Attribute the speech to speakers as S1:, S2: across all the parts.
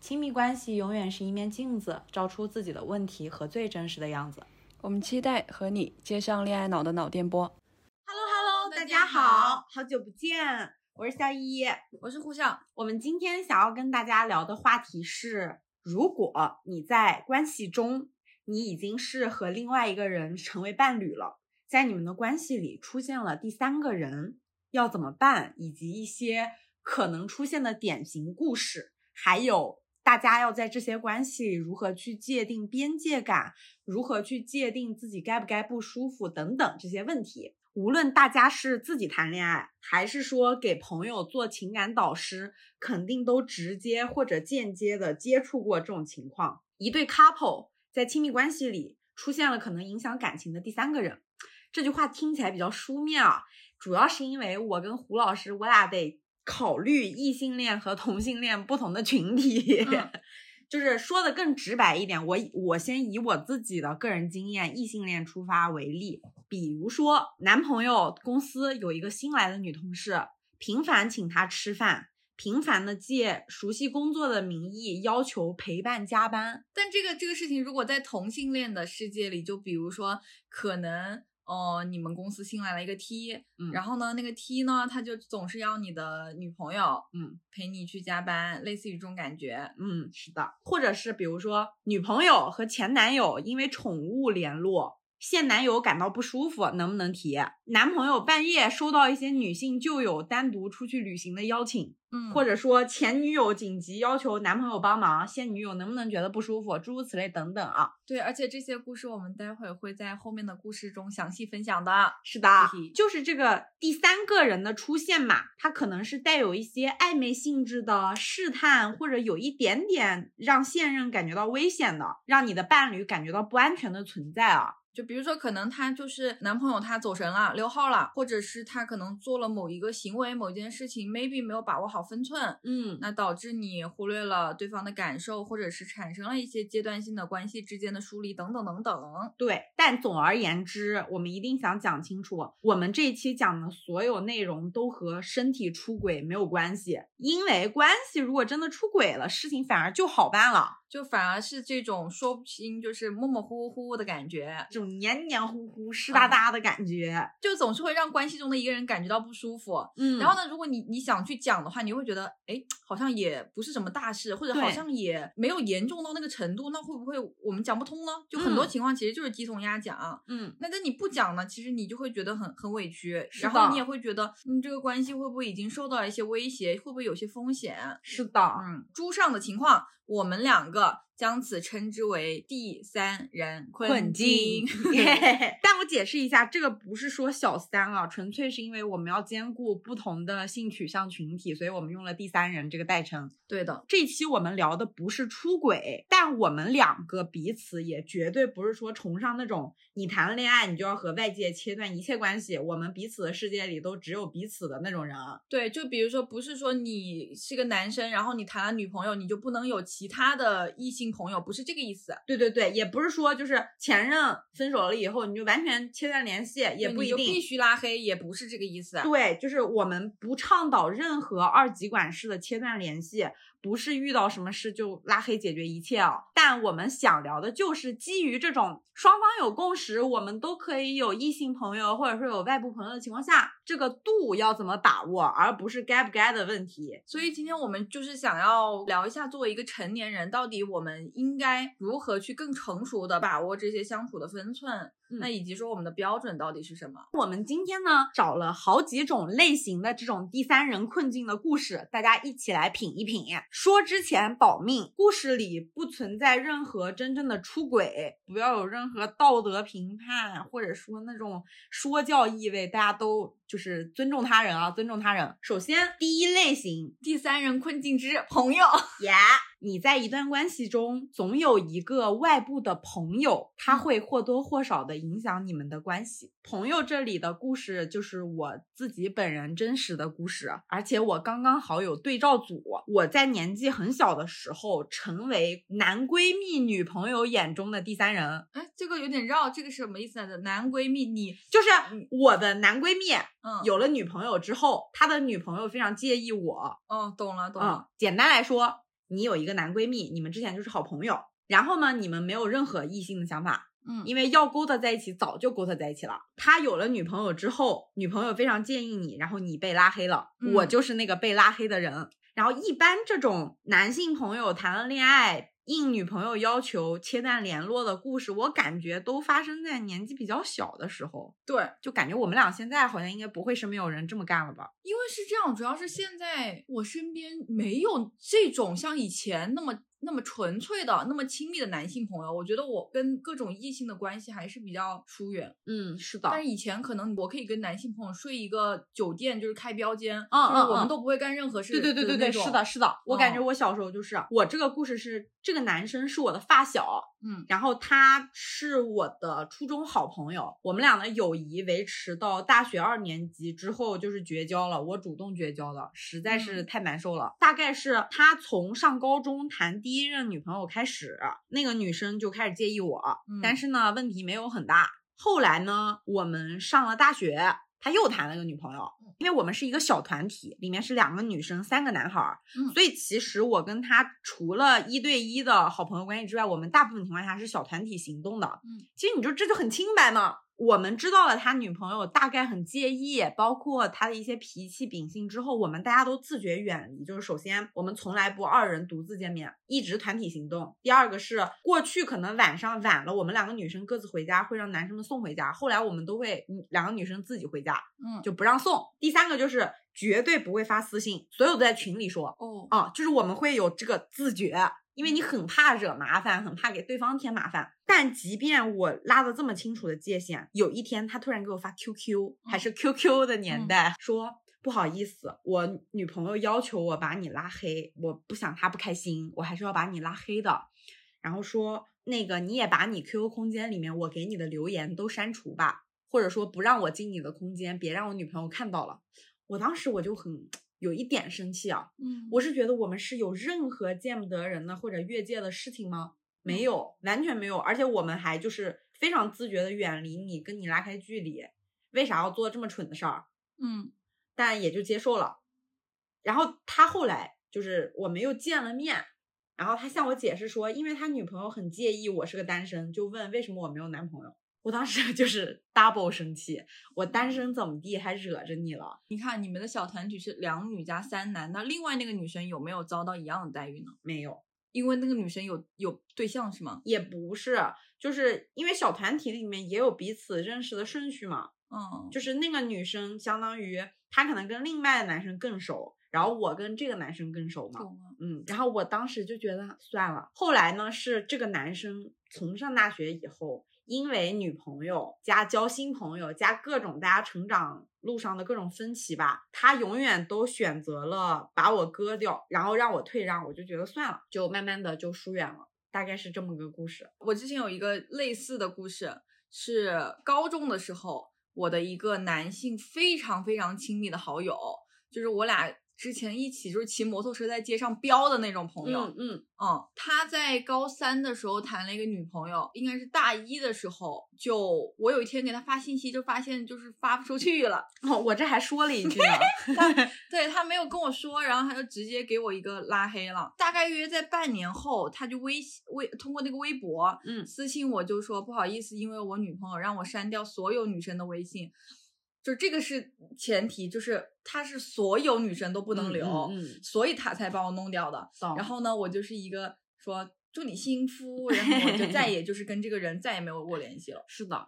S1: 亲密关系永远是一面镜子，照出自己的问题和最真实的样子。
S2: 我们期待和你接上恋爱脑的脑电波。
S1: Hello Hello，大家好，好久不见，我是小一，
S2: 我是胡笑。
S1: 我们今天想要跟大家聊的话题是：如果你在关系中，你已经是和另外一个人成为伴侣了，在你们的关系里出现了第三个人，要怎么办？以及一些可能出现的典型故事，还有。大家要在这些关系里如何去界定边界感，如何去界定自己该不该不舒服等等这些问题。无论大家是自己谈恋爱，还是说给朋友做情感导师，肯定都直接或者间接的接触过这种情况。一对 couple 在亲密关系里出现了可能影响感情的第三个人，这句话听起来比较书面啊，主要是因为我跟胡老师，我俩得。考虑异性恋和同性恋不同的群体，就是说的更直白一点，我我先以我自己的个人经验，异性恋出发为例，比如说男朋友公司有一个新来的女同事，频繁请她吃饭，频繁的借熟悉工作的名义要求陪伴加班，
S3: 但这个这个事情如果在同性恋的世界里，就比如说可能。哦，你们公司新来了一个 T，嗯，然后呢，那个 T 呢，他就总是要你的女朋友，嗯，陪你去加班，类似于这种感觉，
S1: 嗯，是的，或者是比如说女朋友和前男友因为宠物联络。现男友感到不舒服，能不能提？男朋友半夜收到一些女性旧友单独出去旅行的邀请，嗯，或者说前女友紧急要求男朋友帮忙，现女友能不能觉得不舒服？诸如此类等等啊。
S3: 对，而且这些故事我们待会会在后面的故事中详细分享的。
S1: 是的，就是这个第三个人的出现嘛，他可能是带有一些暧昧性质的试探，或者有一点点让现任感觉到危险的，让你的伴侣感觉到不安全的存在啊。
S3: 就比如说，可能他就是男朋友，他走神了，溜号了，或者是他可能做了某一个行为、某一件事情，maybe 没有把握好分寸，嗯，那导致你忽略了对方的感受，或者是产生了一些阶段性的关系之间的疏离等等等等。
S1: 对，但总而言之，我们一定想讲清楚，我们这一期讲的所有内容都和身体出轨没有关系，因为关系如果真的出轨了，事情反而就好办了。
S3: 就反而是这种说不清，就是模模糊糊的感觉，
S1: 这种黏黏糊糊、湿哒哒的感觉，
S3: 就总是会让关系中的一个人感觉到不舒服。嗯，然后呢，如果你你想去讲的话，你会觉得，哎，好像也不是什么大事，或者好像也没有严重到那个程度，那会不会我们讲不通呢？就很多情况其实就是鸡同鸭讲。嗯，那在你不讲呢，其实你就会觉得很很委屈，然后你也会觉得，嗯，这个关系会不会已经受到了一些威胁？会不会有些风险？
S1: 是的，
S3: 嗯，猪上的情况。我们两个 god 将此称之为第三人困境，
S1: 但我解释一下，这个不是说小三啊，纯粹是因为我们要兼顾不同的性取向群体，所以我们用了第三人这个代称。
S3: 对的，
S1: 这期我们聊的不是出轨，但我们两个彼此也绝对不是说崇尚那种你谈了恋爱你就要和外界切断一切关系，我们彼此的世界里都只有彼此的那种人。
S3: 对，就比如说不是说你是个男生，然后你谈了女朋友，你就不能有。其他的异性性朋友，不是这个意思。
S1: 对对对，也不是说就是前任分手了以后你就完全切断联系，也不一定
S3: 必须拉黑，也不是这个意思。
S1: 对，就是我们不倡导任何二极管式的切断联系。不是遇到什么事就拉黑解决一切哦！但我们想聊的就是基于这种双方有共识，我们都可以有异性朋友或者说有外部朋友的情况下，这个度要怎么把握，而不是该不该的问题。
S3: 所以今天我们就是想要聊一下，作为一个成年人，到底我们应该如何去更成熟的把握这些相处的分寸。那以及说我们的标准到底是什么？
S1: 我们今天呢找了好几种类型的这种第三人困境的故事，大家一起来品一品。说之前保命，故事里不存在任何真正的出轨，不要有任何道德评判或者说那种说教意味，大家都就是尊重他人啊，尊重他人。首先，第一类型
S3: 第三人困境之朋友，
S1: 耶。你在一段关系中，总有一个外部的朋友，他会或多或少的影响你们的关系。朋友这里的故事就是我自己本人真实的故事，而且我刚刚好有对照组。我在年纪很小的时候，成为男闺蜜女朋友眼中的第三人。
S3: 哎，这个有点绕，这个是什么意思呢？男闺蜜，你
S1: 就是我的男闺蜜，嗯，有了女朋友之后，他的女朋友非常介意我。
S3: 哦，懂了，懂了。
S1: 简单来说。你有一个男闺蜜，你们之前就是好朋友，然后呢，你们没有任何异性的想法，
S3: 嗯，
S1: 因为要勾搭在一起早就勾搭在一起了。他有了女朋友之后，女朋友非常建议你，然后你被拉黑了，我就是那个被拉黑的人。然后一般这种男性朋友谈了恋爱。应女朋友要求切断联络的故事，我感觉都发生在年纪比较小的时候。
S3: 对，
S1: 就感觉我们俩现在好像应该不会身边有人这么干了吧？
S3: 因为是这样，主要是现在我身边没有这种像以前那么。那么纯粹的、那么亲密的男性朋友，我觉得我跟各种异性的关系还是比较疏远。
S1: 嗯，是的。
S3: 但是以前可能我可以跟男性朋友睡一个酒店，就是开标间，
S1: 嗯嗯，
S3: 我们都不会干任何事。
S1: 对对对对对，是的，是的。我感觉我小时候就是，我这个故事是这个男生是我的发小，
S3: 嗯，
S1: 然后他是我的初中好朋友，我们俩的友谊维持到大学二年级之后就是绝交了，我主动绝交的，实在是太难受了。大概是他从上高中谈第一任女朋友开始，那个女生就开始介意我，但是呢，问题没有很大。后来呢，我们上了大学，他又谈了个女朋友。因为我们是一个小团体，里面是两个女生，三个男孩儿，所以其实我跟他除了一对一的好朋友关系之外，我们大部分情况下是小团体行动的。
S3: 嗯，
S1: 其实你说这就很清白嘛。我们知道了他女朋友大概很介意，包括他的一些脾气秉性之后，我们大家都自觉远离。就是首先，我们从来不二人独自见面，一直团体行动。第二个是过去可能晚上晚了，我们两个女生各自回家，会让男生们送回家。后来我们都会两个女生自己回家，
S3: 嗯，
S1: 就不让送。第三个就是绝对不会发私信，所有都在群里说。
S3: 哦，
S1: 啊，就是我们会有这个自觉。因为你很怕惹麻烦，很怕给对方添麻烦。但即便我拉的这么清楚的界限，有一天他突然给我发 QQ，还是 QQ 的年代，说不好意思，我女朋友要求我把你拉黑，我不想她不开心，我还是要把你拉黑的。然后说那个你也把你 QQ 空间里面我给你的留言都删除吧，或者说不让我进你的空间，别让我女朋友看到了。我当时我就很。有一点生气啊，
S3: 嗯，
S1: 我是觉得我们是有任何见不得人的或者越界的事情吗？没有，完全没有，而且我们还就是非常自觉的远离你，跟你拉开距离。为啥要做这么蠢的事儿？
S3: 嗯，
S1: 但也就接受了。然后他后来就是我们又见了面，然后他向我解释说，因为他女朋友很介意我是个单身，就问为什么我没有男朋友。我当时 就是 double 生气，我单身怎么地还惹着你了？
S3: 你看你们的小团体是两女加三男，那另外那个女生有没有遭到一样的待遇呢？
S1: 没有，
S3: 因为那个女生有有对象是吗？
S1: 也不是，就是因为小团体里面也有彼此认识的顺序嘛。
S3: 嗯，
S1: 就是那个女生相当于她可能跟另外的男生更熟，然后我跟这个男生更熟嘛。嗯，然后我当时就觉得算了。后来呢，是这个男生从上大学以后。因为女朋友加交新朋友加各种大家成长路上的各种分歧吧，他永远都选择了把我割掉，然后让我退让，我就觉得算了，就慢慢的就疏远了，大概是这么个故事。
S3: 我之前有一个类似的故事，是高中的时候，我的一个男性非常非常亲密的好友，就是我俩之前一起就是骑摩托车在街上飙的那种朋友。
S1: 嗯嗯
S3: 嗯，他在高三的时候谈了一个女朋友，应该是大一的时候，就我有一天给他发信息，就发现就是发不出去了。
S1: 哦，我这还说了一句呢。
S3: 他对他没有跟我说，然后他就直接给我一个拉黑了。大概约在半年后，他就微微通过那个微博，
S1: 嗯，
S3: 私信我就说不好意思，因为我女朋友让我删掉所有女生的微信。就这个是前提，就是他是所有女生都不能留，
S1: 嗯，
S3: 所以他才把我弄掉的。然后呢，我就是一个说祝你幸福，然后我就再也就是跟这个人再也没有过联系了。
S1: 是的，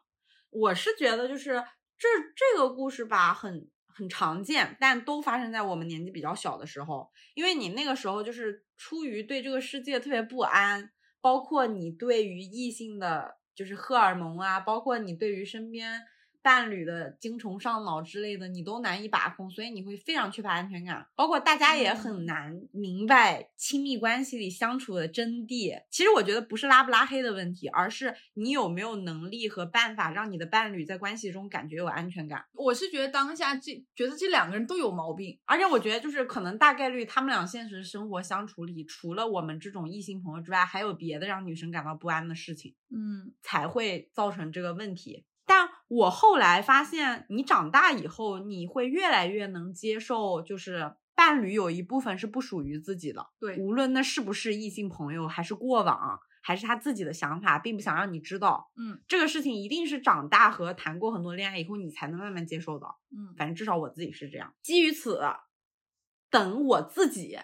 S1: 我是觉得就是这这个故事吧，很很常见，但都发生在我们年纪比较小的时候，因为你那个时候就是出于对这个世界特别不安，包括你对于异性的就是荷尔蒙啊，包括你对于身边。伴侣的精虫上脑之类的，你都难以把控，所以你会非常缺乏安全感。包括大家也很难明白亲密关系里相处的真谛。其实我觉得不是拉不拉黑的问题，而是你有没有能力和办法让你的伴侣在关系中感觉有安全感。
S3: 我是觉得当下这觉得这两个人都有毛病，
S1: 而且我觉得就是可能大概率他们俩现实生活相处里，除了我们这种异性朋友之外，还有别的让女生感到不安的事情，
S3: 嗯，
S1: 才会造成这个问题。但我后来发现，你长大以后，你会越来越能接受，就是伴侣有一部分是不属于自己的。
S3: 对，
S1: 无论那是不是异性朋友，还是过往，还是他自己的想法，并不想让你知道。
S3: 嗯，
S1: 这个事情一定是长大和谈过很多恋爱以后，你才能慢慢接受的。
S3: 嗯，
S1: 反正至少我自己是这样。基于此，等我自己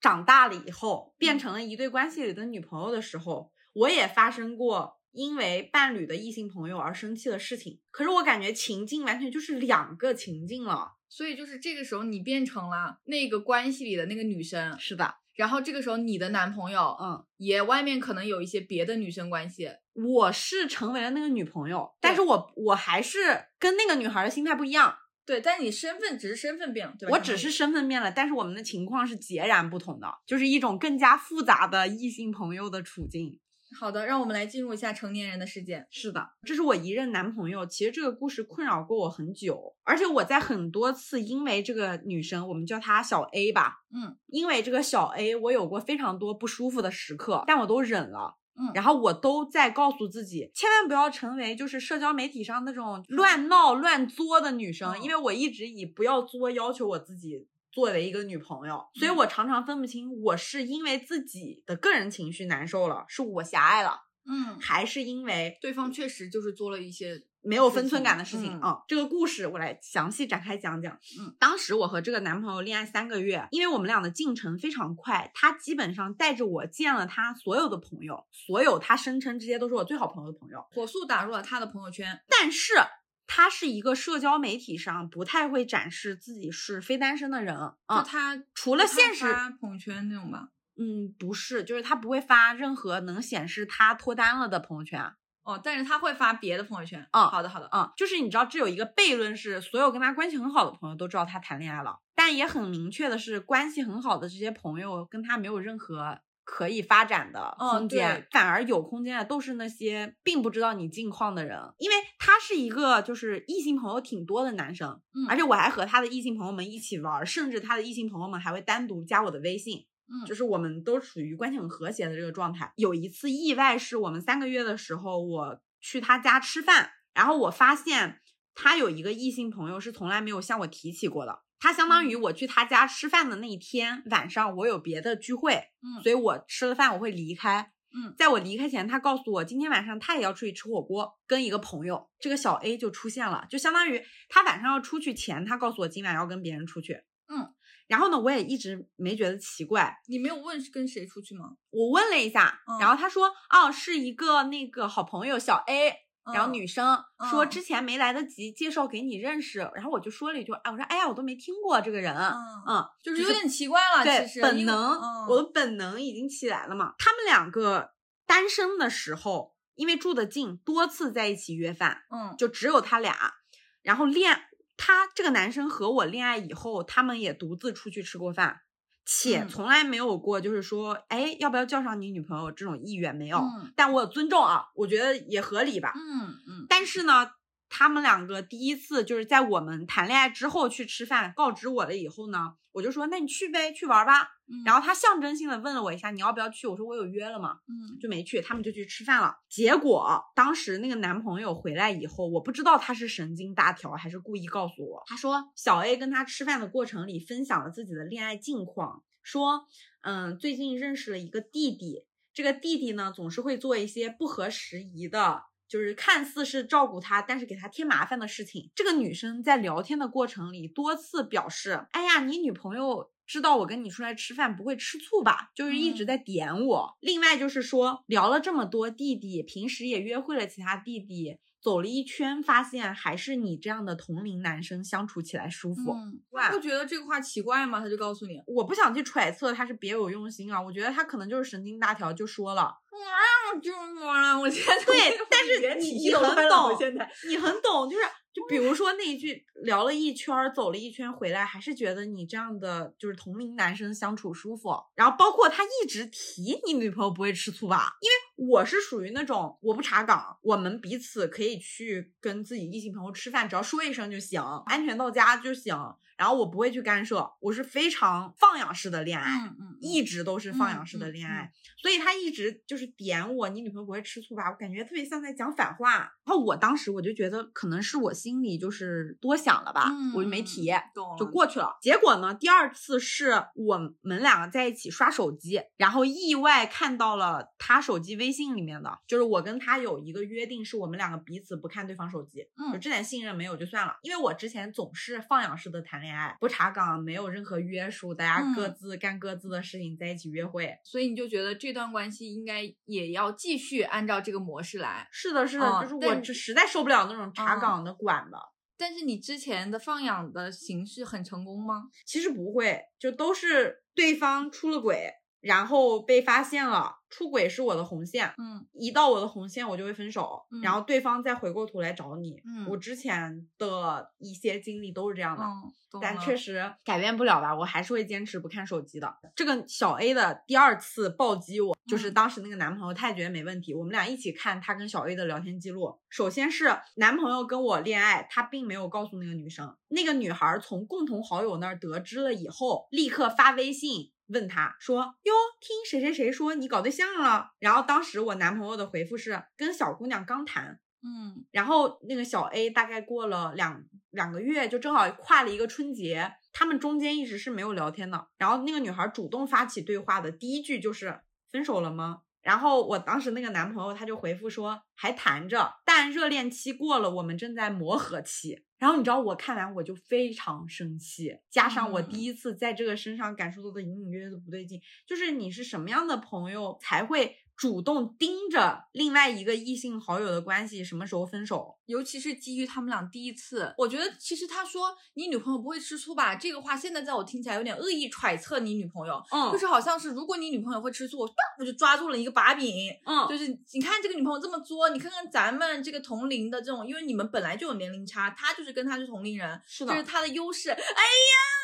S1: 长大了以后，变成了一对关系里的女朋友的时候，我也发生过。因为伴侣的异性朋友而生气的事情，可是我感觉情境完全就是两个情境了，
S3: 所以就是这个时候你变成了那个关系里的那个女生，
S1: 是的。
S3: 然后这个时候你的男朋友，
S1: 嗯，
S3: 也外面可能有一些别的女生关系，
S1: 我是成为了那个女朋友，但是我我还是跟那个女孩的心态不一样，
S3: 对，但你身份只是身份变了，对吧？
S1: 我只是身份变了，但是我们的情况是截然不同的，就是一种更加复杂的异性朋友的处境。
S3: 好的，让我们来进入一下成年人的世界。
S1: 是的，这是我一任男朋友。其实这个故事困扰过我很久，而且我在很多次因为这个女生，我们叫她小 A 吧，
S3: 嗯，
S1: 因为这个小 A，我有过非常多不舒服的时刻，但我都忍了，
S3: 嗯，
S1: 然后我都在告诉自己，千万不要成为就是社交媒体上那种乱闹乱作的女生，因为我一直以不要作要求我自己。作为一个女朋友，所以我常常分不清，我是因为自己的个人情绪难受了，是我狭隘了，
S3: 嗯，
S1: 还是因为
S3: 对方确实就是做了一些
S1: 没有分寸感的事情
S3: 啊？
S1: 这个故事我来详细展开讲讲。
S3: 嗯，
S1: 当时我和这个男朋友恋爱三个月，因为我们俩的进程非常快，他基本上带着我见了他所有的朋友，所有他声称这些都是我最好朋友的朋友，
S3: 火速打入了他的朋友圈，
S1: 但是。他是一个社交媒体上不太会展示自己是非单身的人啊。
S3: 他
S1: 除了现实
S3: 朋友圈那种吧？
S1: 嗯，不是，就是他不会发任何能显示他脱单了的朋友圈。
S3: 哦，但是他会发别的朋友圈。
S1: 嗯，
S3: 好的好的。
S1: 嗯，就是你知道，这有一个悖论是，所有跟他关系很好的朋友都知道他谈恋爱了，但也很明确的是，关系很好的这些朋友跟他没有任何。可以发展的空间，反而有空间的都是那些并不知道你近况的人，因为他是一个就是异性朋友挺多的男生，
S3: 嗯，
S1: 而且我还和他的异性朋友们一起玩，甚至他的异性朋友们还会单独加我的微信，
S3: 嗯，
S1: 就是我们都处于关系很和谐的这个状态。有一次意外是我们三个月的时候，我去他家吃饭，然后我发现他有一个异性朋友是从来没有向我提起过的。他相当于我去他家吃饭的那一天晚上，我有别的聚会，
S3: 嗯，
S1: 所以我吃了饭我会离开，
S3: 嗯，
S1: 在我离开前，他告诉我今天晚上他也要出去吃火锅，跟一个朋友，这个小 A 就出现了，就相当于他晚上要出去前，他告诉我今晚要跟别人出去，
S3: 嗯，
S1: 然后呢，我也一直没觉得奇怪，
S3: 你没有问是跟谁出去吗？
S1: 我问了一下，然后他说，哦，是一个那个好朋友小 A。然后女生说之前没来得及介绍给你认识，然后我就说了一句，哎，我说哎呀，我都没听过这个人，嗯，
S3: 就是有点奇怪了，
S1: 对，
S3: 其实
S1: 本能，我的本能已经起来了嘛。他们两个单身的时候，因为住得近，多次在一起约饭，
S3: 嗯，
S1: 就只有他俩。然后恋他这个男生和我恋爱以后，他们也独自出去吃过饭。且从来没有过，就是说，哎，要不要叫上你女朋友这种意愿没有。但我尊重啊，我觉得也合理吧。
S3: 嗯嗯。
S1: 但是呢，他们两个第一次就是在我们谈恋爱之后去吃饭，告知我了以后呢，我就说那你去呗，去玩吧。然后他象征性的问了我一下，你要不要去？我说我有约了嘛，
S3: 嗯，
S1: 就没去。他们就去吃饭了。结果当时那个男朋友回来以后，我不知道他是神经大条还是故意告诉我，他说小 A 跟他吃饭的过程里分享了自己的恋爱近况，说嗯最近认识了一个弟弟，这个弟弟呢总是会做一些不合时宜的。就是看似是照顾他，但是给他添麻烦的事情。这个女生在聊天的过程里多次表示：“哎呀，你女朋友知道我跟你出来吃饭不会吃醋吧？”就是一直在点我。另外就是说聊了这么多弟弟，平时也约会了其他弟弟。走了一圈，发现还是你这样的同龄男生相处起来舒服。
S3: 嗯，不觉得这个话奇怪吗？他就告诉你，
S1: 我不想去揣测他是别有用心啊。我觉得他可能就是神经大条，就说了。
S3: 啊，就啊，我现在
S1: 对，但是你你很懂，
S3: 现在
S1: 你很懂，就是。就比如说那一句聊了一圈，走了一圈回来，还是觉得你这样的就是同龄男生相处舒服。然后包括他一直提你女朋友不会吃醋吧？因为我是属于那种我不查岗，我们彼此可以去跟自己异性朋友吃饭，只要说一声就行，安全到家就行。然后我不会去干涉，我是非常放养式的恋爱，
S3: 嗯嗯，
S1: 一直都是放养式的恋爱。所以他一直就是点我，你女朋友不会吃醋吧？我感觉特别像在讲反话。然后我当时我就觉得可能是我心里就是多想了吧，我就没提，就过去了。结果呢，第二次是我们两个在一起刷手机，然后意外看到了他手机微信里面的，就是我跟他有一个约定，是我们两个彼此不看对方手机，
S3: 嗯，
S1: 就这点信任没有就算了。因为我之前总是放养式的谈。恋爱不查岗，没有任何约束，大家各自干各自的事情，在一起约会，
S3: 所以你就觉得这段关系应该也要继续按照这个模式来。
S1: 是的，是的，就是我这实在受不了那种查岗的管的。
S3: 但是你之前的放养的形式很成功吗？
S1: 其实不会，就都是对方出了轨，然后被发现了。出轨是我的红线，
S3: 嗯，
S1: 一到我的红线，我就会分手，然后对方再回过头来找你，
S3: 嗯，
S1: 我之前的一些经历都是这样的，
S3: 嗯，
S1: 但确实改变不了吧，我还是会坚持不看手机的。这个小 A 的第二次暴击我，就是当时那个男朋友，他也觉得没问题，我们俩一起看他跟小 A 的聊天记录。首先是男朋友跟我恋爱，他并没有告诉那个女生，那个女孩从共同好友那儿得知了以后，立刻发微信。问他说：“哟，听谁谁谁说你搞对象了？”然后当时我男朋友的回复是：“跟小姑娘刚谈。”
S3: 嗯，
S1: 然后那个小 A 大概过了两两个月，就正好跨了一个春节，他们中间一直是没有聊天的。然后那个女孩主动发起对话的第一句就是：“分手了吗？”然后我当时那个男朋友他就回复说：“还谈着，但热恋期过了，我们正在磨合期。”然后你知道我看完我就非常生气，加上我第一次在这个身上感受到的隐隐约约的不对劲，就是你是什么样的朋友才会？主动盯着另外一个异性好友的关系什么时候分手，
S3: 尤其是基于他们俩第一次，我觉得其实他说你女朋友不会吃醋吧？这个话现在在我听起来有点恶意揣测你女朋友，
S1: 嗯，
S3: 就是好像是如果你女朋友会吃醋，我就抓住了一个把柄，
S1: 嗯，
S3: 就是你看这个女朋友这么作，你看看咱们这个同龄的这种，因为你们本来就有年龄差，他就是跟他是同龄人，
S1: 是的，
S3: 这是他的优势。哎呀。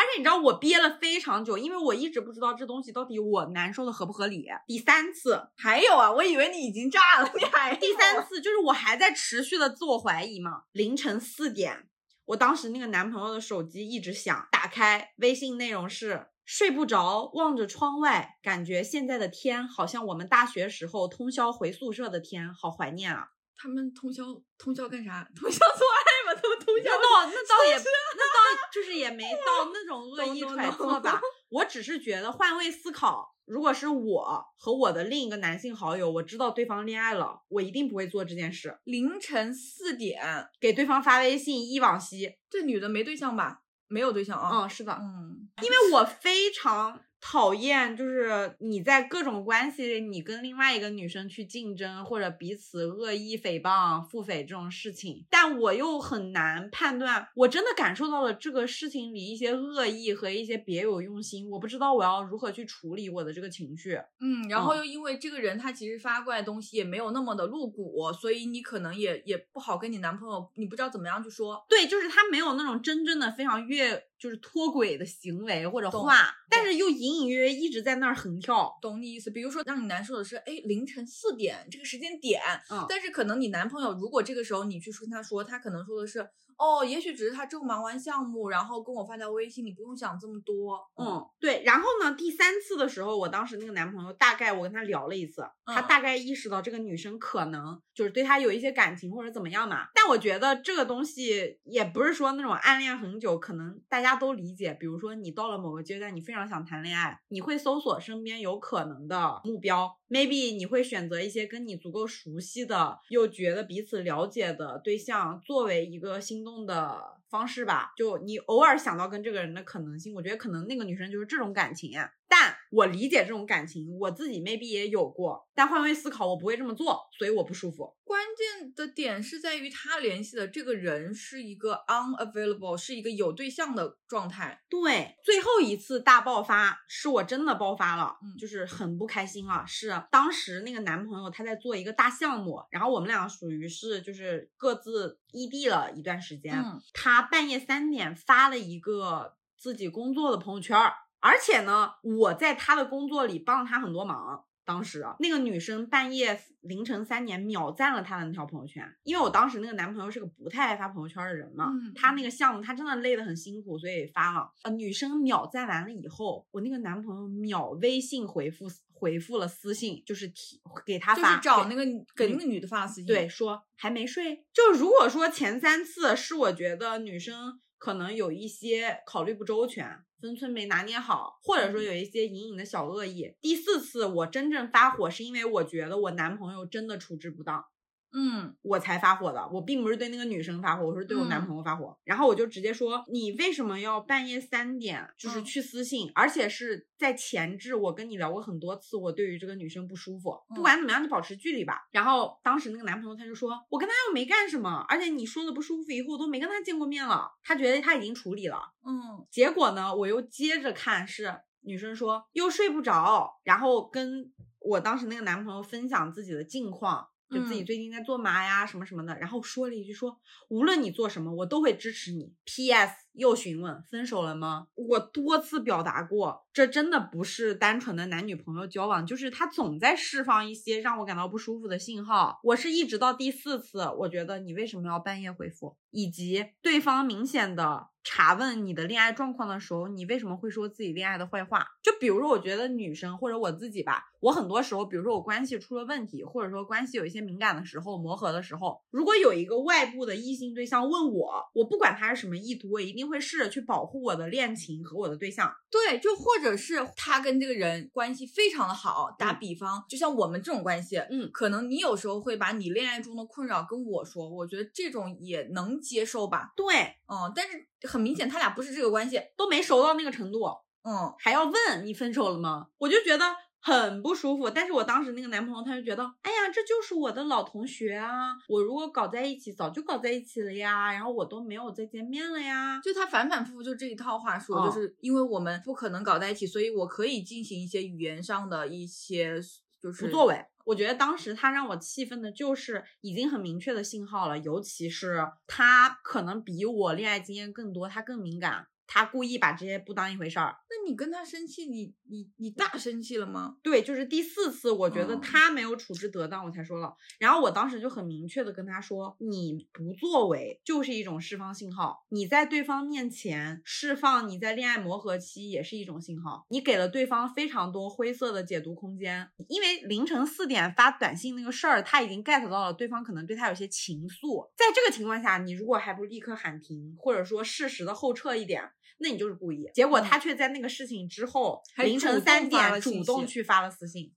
S1: 而且你知道我憋了非常久，因为我一直不知道这东西到底我难受的合不合理。第三次
S3: 还有啊，我以为你已经炸了，你还
S1: 第三次就是我还在持续的自我怀疑嘛。凌晨四点，我当时那个男朋友的手机一直响，打开微信内容是睡不着，望着窗外，感觉现在的天好像我们大学时候通宵回宿舍的天，好怀念啊。
S3: 他们通宵通宵干啥？通宵做爱那
S1: 倒那倒也 那倒就是也没到那种恶意揣测吧。我只是觉得换位思考，如果是我和我的另一个男性好友，我知道对方恋爱了，我一定不会做这件事。
S3: 凌晨四点
S1: 给对方发微信，忆往昔。
S3: 这女的没对象吧？没有对象啊？
S1: 嗯，是的，
S3: 嗯，
S1: 因为我非常。讨厌，就是你在各种关系里，你跟另外一个女生去竞争，或者彼此恶意诽谤、腹诽这种事情，但我又很难判断。我真的感受到了这个事情里一些恶意和一些别有用心，我不知道我要如何去处理我的这个情绪。
S3: 嗯，然后又因为这个人他其实发过来东西也没有那么的露骨，所以你可能也也不好跟你男朋友，你不知道怎么样去说。
S1: 对，就是他没有那种真正的非常越。就是脱轨的行为或者话，但是又隐隐约约一直在那儿横跳。
S3: 懂你意思？比如说让你难受的是，哎，凌晨四点这个时间点，
S1: 嗯，
S3: 但是可能你男朋友如果这个时候你去跟他说，他可能说的是。哦，也许只是他正忙完项目，然后跟我发条微信，你不用想这么多。
S1: 嗯，对。然后呢，第三次的时候，我当时那个男朋友大概我跟他聊了一次，他大概意识到这个女生可能就是对他有一些感情或者怎么样嘛。但我觉得这个东西也不是说那种暗恋很久，可能大家都理解。比如说你到了某个阶段，你非常想谈恋爱，你会搜索身边有可能的目标，maybe 你会选择一些跟你足够熟悉的，又觉得彼此了解的对象作为一个心动送的方式吧，就你偶尔想到跟这个人的可能性，我觉得可能那个女生就是这种感情。但我理解这种感情，我自己 maybe 也有过，但换位思考，我不会这么做，所以我不舒服。
S3: 关键的点是在于他联系的这个人是一个 unavailable，是一个有对象的状态。
S1: 对，最后一次大爆发是我真的爆发了，嗯，就是很不开心啊。是当时那个男朋友他在做一个大项目，然后我们俩属于是就是各自异地了一段时间，他半夜三点发了一个自己工作的朋友圈。而且呢，我在他的工作里帮了他很多忙。当时那个女生半夜凌晨三点秒赞了他的那条朋友圈，因为我当时那个男朋友是个不太爱发朋友圈的人嘛，他那个项目他真的累得很辛苦，所以发了。呃，女生秒赞完了以后，我那个男朋友秒微信回复回复了私信，就是提给他发，
S3: 就是找那个给那个女的发私信，
S1: 对，说还没睡。就如果说前三次是我觉得女生可能有一些考虑不周全。分寸没拿捏好，或者说有一些隐隐的小恶意。第四次我真正发火，是因为我觉得我男朋友真的处置不当。
S3: 嗯，
S1: 我才发火的，我并不是对那个女生发火，我是对我男朋友发火。然后我就直接说，你为什么要半夜三点就是去私信，而且是在前置？我跟你聊过很多次，我对于这个女生不舒服。不管怎么样，就保持距离吧。然后当时那个男朋友他就说，我跟他又没干什么，而且你说的不舒服以后，我都没跟他见过面了。他觉得他已经处理了。
S3: 嗯，
S1: 结果呢，我又接着看，是女生说又睡不着，然后跟我当时那个男朋友分享自己的近况。就自己最近在做嘛呀，什么什么的，然后说了一句说，无论你做什么，我都会支持你。P.S. 又询问分手了吗？我多次表达过，这真的不是单纯的男女朋友交往，就是他总在释放一些让我感到不舒服的信号。我是一直到第四次，我觉得你为什么要半夜回复，以及对方明显的。查问你的恋爱状况的时候，你为什么会说自己恋爱的坏话？就比如说，我觉得女生或者我自己吧，我很多时候，比如说我关系出了问题，或者说关系有一些敏感的时候、磨合的时候，如果有一个外部的异性对象问我，我不管他是什么意图，我一定会试着去保护我的恋情和我的对象。
S3: 对，就或者是他跟这个人关系非常的好，打比方，就像我们这种关系，
S1: 嗯，
S3: 可能你有时候会把你恋爱中的困扰跟我说，我觉得这种也能接受吧。
S1: 对，
S3: 嗯，但是。很明显，他俩不是这个关系，
S1: 都没熟到那个程度。
S3: 嗯，
S1: 还要问你分手了吗？我就觉得很不舒服。但是我当时那个男朋友他就觉得，哎呀，这就是我的老同学啊，我如果搞在一起，早就搞在一起了呀。然后我都没有再见面了呀。
S3: 就他反反复复就这一套话术，就是因为我们不可能搞在一起，所以我可以进行一些语言上的一些就是
S1: 不作为。我觉得当时他让我气愤的就是已经很明确的信号了，尤其是他可能比我恋爱经验更多，他更敏感。他故意把这些不当一回事儿，
S3: 那你跟他生气，你你你大生气了吗？
S1: 对，就是第四次，我觉得他没有处置得当，我才说了。然后我当时就很明确的跟他说，你不作为就是一种释放信号，你在对方面前释放你在恋爱磨合期也是一种信号，你给了对方非常多灰色的解读空间。因为凌晨四点发短信那个事儿，他已经 get 到了对方可能对他有些情愫，在这个情况下，你如果还不立刻喊停，或者说适时的后撤一点。那你就是故意，结果他却在那个事情之后凌晨三点主动去发了私信，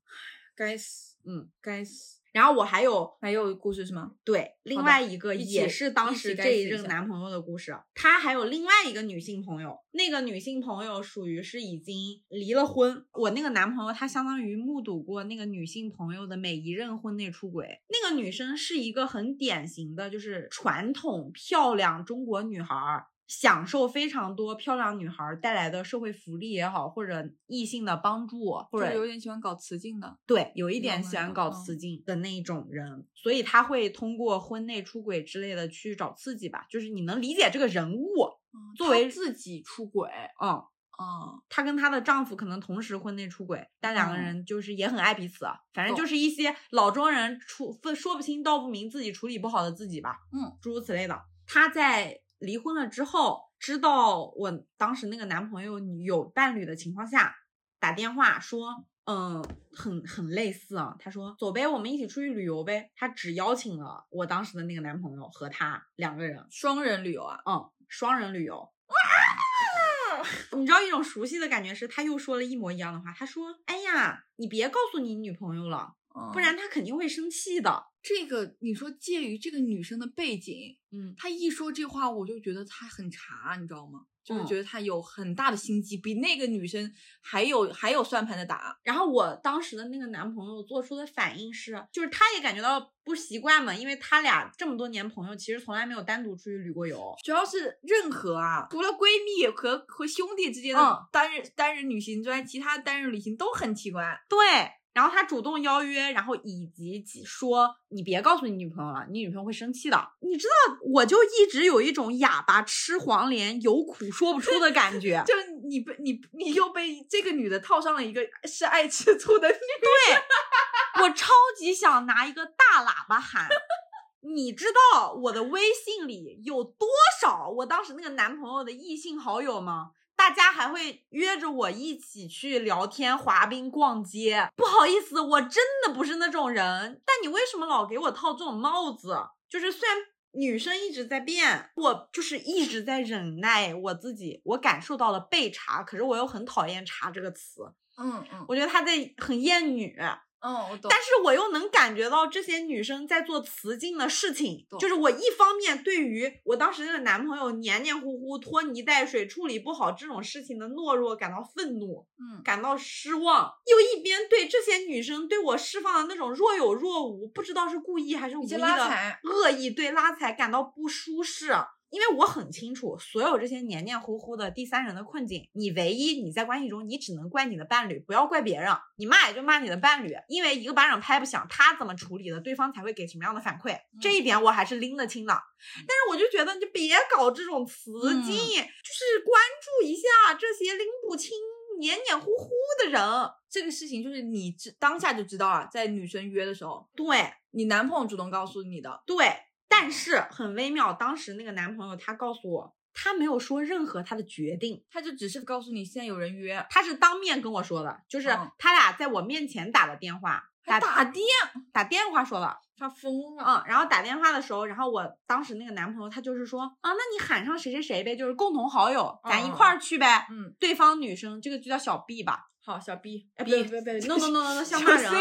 S3: 该死，
S1: 嗯，
S3: 该死。
S1: 然后我还有
S3: 还有故事是吗？
S1: 对，另外一个也是当时这一任男朋友的故事。他还有另外一个女性朋友，那个女性朋友属于是已经离了婚。我那个男朋友他相当于目睹过那个女性朋友的每一任婚内出轨。那个女生是一个很典型的，就是传统漂亮中国女孩。享受非常多漂亮女孩带来的社会福利也好，或者异性的帮助，或者
S3: 有点喜欢搞雌竞的，
S1: 对，有一点喜欢搞雌竞的那一种人，所以他会通过婚内出轨之类的去找刺激吧，就是你能理解这个人物。作为
S3: 自己出轨，
S1: 嗯。
S3: 嗯，
S1: 她跟她的丈夫可能同时婚内出轨，但两个人就是也很爱彼此，反正就是一些老中人处分说不清道不明，自己处理不好的自己吧，
S3: 嗯，
S1: 诸如此类的。她在离婚了之后，知道我当时那个男朋友有伴侣的情况下，打电话说。嗯，很很类似啊。他说：“走呗，我们一起出去旅游呗。”他只邀请了我当时的那个男朋友和他两个人，
S3: 双人旅游啊。
S1: 嗯，双人旅游。哇！你知道一种熟悉的感觉是，他又说了一模一样的话。他说：“哎呀，你别告诉你女朋友了，不然他肯定会生气的。”
S3: 这个你说，介于这个女生的背景，
S1: 嗯，
S3: 她一说这话，我就觉得她很茶，你知道吗？就是觉得她有很大的心机，比那个女生还有还有算盘的打。
S1: 然后我当时的那个男朋友做出的反应是，就是他也感觉到不习惯嘛，因为他俩这么多年朋友，其实从来没有单独出去旅过游。
S3: 主要是任何啊，除了闺蜜和和兄弟之间的单人单人旅行之外，其他单人旅行都很奇怪。
S1: 对。然后他主动邀约，然后以及说你别告诉你女朋友了，你女朋友会生气的。你知道，我就一直有一种哑巴吃黄连，有苦说不出的感觉。
S3: 就你被你你又被这个女的套上了一个是爱吃醋的女。
S1: 对，我超级想拿一个大喇叭喊，你知道我的微信里有多少我当时那个男朋友的异性好友吗？大家还会约着我一起去聊天、滑冰、逛街。不好意思，我真的不是那种人。但你为什么老给我套这种帽子？就是虽然女生一直在变，我就是一直在忍耐我自己。我感受到了被查，可是我又很讨厌“查”这个词。
S3: 嗯嗯，
S1: 我觉得他在很厌女。
S3: 嗯，我懂。
S1: 但是我又能感觉到这些女生在做雌竞的事情，就是我一方面对于我当时那个男朋友黏黏糊糊、拖泥带水、处理不好这种事情的懦弱感到愤怒，
S3: 嗯，
S1: 感到失望，又一边对这些女生对我释放的那种若有若无，不知道是故意还是无意的恶意对拉踩感到不舒适。因为我很清楚，所有这些黏黏糊糊的第三人的困境，你唯一你在关系中，你只能怪你的伴侣，不要怪别人。你骂也就骂你的伴侣，因为一个巴掌拍不响，他怎么处理的，对方才会给什么样的反馈。这一点我还是拎得清的。但是我就觉得，你就别搞这种雌竞，就是关注一下这些拎不清、黏黏糊糊的人。
S3: 这个事情就是你知当下就知道啊，在女生约的时候，
S1: 对
S3: 你男朋友主动告诉你的，
S1: 对。但是很微妙，当时那个男朋友他告诉我，他没有说任何他的决定，
S3: 他就只是告诉你现在有人约，
S1: 他是当面跟我说的，就是他俩在我面前打的电话，
S3: 打打电
S1: 打电话说了，
S3: 他疯了，
S1: 嗯，然后打电话的时候，然后我当时那个男朋友他就是说啊，那你喊上谁谁谁呗，就是共同好友，咱一块儿去呗，
S3: 嗯，
S1: 对方女生这个就叫小 B 吧，
S3: 好，小 B，
S1: 哎，别别别，no no no no no，像骂人，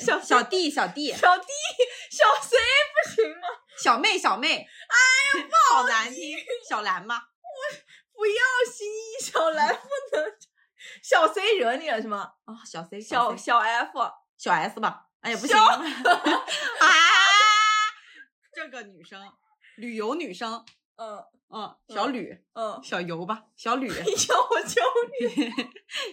S3: 小
S1: 小 D 小 D
S3: 小 D 小 C 不行吗？
S1: 小妹，小妹，
S3: 哎呀，不
S1: 好难听，小兰吗？
S3: 我不要新一，小兰不能，小 C 惹你了是吗？
S1: 啊，小 C，
S3: 小小 F，
S1: 小 S 吧？哎呀，不行，啊，这个女生，旅游女生，
S3: 嗯
S1: 嗯，小吕，
S3: 嗯，
S1: 小游吧，小吕，
S3: 你叫我叫
S1: 吕，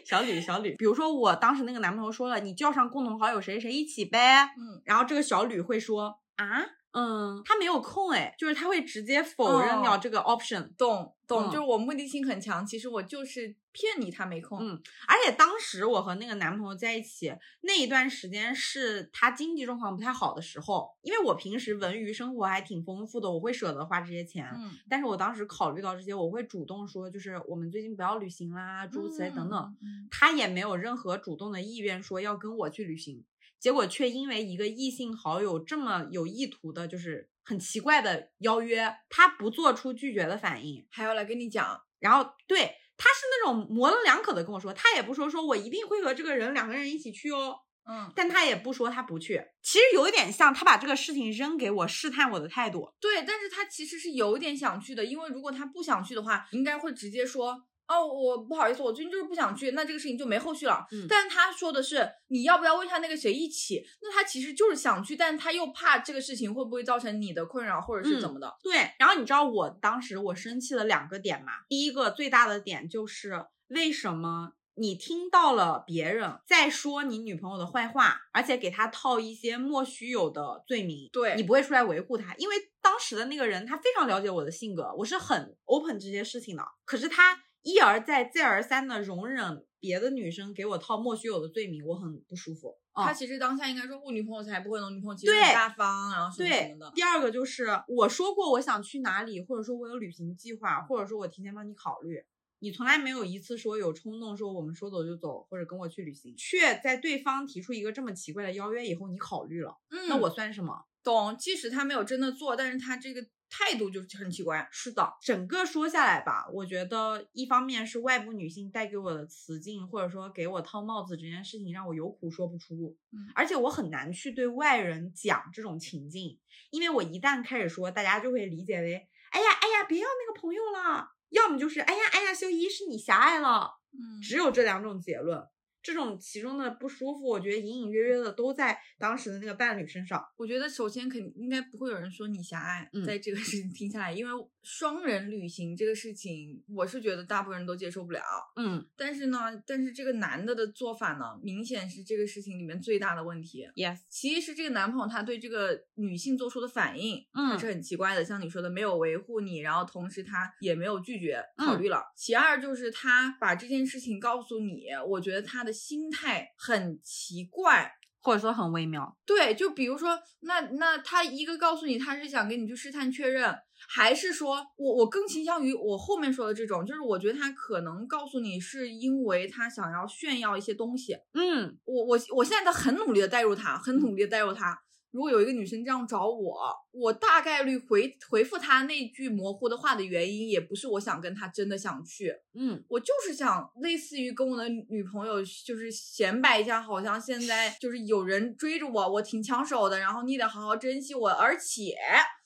S1: 小吕，小吕。比如说我当时那个男朋友说了，你叫上共同好友谁谁一起呗，
S3: 嗯，
S1: 然后这个小吕会说啊。嗯，他没有空哎，就是他会直接否认掉这个 option，
S3: 懂懂，就是我目的性很强，其实我就是骗你，他没空。
S1: 嗯，而且当时我和那个男朋友在一起那一段时间是他经济状况不太好的时候，因为我平时文娱生活还挺丰富的，我会舍得花这些钱。
S3: 嗯，
S1: 但是我当时考虑到这些，我会主动说，就是我们最近不要旅行啦，诸如此类等等。他也没有任何主动的意愿说要跟我去旅行。结果却因为一个异性好友这么有意图的，就是很奇怪的邀约，他不做出拒绝的反应，
S3: 还要来跟你讲。
S1: 然后对他是那种模棱两可的跟我说，他也不说说我一定会和这个人两个人一起去哦，
S3: 嗯，
S1: 但他也不说他不去。其实有一点像他把这个事情扔给我试探我的态度。
S3: 对，但是他其实是有点想去的，因为如果他不想去的话，应该会直接说。哦，我不好意思，我最近就是不想去，那这个事情就没后续了。
S1: 嗯，
S3: 但他说的是你要不要问一下那个谁一起？那他其实就是想去，但他又怕这个事情会不会造成你的困扰，或者是怎么的？
S1: 对。然后你知道我当时我生气的两个点嘛？第一个最大的点就是为什么你听到了别人在说你女朋友的坏话，而且给他套一些莫须有的罪名，
S3: 对
S1: 你不会出来维护他，因为当时的那个人他非常了解我的性格，我是很 open 这些事情的。可是他一而再再而三的容忍别的女生给我套莫须有的罪名，我很不舒服。
S3: 他其实当下应该说，我女朋友才不会呢，女朋友其实
S1: 对
S3: 很大方，然后什么什么的，。
S1: 第二个就是我说过我想去哪里，或者说我有旅行计划，或者说我提前帮你考虑。你从来没有一次说有冲动说我们说走就走，或者跟我去旅行，却在对方提出一个这么奇怪的邀约以后，你考虑了，
S3: 嗯，
S1: 那我算什么？
S3: 懂，即使他没有真的做，但是他这个态度就很奇怪。
S1: 是的，整个说下来吧，我觉得一方面是外部女性带给我的雌竞，或者说给我套帽子这件事情让我有苦说不出，
S3: 嗯
S1: 而且我很难去对外人讲这种情境，因为我一旦开始说，大家就会理解为，哎呀哎呀，别要那个朋友了，要么就是，哎呀哎呀，修一是你狭隘了，
S3: 嗯
S1: 只有这两种结论。这种其中的不舒服，我觉得隐隐约约的都在当时的那个伴侣身上。
S3: 我觉得首先肯应该不会有人说你狭隘，
S1: 嗯
S3: 在这个事情听下来，因为双人旅行这个事情，我是觉得大部分人都接受不了。
S1: 嗯
S3: 但是呢，但是这个男的的做法呢，明显是这个事情里面最大的问题。
S1: ，yes，
S3: 其一是这个男朋友他对这个女性做出的反应，
S1: 嗯
S3: 他是很奇怪的，像你说的没有维护你，然后同时他也没有拒绝
S1: 嗯
S3: 考虑了。其二就是他把这件事情告诉你，我觉得他的心态很奇怪。
S1: 或者说很微妙。
S3: 对，就比如说，那那他一个告诉你他是想跟你去试探确认，还是说我我更倾向于我后面说的这种，就是我觉得他可能告诉你是因为他想要炫耀一些东西。
S1: 嗯
S3: 我我我现在在很努力的带入他，很努力的带入他。如果有一个女生这样找我，我大概率回回复她那句模糊的话的原因，也不是我想跟她真的想去，
S1: 嗯
S3: 我就是想类似于跟我的女朋友就是显摆一下，好像现在就是有人追着我，我挺抢手的，然后你得好好珍惜我，而且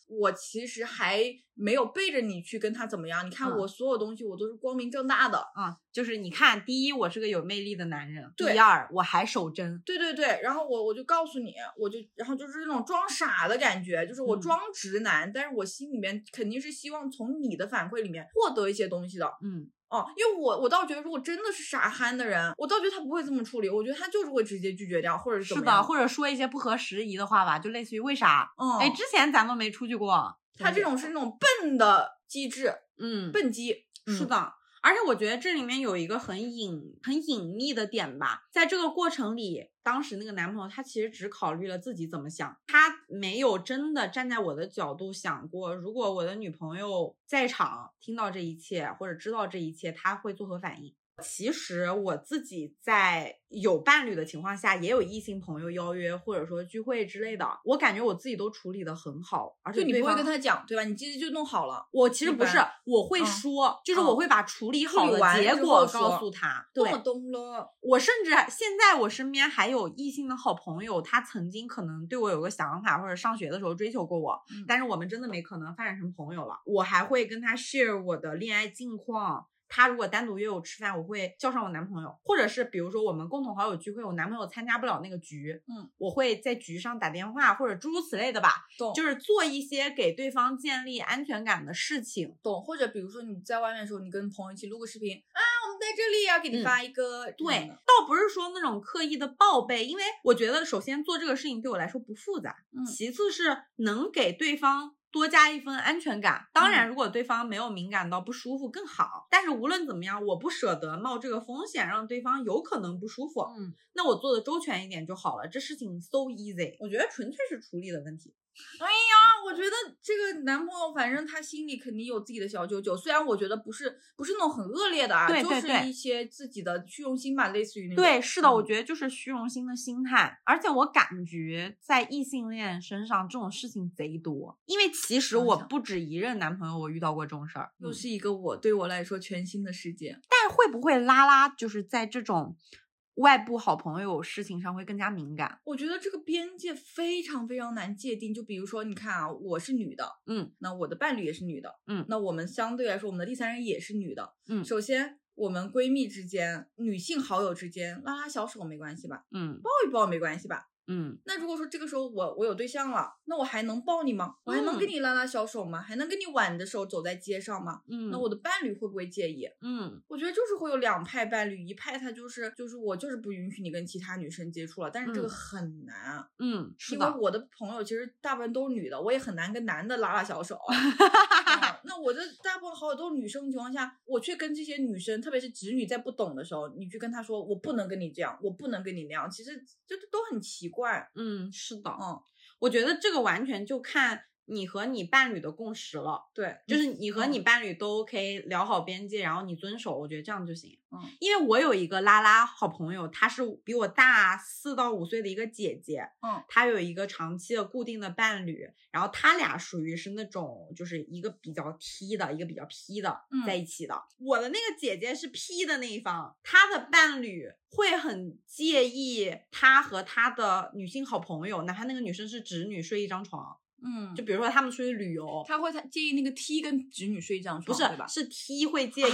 S3: 我其实还没有背着你去跟他怎么样。你看
S1: 嗯
S3: 我所有东西我都是光明正大的，
S1: 啊，就是你看，第一，我是个有魅力的男人；
S3: 对
S1: 第二，我还守贞。
S3: 对对对，然后我我就告诉你，我就然后就是那种装傻的感觉，就是我
S1: 嗯
S3: 装直男，但是我心里面肯定是希望从你的反馈里面获得一些东西的。
S1: 嗯
S3: 哦，因为我我倒觉得，如果真的是傻憨的人，我倒觉得他不会这么处理，我觉得他就是会直接拒绝掉，或者是怎
S1: 是的，或者说一些不合时宜的话吧，就类似于为啥？
S3: 嗯，
S1: 哎，之前咱们没出去过。
S3: 他这种是那种笨的机制，
S1: 嗯，
S3: 笨鸡。嗯，
S1: 是的。而且我觉得这里面有一个很隐、很隐秘的点吧，在这个过程里，当时那个男朋友他其实只考虑了自己怎么想，他没有真的站在我的角度想过，如果我的女朋友在场听到这一切或者知道这一切，他会作何反应。其实我自己在有伴侣的情况下，也有异性朋友邀约或者说聚会之类的，我感觉我自己都处理的很好，而且
S3: 就你不会跟他讲，对吧？你直接就弄好了。
S1: 我其实不是，我会
S3: 嗯
S1: 说，就是
S3: 嗯
S1: 我会把处理好的结果告诉他。
S3: 懂了。
S1: 我甚至现在我身边还有异性的好朋友，他曾经可能对我有个想法，或者上学的时候追求过我，
S3: 嗯
S1: 但是我们真的没可能发展成朋友了。我还会跟他 share 我的恋爱近况。他如果单独约我吃饭，我会叫上我男朋友，或者是比如说我们共同好友聚会，我男朋友参加不了那个局，
S3: 嗯，
S1: 我会在局上打电话或者诸如此类的吧，
S3: 懂，
S1: 就是做一些给对方建立安全感的事情。
S3: 懂。或者比如说你在外面的时候，你跟朋友一起录个视频啊，我们在这里要，给你
S1: 嗯
S3: 发一个。
S1: 对
S3: 嗯，
S1: 倒不是说那种刻意的报备，因为我觉得首先做这个事情对我来说不复杂，
S3: 嗯
S1: 其次是能给对方多加一份安全感。当然，
S3: 嗯
S1: 如果对方没有敏感到不舒服更好，但是无论怎么样，我不舍得冒这个风险让对方有可能不舒服，
S3: 嗯，
S1: 那我做的周全一点就好了。这事情 so easy，我觉得纯粹是处理的问题。
S3: 啊，我觉得这个男朋友，反正他心里肯定有自己的小九九，虽然我觉得不是不是那种很恶劣的啊，就是一些自己的虚荣心吧，类似于那种。
S1: 对，是的，我
S3: 嗯
S1: 觉得就是虚荣心的心态，而且我感觉在异性恋身上这种事情贼多，因为其实我不止一任男朋友，我遇到过这种事儿，嗯
S3: 又是一个我对我来说全新的世界。
S1: 但会不会拉拉就是在这种外部好朋友事情上会更加敏感？
S3: 我觉得这个边界非常非常难界定。就比如说，你看啊，我是女的，
S1: 嗯，
S3: 那我的伴侣也是女的，
S1: 嗯
S3: 那我们相对来说，我们的第三人也是女的，
S1: 嗯
S3: 首先，我们闺蜜之间、女性好友之间拉拉小手没关系吧？
S1: 嗯
S3: 抱一抱没关系吧？
S1: 嗯，
S3: 那如果说这个时候我我有对象了，那我还能抱你吗？我还能跟你拉拉小手吗？还能跟你挽着手走在街上吗？
S1: 嗯，
S3: 那我的伴侣会不会介意？
S1: 嗯，
S3: 我觉得就是会有两派伴侣，一派他就是就是我就是不允许你跟其他女生接触了，但是这个很难。
S1: 嗯，是
S3: 因为我的朋友其实大部分都是女的，我也很难跟男的拉拉小手。那我的大部分好友都是女生情况下，我去跟这些女生，特别是直女，在不懂的时候，你去跟她说我不能跟你这样，我不能跟你那样，其实这都很奇怪。
S1: 嗯，是的，
S3: 嗯，
S1: 我觉得这个完全就看。你和你伴侣的共识了，
S3: 对，
S1: 就是你和你伴侣都 OK，聊好边界，然后你遵守，我觉得这样就行。
S3: 嗯，
S1: 因为我有一个拉拉好朋友，她是比我大四到五岁的一个姐姐，
S3: 嗯，
S1: 她有一个长期的固定的伴侣，然后他俩属于是那种就是一个比较 T 的，一个比较 P 的在一起的。我的那个姐姐是 P 的那一方，她的伴侣会很介意她和她的女性好朋友，哪怕那个女生是直女，睡一张床。
S3: 嗯，
S1: 就比如说他们出去旅游，
S3: 他会他介意那个 T 跟直女睡一张
S1: 床，不是？是 T 会介意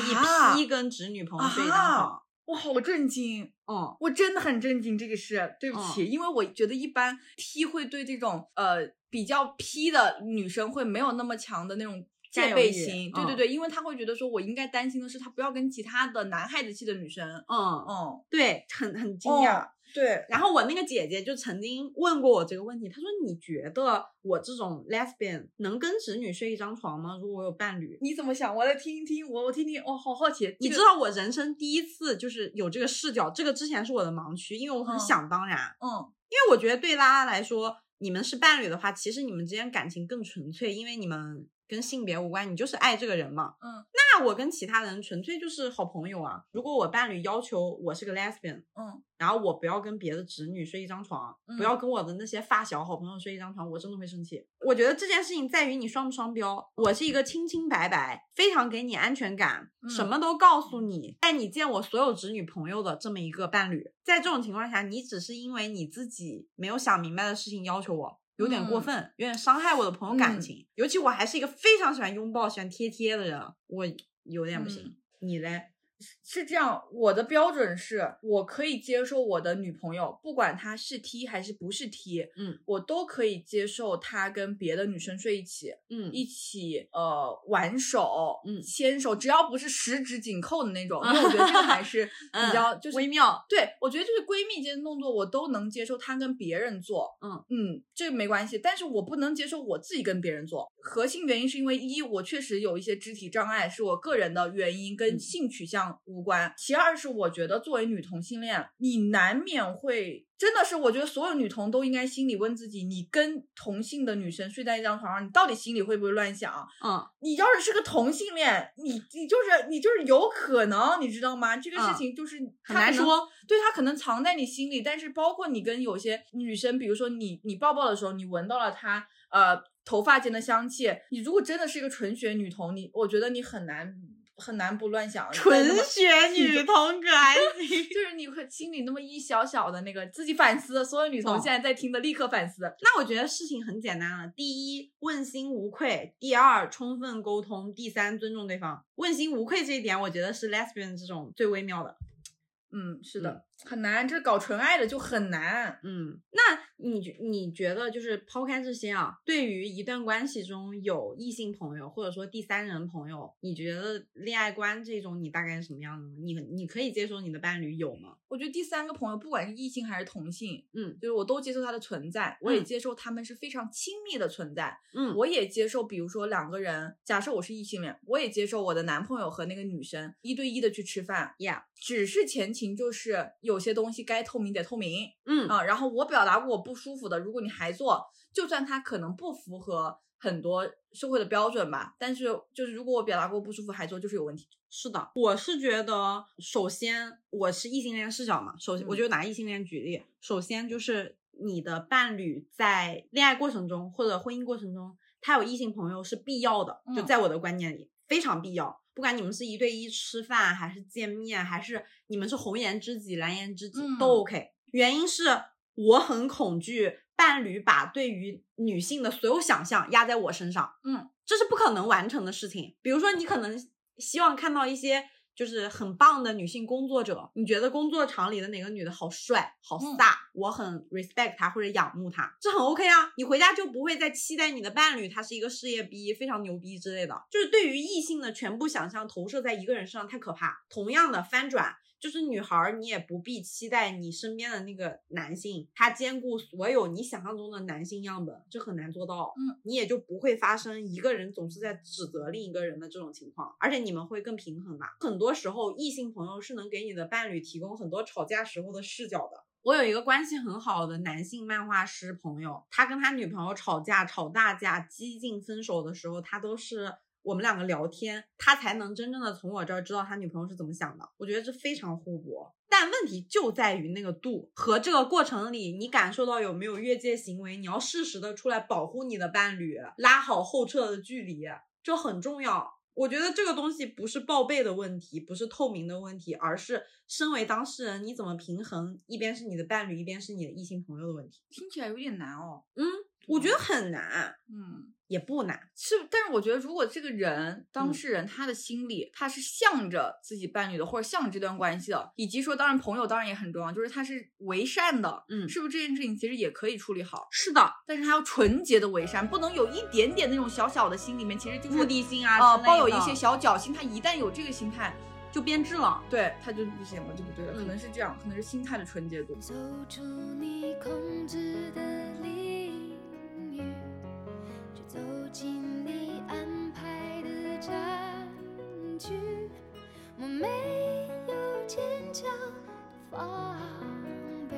S1: P 跟直女朋友睡一张床。
S3: 我好震惊，
S1: 嗯，
S3: 我真的很震惊这个事。对不起，因为我觉得一般 T 会对这种呃比较 P 的女生会没有那么强的那种戒备心。对对对，因为他会觉得说我应该担心的是他不要跟其他的男孩子气的女生。
S1: 嗯
S3: 嗯，
S1: 对，很很惊讶。
S3: 对，
S1: 然后我那个姐姐就曾经问过我这个问题，她说：“你觉得我这种 lesbian 能跟直女睡一张床吗？如果我有伴侣，
S3: 你怎么想？我来听一听，我我听听，我好好奇。
S1: 你知道我人生第一次就是有这个视角，这个之前是我的盲区，因为我很想当然，
S3: 嗯，
S1: 因为我觉得对拉拉来说，你们是伴侣的话，其实你们之间感情更纯粹，因为你们。”跟性别无关，你就是爱这个人嘛。
S3: 嗯，
S1: 那我跟其他人纯粹就是好朋友啊。如果我伴侣要求我是个 lesbian，
S3: 嗯，
S1: 然后我不要跟别的直女睡一张床，不要跟我的那些发小好朋友睡一张床，我真的会生气。我觉得这件事情在于你双不双标。我是一个清清白白，非常给你安全感，什么都告诉你，带你见我所有直女朋友的这么一个伴侣。在这种情况下，你只是因为你自己没有想明白的事情要求我。有点过分，有点伤害我的朋友感情。尤其我还是一个非常喜欢拥抱、喜欢贴贴的人，我有点不行。你嘞？
S3: 是这样，我的标准是我可以接受我的女朋友，不管她是 T 还是不是 T，
S1: 嗯，
S3: 我都可以接受她跟别的女生睡一起，
S1: 嗯，
S3: 一起呃挽手，
S1: 嗯，
S3: 牵手，只要不是十指紧扣的那种，因为我觉得这个还是 比较就是
S1: 微妙。
S3: 对，我觉得就是闺蜜间的动作我都能接受，她跟别人做，
S1: 嗯
S3: 嗯，这个没关系，但是我不能接受我自己跟别人做。核心原因是因为一，我确实有一些肢体障碍，是我个人的原因，跟性取向。无关。其二是我觉得，作为女同性恋，你难免会，真的是，我觉得所有女同都应该心里问自己：你跟同性的女生睡在一张床上，你到底心里会不会乱想？
S1: 嗯，
S3: 你要是是个同性恋，你你就是你就是有可能，你知道吗？这个事情就是
S1: 很难说，
S3: 对他可能藏在你心里，但是包括你跟有些女生，比如说你你抱抱的时候，你闻到了她呃头发间的香气，你如果真的是一个纯血女同，你我觉得你很难。很难不乱想，
S1: 纯血女同可还行，
S3: 就是你会心里那么一小小的那个自己反思。所有女同现在在听的立刻反思。
S1: 那我觉得事情很简单了：第一，问心无愧；第二，充分沟通；第三，尊重对方。问心无愧这一点，我觉得是 lesbian 这种最微妙的。
S3: 嗯，是的。很难，这搞纯爱的就很难。
S1: 嗯，那你觉你觉得就是抛开这些啊，对于一段关系中有异性朋友或者说第三人朋友，你觉得恋爱观这种你大概是什么样的？你你可以接受你的伴侣有吗？
S3: 我觉得第三个朋友不管是异性还是同性，
S1: 嗯，
S3: 就是我都接受他的存在，我也接受他们是非常亲密的存在。
S1: 嗯，
S3: 我也接受，比如说两个人，假设我是异性恋，我也接受我的男朋友和那个女生一对一的去吃饭。
S1: Yeah，
S3: 只是前情就是有些东西该。透明得透明，
S1: 嗯
S3: 啊，然后我表达过我不舒服的，如果你还做，就算他可能不符合很多社会的标准吧，但是就是如果我表达过不舒服还做，就是有问题。
S1: 是的，我是觉得，首先我是异性恋视角嘛，首先我就拿异性恋举例，首先就是你的伴侣在恋爱过程中或者婚姻过程中，他有异性朋友是必要的，就在我的观念里非常必要。不管你们是一对一吃饭，还是见面，还是你们是红颜知己、蓝颜知己，都 OK。原因是我很恐惧伴侣把对于女性的所有想象压在我身上，
S3: 嗯，
S1: 这是不可能完成的事情。比如说，你可能希望看到一些就是很棒的女性工作者，你觉得工作场里的哪个女的好帅、好飒，我很 respect 她或者仰慕她，这很 OK 啊。你回家就不会再期待你的伴侣他是一个事业逼、非常牛逼之类的，就是对于异性的全部想象投射在一个人身上太可怕。同样的翻转。就是女孩，你也不必期待你身边的那个男性，他兼顾所有你想象中的男性样本，这很难做到。
S3: 嗯，
S1: 你也就不会发生一个人总是在指责另一个人的这种情况，而且你们会更平衡嘛。很多时候，异性朋友是能给你的伴侣提供很多吵架时候的视角的。我有一个关系很好的男性漫画师朋友，他跟他女朋友吵架、吵大架、激进分手的时候，他都是。我们两个聊天，他才能真正的从我这儿知道他女朋友是怎么想的。我觉得这非常互补，但问题就在于那个度和这个过程里，你感受到有没有越界行为，你要适时的出来保护你的伴侣，拉好后撤的距离，这很重要。我觉得这个东西不是报备的问题，不是透明的问题，而是身为当事人你怎么平衡，一边是你的伴侣，一边是你的异性朋友的问题。
S3: 听起来有点难哦。
S1: 嗯，我觉得很难。
S3: 嗯。
S1: 也不难，
S3: 是，但是我觉得，如果这个人当事人他的心里他是向着自己伴侣的，或者向着这段关系的，以及说，当然朋友当然也很重要，就是他是为善的，
S1: 嗯，
S3: 是不是这件事情其实也可以处理好？
S1: 是的，
S3: 但是他要纯洁的为善，不能有一点点那种小小的心里面其实就是
S1: 目的性啊，
S3: 呃，抱有一些小侥幸。他一旦有这个心态，
S1: 就变质了，
S3: 对，他就不行了，就不对了，可能是这样，可能是心态的纯洁度。走出你控制的走进你安排的战局，我没有坚强的防备，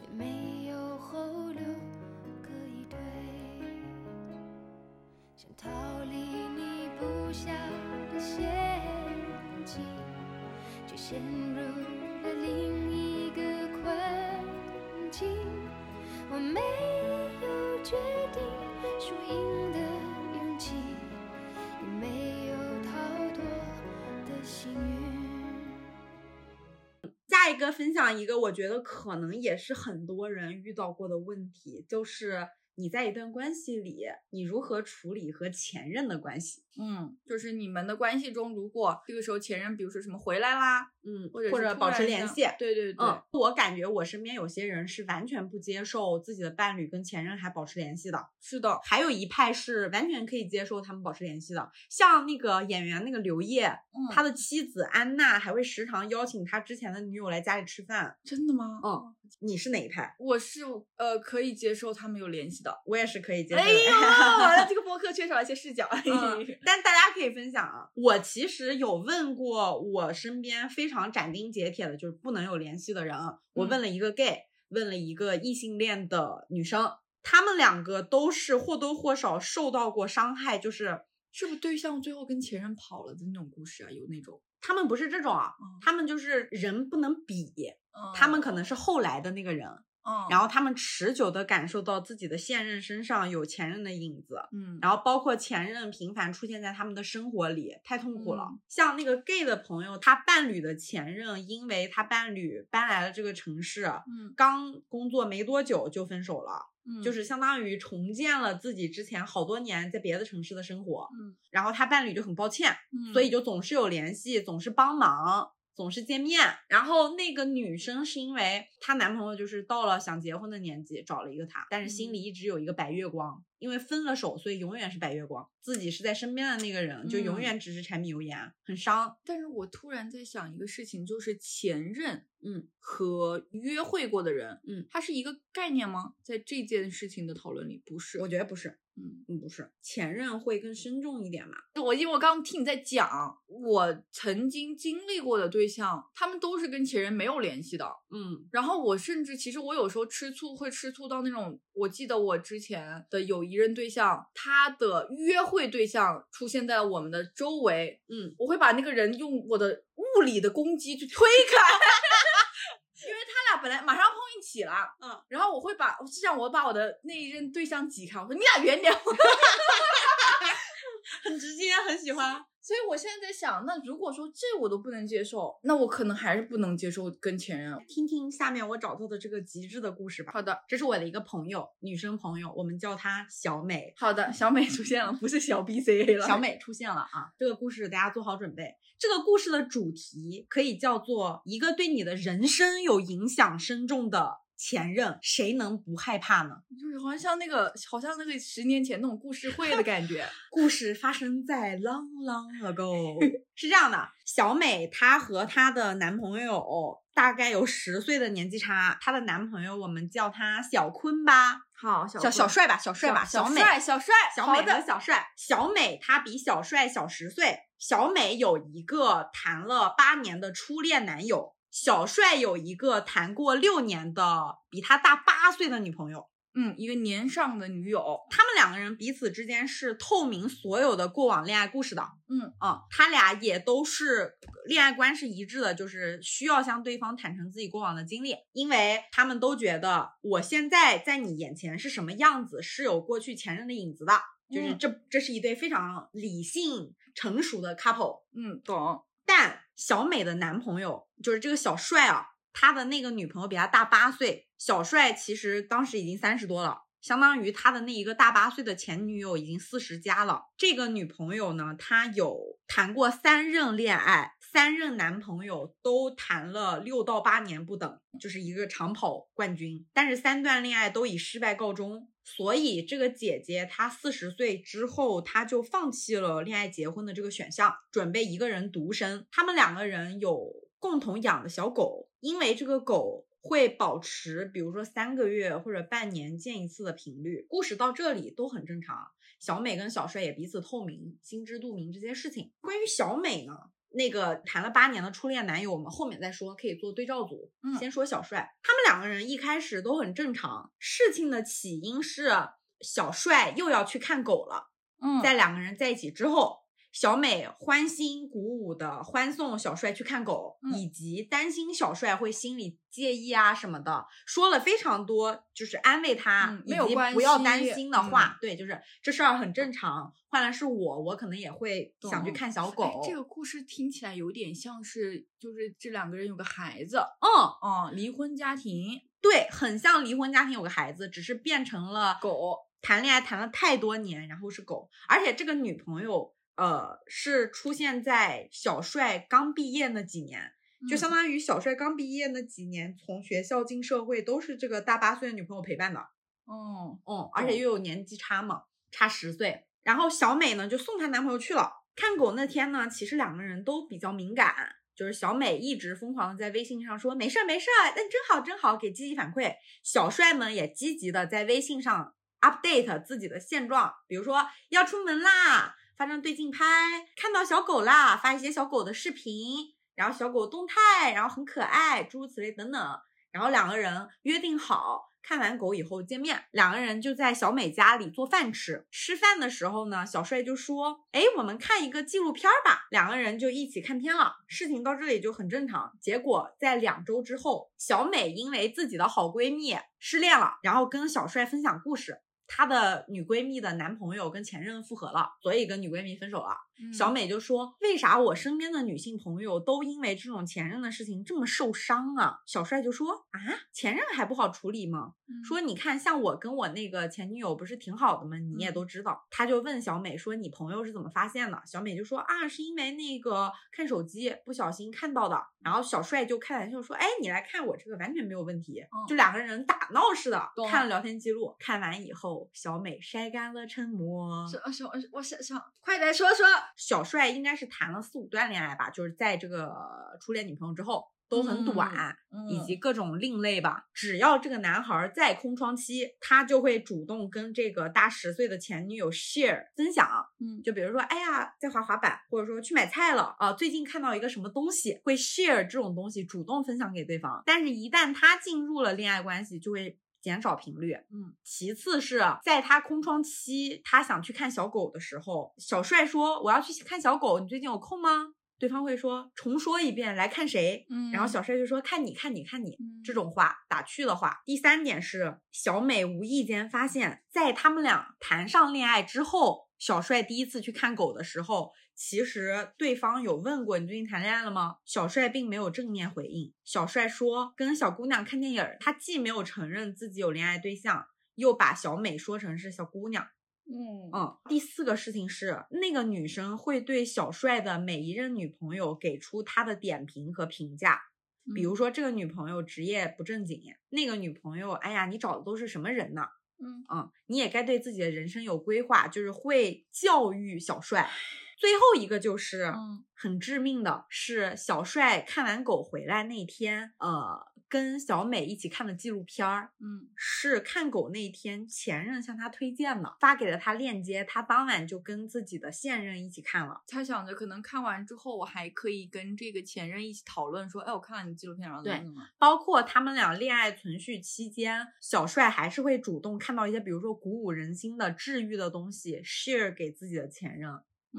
S3: 也没有后路可以退，想逃离你布下的陷阱，却陷入了另一个困境，我没有决定。输赢的勇气，也没有逃脱的幸运。
S1: 下一个分享一个，我觉得可能也是很多人遇到过的问题，就是你在一段关系里，你如何处理和前任的关系？
S3: 嗯，就是你们的关系中，如果这个时候前任，比如说什么回来啦，
S1: 嗯，
S3: 或者
S1: 或者保持联系，
S3: 对对对，
S1: 嗯，我感觉我身边有些人是完全不接受自己的伴侣跟前任还保持联系的，
S3: 是的，
S1: 还有一派是完全可以接受他们保持联系的，像那个演员那个刘烨，他的妻子安娜还会时常邀请他之前的女友来家里吃饭，
S3: 真的吗？
S1: 嗯，你是哪一派？
S3: 我是呃可以接受他们有联系的，
S1: 我也是可以接受。
S3: 哎呦，完了，这个播客缺少一些视角。
S1: 但大家可以分享啊，我其实有问过我身边非常斩钉截铁的，就是不能有联系的人。我问了一个 gay，问了一个异性恋的女生，他们两个都是或多或少受到过伤害，就是
S3: 是不是对象最后跟前任跑了的那种故事啊？有那种？
S1: 他们不是这种啊，他们就是人不能比，他们可能是后来的那个人。然后他们持久的感受到自己的现任身上有前任的影子，
S3: 嗯，
S1: 然后包括前任频繁出现在他们的生活里，太痛苦了。像那个 gay 的朋友，他伴侣的前任，因为他伴侣搬来了这个城市，
S3: 嗯，
S1: 刚工作没多久就分手了，
S3: 嗯，
S1: 就是相当于重建了自己之前好多年在别的城市的生活，
S3: 嗯，
S1: 然后他伴侣就很抱歉，
S3: 嗯，
S1: 所以就总是有联系，总是帮忙。总是见面，然后那个女生是因为她男朋友就是到了想结婚的年纪，找了一个他，但是心里一直有一个白月光，因为分了手，所以永远是白月光，自己是在身边的那个人，就永远只是柴米油盐，很伤。
S3: 但是我突然在想一个事情，就是前任，
S1: 嗯，
S3: 和约会过的人，
S1: 嗯，
S3: 他是一个概念吗？在这件事情的讨论里，不是，
S1: 我觉得不是。
S3: 嗯，
S1: 不是，前任会更深重一点嘛？
S3: 我因为我刚刚听你在讲，我曾经经历过的对象，他们都是跟前任没有联系的。
S1: 嗯，
S3: 然后我甚至其实我有时候吃醋会吃醋到那种，我记得我之前的有一任对象，他的约会对象出现在我们的周围，
S1: 嗯，
S3: 我会把那个人用我的物理的攻击去推开。因为他俩本来马上碰一起了，
S1: 嗯，
S3: 然后我会把，就像，我把我的那一任对象挤开，我说你俩远点，
S1: 很直接，很喜欢。
S3: 所以我现在在想，那如果说这我都不能接受，那我可能还是不能接受跟前任。
S1: 听听下面我找到的这个极致的故事吧。
S3: 好的，
S1: 这是我的一个朋友，女生朋友，我们叫她小美。
S3: 好的，小美出现了，不是小 B C A 了。
S1: 小美出现了啊！这个故事大家做好准备。这个故事的主题可以叫做一个对你的人生有影响深重的。前任谁能不害怕呢？
S3: 就是好像像那个，好像那个十年前那种故事会的感觉。
S1: 故事发生在 long long ago，是这样的：小美她和她的男朋友大概有十岁的年纪差。她的男朋友我们叫他小坤吧，
S3: 好
S1: 小小帅吧，小帅吧，
S3: 小
S1: 帅
S3: 小帅，
S1: 小美的小帅。小美她比小帅小十岁。小美有一个谈了八年的初恋男友。小帅有一个谈过六年的比他大八岁的女朋友，
S3: 嗯，一个年上的女友。
S1: 他们两个人彼此之间是透明所有的过往恋爱故事的，
S3: 嗯。
S1: 啊，他俩也都是恋爱观是一致的，就是需要向对方坦诚自己过往的经历，因为他们都觉得我现在在你眼前是什么样子，是有过去前任的影子的，就是这这是一对非常理性成熟的 couple，
S3: 嗯，懂。
S1: 但小美的男朋友就是这个小帅啊，他的那个女朋友比他大八岁。小帅其实当时已经三十多了，相当于他的那一个大八岁的前女友已经四十加了。这个女朋友呢，她有谈过三任恋爱，三任男朋友都谈了六到八年不等，就是一个长跑冠军。但是三段恋爱都以失败告终。所以这个姐姐她四十岁之后，她就放弃了恋爱结婚的这个选项，准备一个人独身。他们两个人有共同养的小狗，因为这个狗会保持，比如说三个月或者半年见一次的频率。故事到这里都很正常，小美跟小帅也彼此透明，心知肚明这些事情。关于小美呢？那个谈了八年的初恋男友，我们后面再说，可以做对照组。
S3: 嗯，
S1: 先说小帅，他们两个人一开始都很正常。事情的起因是小帅又要去看狗了。
S3: 嗯，
S1: 在两个人在一起之后。小美欢欣鼓舞的欢送小帅去看狗，以及担心小帅会心里介意啊什么的，说了非常多，就是安慰他以及不要担心的话。对，就是这事儿很正常。换来是我，我可能也会想去看小狗。
S3: 这个故事听起来有点像是，就是这两个人有个孩子，
S1: 嗯
S3: 嗯，离婚家庭，
S1: 对，很像离婚家庭有个孩子，只是变成了
S3: 狗。
S1: 谈恋爱谈了太多年，然后是狗，而且这个女朋友。呃，是出现在小帅刚毕业那几年，就相当于小帅刚毕业那几年，从学校进社会都是这个大八岁的女朋友陪伴的。
S3: 哦，
S1: 哦，而且又有年纪差嘛，差十岁。然后小美呢就送她男朋友去了看狗那天呢，其实两个人都比较敏感，就是小美一直疯狂的在微信上说没事儿没事儿，那真好真好，给积极反馈。小帅们也积极的在微信上 update 自己的现状，比如说要出门啦。发张对镜拍，看到小狗啦，发一些小狗的视频，然后小狗动态，然后很可爱，诸如此类等等。然后两个人约定好，看完狗以后见面。两个人就在小美家里做饭吃。吃饭的时候呢，小帅就说：“哎，我们看一个纪录片吧。”两个人就一起看片了。事情到这里就很正常。结果在两周之后，小美因为自己的好闺蜜失恋了，然后跟小帅分享故事。她的女闺蜜的男朋友跟前任复合了，所以跟女闺蜜分手了。小美就说：“为啥我身边的女性朋友都因为这种前任的事情这么受伤啊？”小帅就说：“啊，前任还不好处理吗？说你看，像我跟我那个前女友不是挺好的吗？你也都知道。”他就问小美说：“你朋友是怎么发现的？”小美就说：“啊，是因为那个看手机不小心看到的。”然后小帅就开玩笑说：“哎，你来看我这个完全没有问题。”就两个人打闹似的看了聊天记录。看完以后，小美晒干了沉默。
S3: 小小我想想，快点说说。
S1: 小帅应该是谈了四五段恋爱吧，就是在这个初恋女朋友之后都很短，以及各种另类吧。只要这个男孩在空窗期，他就会主动跟这个大十岁的前女友 share 分享。
S3: 嗯，
S1: 就比如说，哎呀，在滑滑板，或者说去买菜了啊，最近看到一个什么东西，会 share 这种东西，主动分享给对方。但是，一旦他进入了恋爱关系，就会。减少频率，
S3: 嗯，
S1: 其次是在他空窗期，他想去看小狗的时候，小帅说：“我要去看小狗，你最近有空吗？”对方会说重说一遍来看谁，
S3: 嗯
S1: 然后小帅就说看你看你看你
S3: 嗯
S1: 这种话打趣的话。第三点是小美无意间发现，在他们俩谈上恋爱之后，小帅第一次去看狗的时候。其实对方有问过你最近谈恋爱了吗？小帅并没有正面回应。小帅说跟小姑娘看电影儿，他既没有承认自己有恋爱对象，又把小美说成是小姑娘。
S3: 嗯
S1: 嗯，第四个事情是，那个女生会对小帅的每一任女朋友给出她的点评和评价。比如说，这个女朋友职业不正经，那个女朋友，哎呀，你找的都是什么人呢？
S3: 嗯
S1: 嗯，你也该对自己的人生有规划，就是会教育小帅。最后一个就是
S3: 嗯
S1: 很致命的是，小帅看完狗回来那天，呃，跟小美一起看的纪录片儿，
S3: 嗯
S1: 是看狗那天前任向他推荐的，发给了他链接，他当晚就跟自己的现任一起看了。
S3: 他想着可能看完之后，我还可以跟这个前任一起讨论说，哎，我看了你纪录片，然后怎么
S1: 对
S3: 怎么。
S1: 包括他们俩恋爱存续期间，小帅还是会主动看到一些，比如说鼓舞人心的、治愈的东西，share 给自己的前任，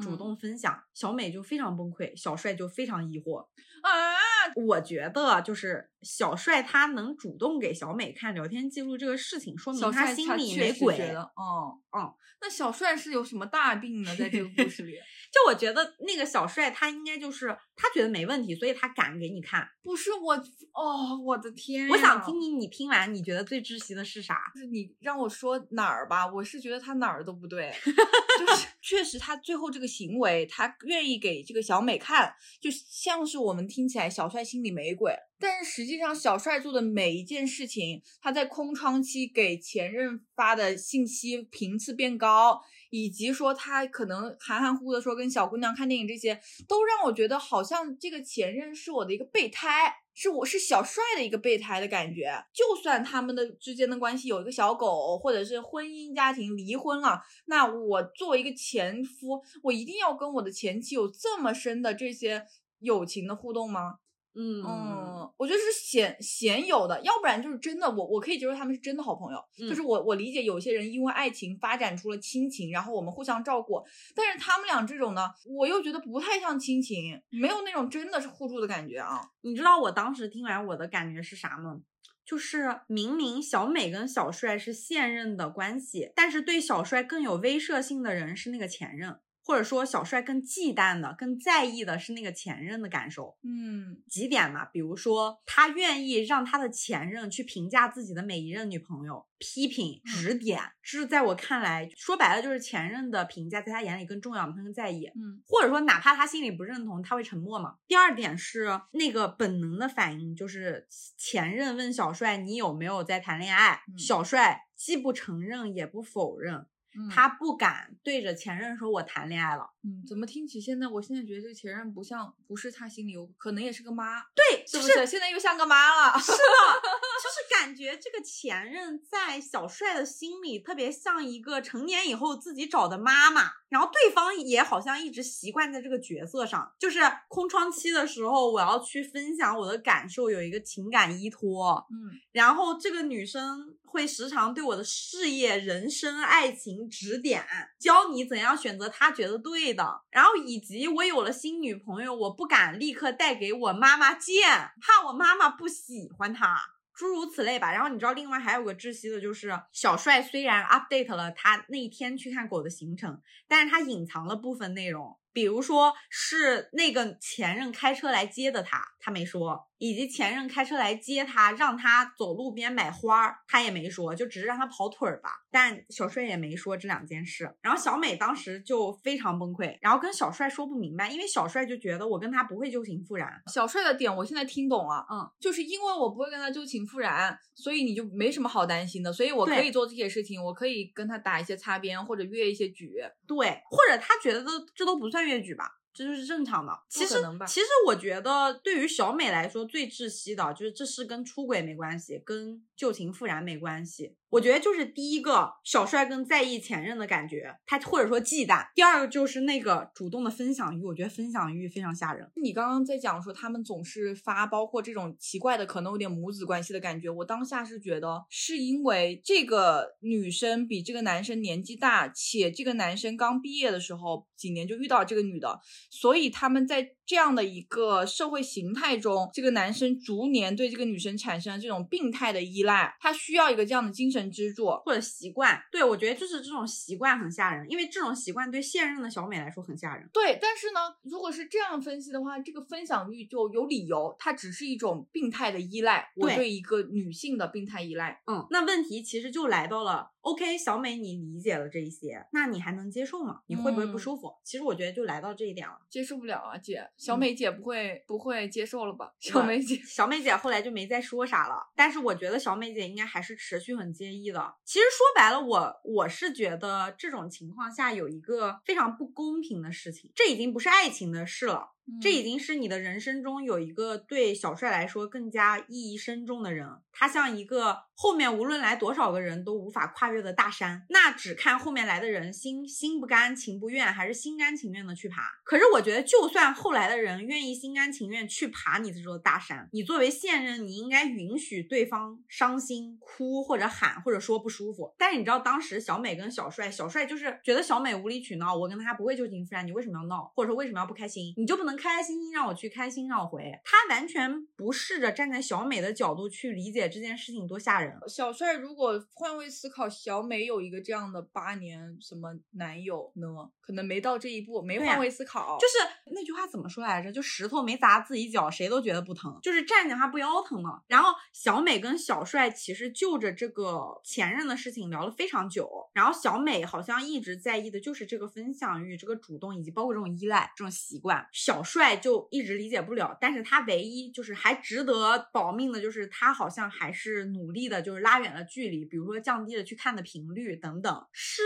S1: 主
S3: 嗯
S1: 动分享。小美就非常崩溃，小帅就非常疑惑。
S3: 啊，
S1: 我觉得就是小帅他能主动给小美看聊天记录这个事情，说明
S3: 他心
S1: 里没鬼。
S3: 哦
S1: 嗯，
S3: 那小帅是有什么大病呢？在这个故事里，
S1: 就我觉得那个小帅他应该就是他觉得没问题，所以他敢给你看。
S3: 不是我，哦，我的天呀，
S1: 我想听听你听完你觉得最窒息的是啥？
S3: 就是你让我说哪儿吧，我是觉得他哪儿都不对，就是确实他最后这个行为，他愿意给这个小美看，就像是我们听起来小帅心里没鬼，但是实际上小帅做的每一件事情，他在空窗期给前任发的信息频次变高，以及说他可能含含糊糊的说跟小姑娘看电影这些，都让我觉得好像这个前任是我的一个备胎。是我是小帅的一个备胎的感觉，就算他们的之间的关系有一个小狗，或者是婚姻家庭离婚了，那我作为一个前夫，我一定要跟我的前妻有这么深的这些友情的互动吗？
S1: 嗯
S3: 嗯，我觉得是鲜鲜有的，要不然就是真的，我我可以接受他们是真的好朋友，就是我我理解有些人因为爱情发展出了亲情，然后我们互相照顾，但是他们俩这种呢，我又觉得不太像亲情，没有那种真的是互助的感觉啊。
S1: 你知道我当时听完我的感觉是啥吗？就是明明小美跟小帅是现任的关系，但是对小帅更有威慑性的人是那个前任，或者说小帅更忌惮的、更在意的是那个前任的感受。
S3: 嗯
S1: 几点嘛，比如说他愿意让他的前任去评价自己的每一任女朋友，批评、指点，这是在我看来，说白了就是前任的评价在他眼里更重要，他更在意。
S3: 嗯
S1: 或者说哪怕他心里不认同，他会沉默嘛。第二点是那个本能的反应，就是前任问小帅你有没有在谈恋爱，
S3: 嗯
S1: 小帅既不承认也不否认，
S3: 嗯
S1: 他不敢对着前任说我谈恋爱了。
S3: 嗯，怎么听起现在，我现在觉得这个前任不像，不是他心里有，可能也是个妈，
S1: 对，
S3: 是不
S1: 是
S3: 是？现在又像个妈了。
S1: 是的，就是感觉这个前任在小帅的心里特别像一个成年以后自己找的妈妈，然后对方也好像一直习惯在这个角色上，就是空窗期的时候，我要去分享我的感受，有一个情感依托，
S3: 嗯
S1: 然后这个女生会时常对我的事业、人生、爱情指点，教你怎样选择他觉得对的。然后以及我有了新女朋友，我不敢立刻带给我妈妈见，怕我妈妈不喜欢她。诸如此类吧，然后你知道，另外还有个窒息的，就是小帅虽然 update 了他那一天去看狗的行程，但是他隐藏了部分内容，比如说是那个前任开车来接的他，他没说，以及前任开车来接他，让他走路边买花儿，他也没说，就只是让他跑腿儿吧。但小帅也没说这两件事。然后小美当时就非常崩溃，然后跟小帅说不明白，因为小帅就觉得我跟他不会旧情复燃。
S3: 小帅的点我现在听懂了，
S1: 嗯，
S3: 就是因为我不会跟他旧情复燃，所以你就没什么好担心的，所以我可以做这些事情，我可以跟他打一些擦边或者越一些局。
S1: 对，或者他觉得都这都不算越矩吧，这就是正常的。其实其实我觉得对于小美来说最窒息的就是这事跟出轨没关系，跟旧情复燃没关系。我觉得就是第一个，小帅更在意前任的感觉，他或者说忌惮；第二个就是那个主动的分享欲，我觉得分享欲非常吓人。
S3: 你刚刚在讲说他们总是发，包括这种奇怪的，可能有点母子关系的感觉。我当下是觉得，是因为这个女生比这个男生年纪大，且这个男生刚毕业的时候几年就遇到这个女的，所以他们在这样的一个社会形态中，这个男生逐年对这个女生产生了这种病态的依赖，他需要一个这样的精神支柱
S1: 或者习惯。对我觉得就是这种习惯很吓人，因为这种习惯对现任的小美来说很吓人。
S3: 对，但是呢，如果是这样分析的话，这个分享欲就有理由，它只是一种病态的依赖，我对一个女性的病态依赖。
S1: 嗯，那问题其实就来到了。OK，小美，你理解了这一些，那你还能接受吗？你会不会不舒服？其实我觉得就来到这一点了，
S3: 接受不了啊，姐，小美姐不会不会接受了吧？小美姐，
S1: 小美姐后来就没再说啥了。但是我觉得小美姐应该还是持续很介意的。其实说白了，我我是觉得这种情况下有一个非常不公平的事情，这已经不是爱情的事了。这已经是你的人生中有一个对小帅来说更加意义深重的人，他像一个后面无论来多少个人都无法跨越的大山，那只看后面来的人心心不甘情不愿，还是心甘情愿的去爬。可是我觉得，就算后来的人愿意心甘情愿去爬你这座大山，你作为现任，你应该允许对方伤心哭或者喊或者说不舒服。但是你知道，当时小美跟小帅，小帅就是觉得小美无理取闹，我跟他不会旧情复燃，你为什么要闹，或者说为什么要不开心，你就不能。开开心心让我去，开心让我回。他完全不试着站在小美的角度去理解这件事情多吓人。
S3: 小帅如果换位思考，小美有一个这样的八年什么男友呢？可能没到这一步，没换位思考。
S1: 就是那句话怎么说来着？就石头没砸自己脚，谁都觉得不疼。就是站着他不腰疼了。然后小美跟小帅其实就着这个前任的事情聊了非常久。然后小美好像一直在意的就是这个分享欲、这个主动以及包括这种依赖、这种习惯。小。帅就一直理解不了，但是他唯一就是还值得保命的，就是他好像还是努力的，就是拉远了距离，比如说降低了去看的频率等等。是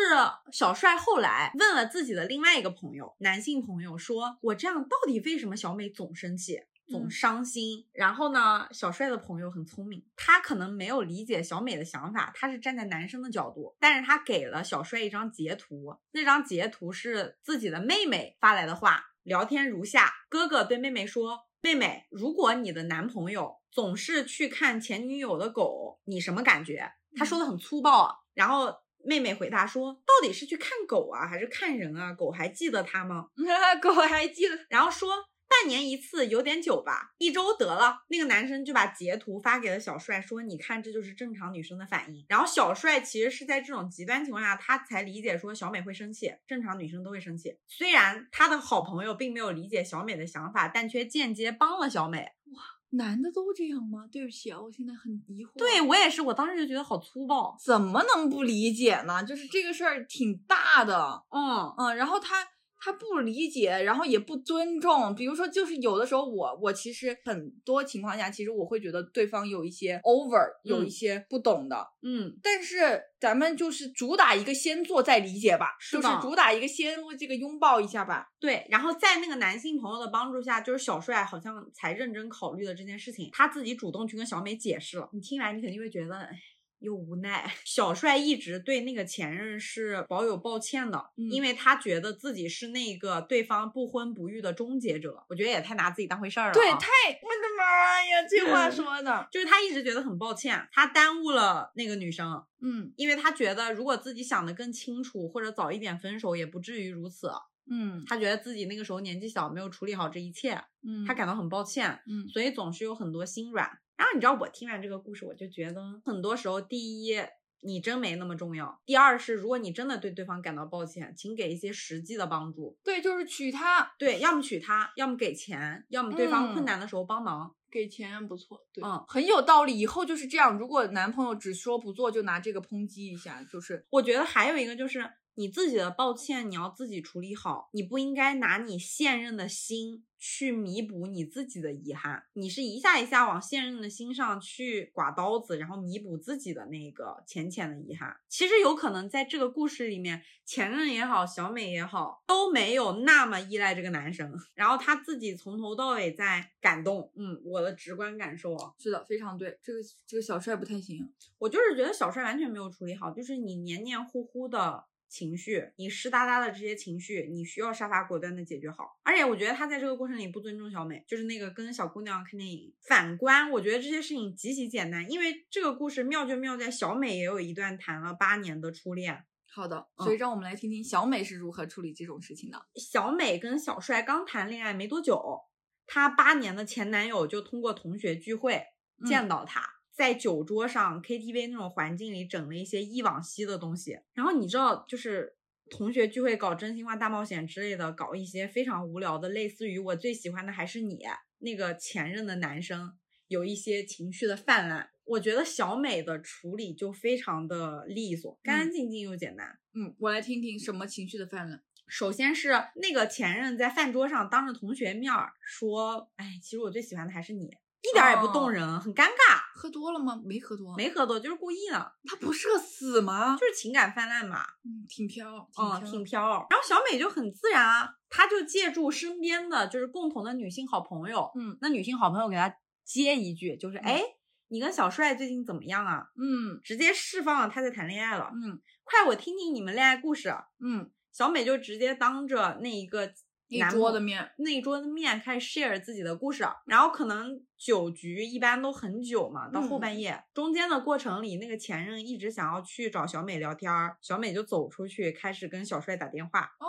S1: 小帅后来问了自己的另外一个朋友，男性朋友说：“我这样到底为什么小美总生气？”总伤心，然后呢？小帅的朋友很聪明，他可能没有理解小美的想法，他是站在男生的角度，但是他给了小帅一张截图，那张截图是自己的妹妹发来的话，聊天如下：哥哥对妹妹说，妹妹，如果你的男朋友总是去看前女友的狗，你什么感觉？他说的很粗暴啊。然后妹妹回答说，到底是去看狗啊，还是看人啊？狗还记得他吗？
S3: 狗还记得。
S1: 然后说。半年一次有点久吧，一周得了。那个男生就把截图发给了小帅，说：“你看，这就是正常女生的反应。”然后小帅其实是在这种极端情况下，他才理解说小美会生气，正常女生都会生气。虽然他的好朋友并没有理解小美的想法，但却间接帮了小美。
S3: 哇，男的都这样吗？对不起啊，我现在很疑惑。
S1: 对我也是，我当时就觉得好粗暴，
S3: 怎么能不理解呢？就是这个事儿挺大的，
S1: 嗯
S3: 嗯，然后他。他不理解，然后也不尊重。比如说，就是有的时候，我我其实很多情况下，其实我会觉得对方有一些 over，有一些不懂的。
S1: 嗯，
S3: 但是咱们就是主打一个先做再理解吧，就是主打一个先这个拥抱一下吧。
S1: 对，然后在那个男性朋友的帮助下，就是小帅好像才认真考虑了这件事情，他自己主动去跟小美解释了。你听完，你肯定会觉得，哎。又无奈，小帅一直对那个前任是保有抱歉的，因为他觉得自己是那个对方不婚不育的终结者。我觉得也太拿自己当回事儿了。
S3: 对，太我的妈呀，这话说的，
S1: 就是他一直觉得很抱歉，他耽误了那个女生。
S3: 嗯，
S1: 因为他觉得如果自己想的更清楚，或者早一点分手，也不至于如此。
S3: 嗯，
S1: 他觉得自己那个时候年纪小，没有处理好这一切。
S3: 嗯，
S1: 他感到很抱歉。
S3: 嗯，
S1: 所以总是有很多心软。然后你知道我听完这个故事，我就觉得很多时候，第一，你真没那么重要；第二是，如果你真的对对方感到抱歉，请给一些实际的帮助。
S3: 对，就是娶她，
S1: 对，要么娶她，要么给钱，要么对方困难的时候帮忙，
S3: 给钱不错，对，
S1: 嗯，
S3: 很有道理。以后就是这样，如果男朋友只说不做，就拿这个抨击一下，就是
S1: 我觉得还有一个就是。你自己的抱歉，你要自己处理好。你不应该拿你现任的心去弥补你自己的遗憾。你是一下一下往现任的心上去刮刀子，然后弥补自己的那个浅浅的遗憾。其实有可能在这个故事里面，前任也好，小美也好，都没有那么依赖这个男生。然后他自己从头到尾在感动。嗯，我的直观感受啊，
S3: 是的，非常对。这个这个小帅不太行，
S1: 我就是觉得小帅完全没有处理好，就是你黏黏糊糊的。情绪，你湿哒哒的这些情绪，你需要杀伐果断的解决好。而且我觉得他在这个过程里不尊重小美，就是那个跟小姑娘看电影。反观，我觉得这些事情极其简单，因为这个故事妙就妙在小美也有一段谈了八年的初恋。
S3: 好的，所以让我们来听听小美是如何处理这种事情的。
S1: 小美跟小帅刚谈恋爱没多久，她八年的前男友就通过同学聚会见到她，在酒桌上 KTV 那种环境里整了一些忆往昔的东西。然后你知道，就是同学聚会搞真心话大冒险之类的，搞一些非常无聊的，类似于我最喜欢的还是你那个前任的男生，有一些情绪的泛滥。我觉得小美的处理就非常的利索，干干净净又简单。
S3: 嗯，我来听听什么情绪的泛滥。
S1: 首先是那个前任在饭桌上当着同学面说：“哎，其实我最喜欢的还是你。”一点也不动人，很尴尬。
S3: 喝多了吗？没喝多，
S1: 没喝多，就是故意的。
S3: 他不是个死吗？
S1: 就是情感泛滥嘛。
S3: 嗯，挺飘，
S1: 嗯，挺飘。然后小美就很自然啊，她就借助身边的就是共同的女性好朋友，
S3: 嗯，
S1: 那女性好朋友给她接一句，就是哎。你跟小帅最近怎么样啊？
S3: 嗯，
S1: 直接释放了他在谈恋爱了。
S3: 嗯，
S1: 快我听听你们恋爱故事。
S3: 嗯，
S1: 小美就直接当着那一个
S3: 那桌的面，
S1: 那一桌的面开始 share 自己的故事。然后可能酒局一般都很久嘛，到后半夜，中间的过程里，那个前任一直想要去找小美聊天，小美就走出去开始跟小帅打电话。
S3: 哦，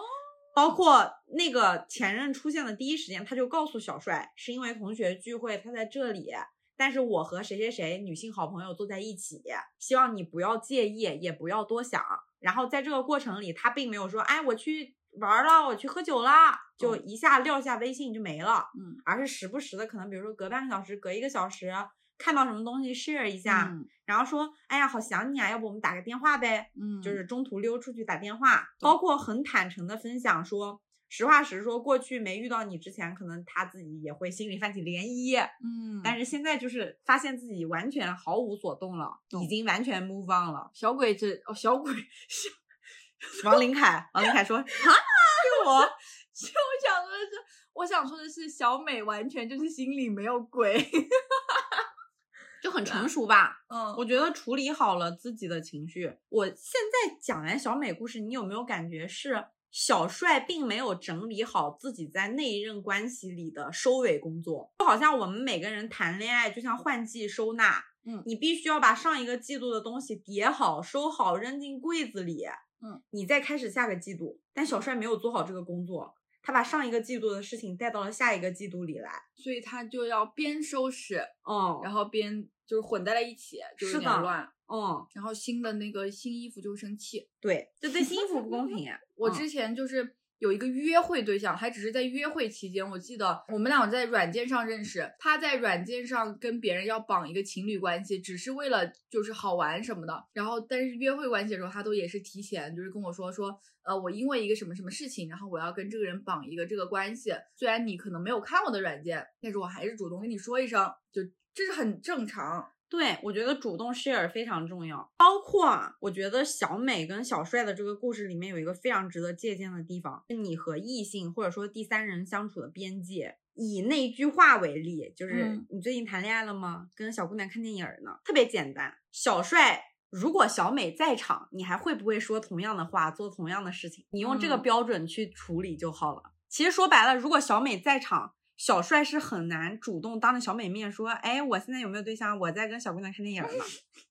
S1: 包括那个前任出现的第一时间，他就告诉小帅，是因为同学聚会，他在这里。但是我和谁谁谁女性好朋友坐在一起，希望你不要介意，也不要多想。然后在这个过程里，他并没有说，哎，我去玩了，我去喝酒啦，就一下撂下微信就没了，
S3: 嗯，
S1: 而是时不时的，可能比如说隔半个小时、隔一个小时，看到什么东西 share 一下，然后说，哎呀，好想你啊，要不我们打个电话呗，
S3: 嗯，
S1: 就是。中途溜出去打电话，包括很坦诚的分享说。实话实说，过去没遇到你之前，可能他自己也会心里泛起涟漪，
S3: 嗯，
S1: 但是现在就是发现自己完全毫无所动了，已经完全 move on 了。
S3: 小鬼这哦，小鬼，
S1: 王林凯，王林凯说啊，是我，
S3: 就想说的是，我想说的是，小美完全就是心里没有鬼，
S1: 就很成熟吧。
S3: 嗯，
S1: 我觉得处理好了自己的情绪。我现在讲完小美故事，你有没有感觉是？小帅并没有整理好自己在那一任关系里的收尾工作，就好像我们每个人谈恋爱就像换季收纳，
S3: 嗯，
S1: 你必须要把上一个季度的东西叠好、收好、扔进柜子里，
S3: 嗯，
S1: 你再开始下个季度。但小帅没有做好这个工作，他把上一个季度的事情带到了下一个季度里来，
S3: 所以他就要边收拾，
S1: 嗯，
S3: 然后边就是混在了一起，就有点乱。
S1: 嗯，
S3: 然后新的那个新衣服就生气，
S1: 对，就对 新衣服不公平。
S3: 我之前就是有一个约会对象，还只是在约会期间，我记得我们俩在软件上认识，他在软件上跟别人要绑一个情侣关系，只是为了就是好玩什么的。然后但是约会关系的时候，他都也是提前就是跟我说说，呃，我因为一个什么什么事情，然后我要跟这个人绑一个这个关系。虽然你可能没有看我的软件，但是我还是主动跟你说一声，就这是很正常。
S1: 对，我觉得主动 share 非常重要。包括啊，我觉得小美跟小帅的这个故事里面有一个非常值得借鉴的地方，是你和异性或者说第三人相处的边界。以那句话为例，就是你最近谈恋爱了吗？跟小姑娘看电影呢？特别简单。小帅，如果小美在场，你还会不会说同样的话，做同样的事情？你用这个标准去处理就好了。其实说白了，如果小美在场。小帅是很难主动当着小美面说，哎，我现在有没有对象？我在跟小姑娘看电影呢。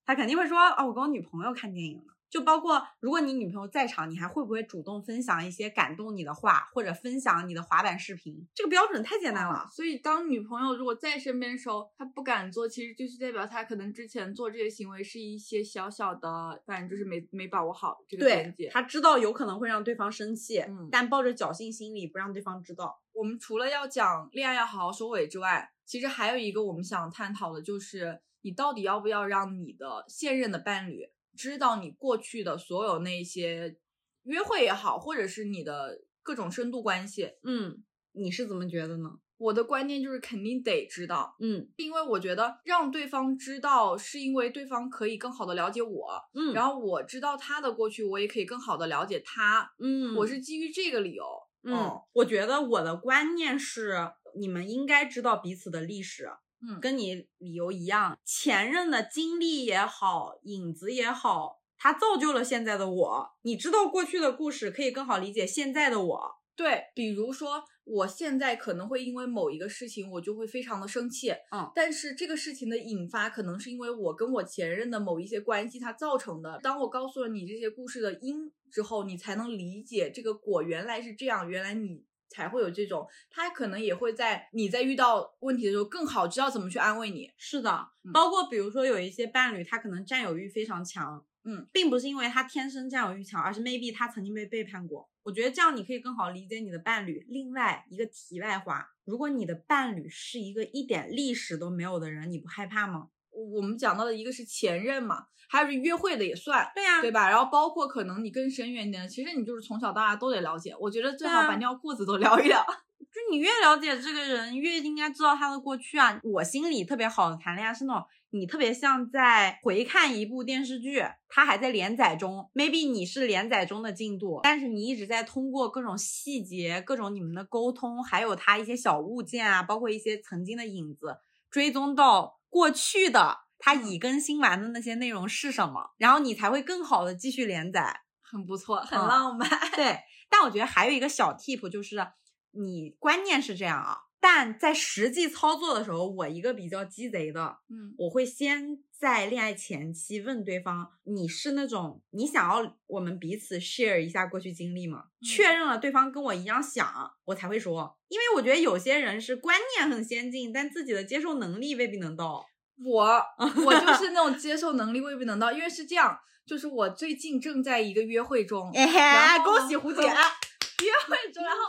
S1: 他肯定会说，啊，我跟我女朋友看电影呢。就包括如果你女朋友在场，你还会不会主动分享一些感动你的话，或者分享你的滑板视频？这个标准太简单了。
S3: 所以当女朋友如果在身边的时候，她不敢做，其实就是代表她可能之前做这些行为是一些小小的，反正就是没没把握好这个边界。
S1: 她知道有可能会让对方生气，
S3: 嗯，
S1: 但抱着侥幸心理不让对方知道。
S3: 我们除了要讲恋爱要好好收尾之外，其实还有一个我们想探讨的就是，你到底要不要让你的现任的伴侣知道你过去的所有那些约会也好，或者是你的各种深度关系？
S1: 嗯，你是怎么觉得呢？
S3: 我的观念就是肯定得知道，
S1: 嗯，
S3: 因为我觉得让对方知道，是因为对方可以更好的了解我，
S1: 嗯，
S3: 然后我知道他的过去，我也可以更好的了解他，
S1: 嗯，
S3: 我是基于这个理由。
S1: 嗯，我觉得我的观念是，你们应该知道彼此的历史，
S3: 嗯，
S1: 跟你理由一样，前任的经历也好，影子也好，它造就了现在的我。你知道过去的故事，可以更好理解现在的我。
S3: 对，比如说。我现在可能会因为某一个事情，我就会非常的生气，
S1: 嗯，
S3: 但是这个事情的引发可能是因为我跟我前任的某一些关系它造成的。当我告诉了你这些故事的因之后，你才能理解这个果原来是这样，原来你才会有这种，他可能也会在你在遇到问题的时候更好知道怎么去安慰你。
S1: 是的，包括比如说有一些伴侣，他可能占有欲非常强，
S3: 嗯，
S1: 并不是因为他天生占有欲强，而是 maybe 他曾经被背叛过。我觉得这样你可以更好理解你的伴侣。另外一个题外话，如果你的伴侣是一个一点历史都没有的人，你不害怕吗？
S3: 我们讲到的一个是前任嘛，还有是约会的也算，
S1: 对呀，
S3: 对吧？然后包括可能你更深远一点，其实你就是从小到大都得了解。我觉得最好把尿裤子都聊一聊。
S1: 就你越了解这个人，越应该知道他的过去啊。我心里特别好的谈恋爱是那种，你特别像在回看一部电视剧，它还在连载中，maybe 你是连载中的进度，但是你一直在通过各种细节、各种你们的沟通，还有他一些小物件啊，包括一些曾经的影子，追踪到过去的他已更新完的那些内容是什么，然后你才会更好的继续连载，
S3: 很不错，很浪漫。
S1: 对，但我觉得还有一个小 tip 就是。你观念是这样啊，但在实际操作的时候，我一个比较鸡贼的，
S3: 嗯，
S1: 我会先在恋爱前期问对方，你是那种你想要我们彼此 share 一下过去经历吗？确认了对方跟我一样想，我才会说，因为我觉得有些人是观念很先进，但自己的接受能力未必能到。
S3: 我 我就是那种接受能力未必能到，因为是这样，就是我最近正在一个约会中，
S1: 哎，恭喜胡姐，
S3: 约会中，然后。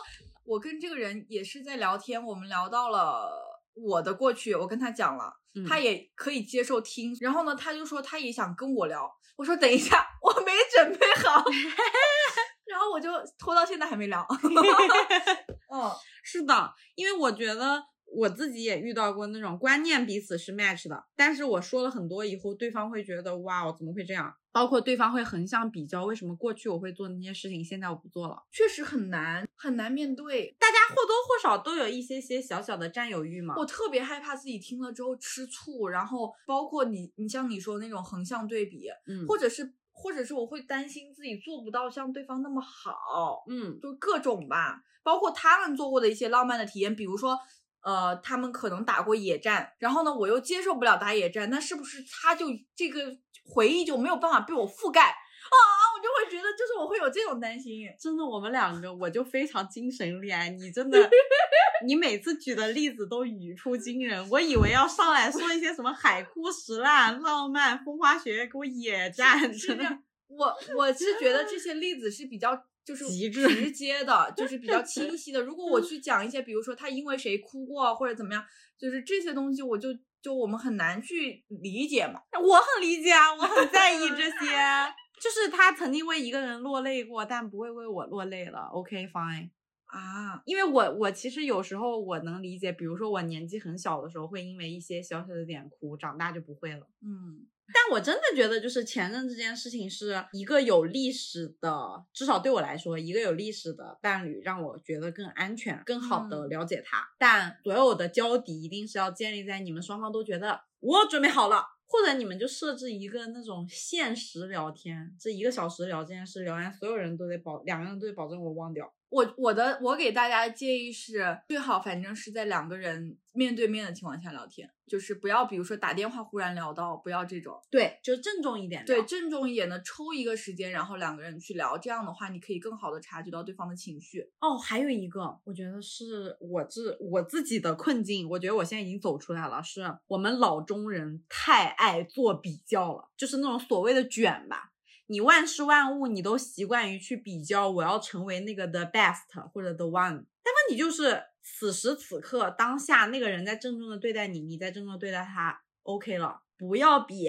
S3: 我跟这个人也是在聊天，我们聊到了我的过去，我跟他讲了，他也可以接受听。然后呢，他就说他也想跟我聊。我说等一下，我没准备好。然后我就拖到现在还没聊。
S1: 嗯，是的，因为我觉得我自己也遇到过那种观念彼此是 match 的，但是我说了很多以后，对方会觉得哇，我怎么会这样？包括对方会横向比较，为什么过去我会做那些事情，现在我不做了，
S3: 确实很难，很难面对。
S1: 大家或多或少都有一些些小小的占有欲嘛。
S3: 我特别害怕自己听了之后吃醋，然后包括你，你像你说那种横向对比，
S1: 嗯，
S3: 或者是，或者是我会担心自己做不到像对方那么好，
S1: 嗯，
S3: 就各种吧。包括他们做过的一些浪漫的体验，比如说，呃，他们可能打过野战，然后呢，我又接受不了打野战，那是不是他就这个？回忆就没有办法被我覆盖啊！我就会觉得，就是我会有这种担心。
S1: 真的，我们两个我就非常精神恋爱，你真的，你每次举的例子都语出惊人。我以为要上来说一些什么海枯石烂、浪漫、风花雪月，给我野战。真的，
S3: 我我是觉得这些例子是比较就是直接的，就是比较 清晰的。如果我去讲一些，比如说他因为谁哭过或者怎么样，就是这些东西，我就。就我们很难去理解嘛，
S1: 我很理解啊，我很在意这些。就是他曾经为一个人落泪过，但不会为我落泪了。OK fine
S3: 啊，
S1: 因为我我其实有时候我能理解，比如说我年纪很小的时候会因为一些小小的点哭，长大就不会了。
S3: 嗯。
S1: 但我真的觉得，就是前任这件事情是一个有历史的，至少对我来说，一个有历史的伴侣让我觉得更安全、更好的了解他。但所有的交底一定是要建立在你们双方都觉得我准备好了，或者你们就设置一个那种限时聊天，这一个小时聊这件事，聊完所有人都得保，两个人都得保证我忘掉。
S3: 我我的我给大家的建议是，最好反正是在两个人面对面的情况下聊天，就是不要比如说打电话忽然聊到，不要这种，
S1: 对，就郑重一点，
S3: 对，郑重一点的抽一个时间，然后两个人去聊，这样的话你可以更好的察觉到对方的情绪。
S1: 哦，还有一个，我觉得是我自我自己的困境，我觉得我现在已经走出来了，是我们老中人太爱做比较了，就是那种所谓的卷吧。你万事万物，你都习惯于去比较，我要成为那个 the best 或者 the one。但问题就是，此时此刻当下那个人在郑重的对待你，你在郑重的对待他，OK 了，不要比。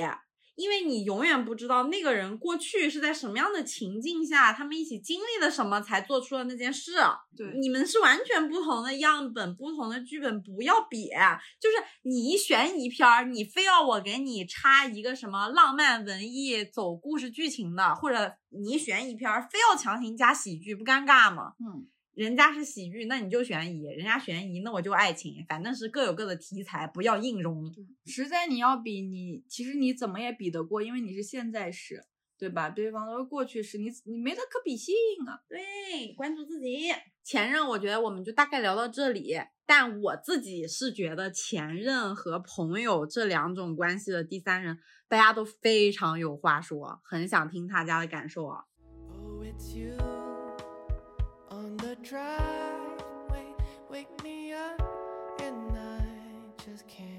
S1: 因为你永远不知道那个人过去是在什么样的情境下，他们一起经历了什么才做出了那件事。
S3: 对，
S1: 你们是完全不同的样本，不同的剧本，不要比。就是你悬疑片儿，你非要我给你插一个什么浪漫文艺走故事剧情的，或者你悬疑片儿非要强行加喜剧，不尴尬吗？
S3: 嗯。
S1: 人家是喜剧，那你就悬疑；人家悬疑，那我就爱情。反正是各有各的题材，不要硬融。
S3: 实在你要比，你其实你怎么也比得过，因为你是现在时，对吧？对方都是过去时，你你没得可比性啊。
S1: 对，关注自己前任，我觉得我们就大概聊到这里。但我自己是觉得前任和朋友这两种关系的第三人，大家都非常有话说，很想听大家的感受啊。
S4: driveway. Wake me up and I just can't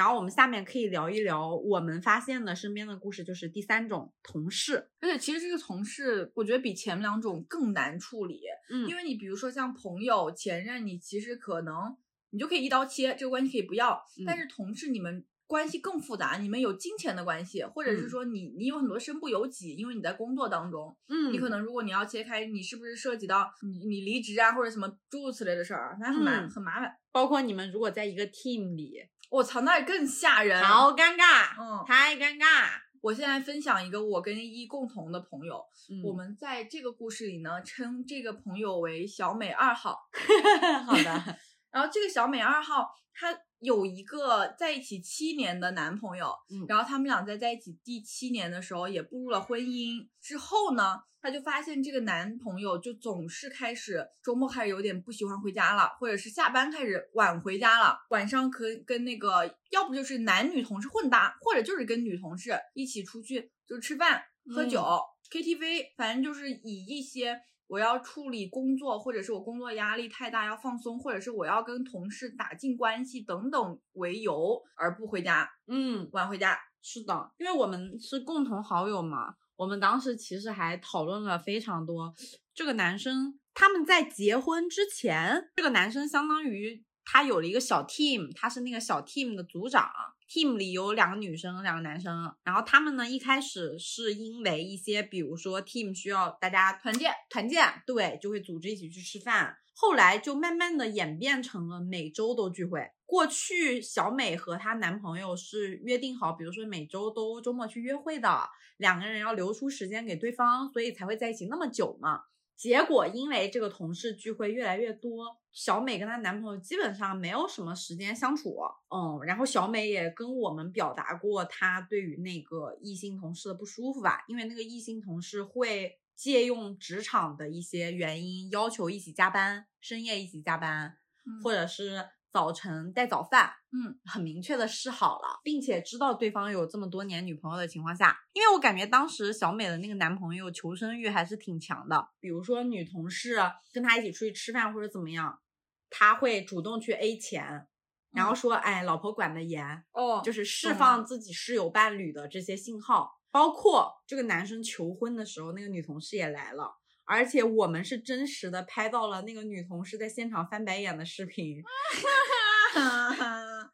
S1: 然后我们下面可以聊一聊我们发现的身边的故事，就是第三种同事。
S3: 而且其实这个同事，我觉得比前面两种更难处理，
S1: 嗯
S3: 因为你比如说像朋友、前任，你其实可能你就可以一刀切，这个关系可以不要。但
S1: 嗯
S3: 是同事，你们关系更复杂，你们有金钱的关系，或者是
S1: 嗯
S3: 说你你有很多身不由己，因为你在工作当中，
S1: 嗯
S3: 你可能如果你要切开，你是不是涉及到你你离职啊，或者什么诸如此类的事儿，那很麻、
S1: 嗯
S3: 很麻烦。
S1: 包括你们如果在一个 team 里，
S3: 我操，那更吓人。
S1: 好尴尬，
S3: 嗯
S1: 太尴尬。
S3: 我现在分享一个我跟一共同的朋友，
S1: 嗯
S3: 我们在这个故事里呢，称这个朋友为小美二号。
S1: 好的，
S3: 然后这个小美二号，她有一个在一起七年的男朋友，
S1: 嗯
S3: 然后他们俩在在一起第七年的时候也步入了婚姻。之后呢，她就发现这个男朋友就总是开始周末开始有点不喜欢回家了，或者是下班开始晚回家了，晚上可跟那个要不就是男女同事混搭，或者就是跟女同事一起出去就吃饭、喝酒、KTV，反正就是以一些。我要处理工作，或者是我工作压力太大要放松，或者是我要跟同事打进关系等等为由而不回家，
S1: 嗯，
S3: 晚回家。
S1: 是的，因为我们是共同好友嘛，我们当时其实还讨论了非常多。这个男生他们在结婚之前，这个男生相当于他有了一个小 team，他是那个小 team 的组长。Team 里有两个女生，两个男生，然后他们呢一开始是因为一些，比如说 team 需要大家
S3: 团建，
S1: 团建，对，就会组织一起去吃饭。后来就慢慢的演变成了每周都聚会。过去小美和她男朋友是约定好，比如说每周都周末去约会的，两个人要留出时间给对方，所以才会在一起那么久嘛。结果因为这个同事聚会越来越多，小美跟她男朋友基本上没有什么时间相处。嗯，然后小美也跟我们表达过她对于那个异性同事的不舒服吧，因为那个异性同事会借用职场的一些原因，要求一起加班，深夜一起加班，
S3: 嗯
S1: 或者是早晨带早饭。
S3: 嗯，
S1: 很明确的示好了，并且知道对方有这么多年女朋友的情况下，因为我感觉当时小美的那个男朋友求生欲还是挺强的，比如说女同事跟他一起出去吃饭或者怎么样，他会主动去 A 钱，然后说，哎，老婆管得严，
S3: 哦，
S1: 就是释放自己是有伴侣的这些信号，包括这个男生求婚的时候，那个女同事也来了。而且我们是真实的拍到了那个女同事在现场翻白眼的视频，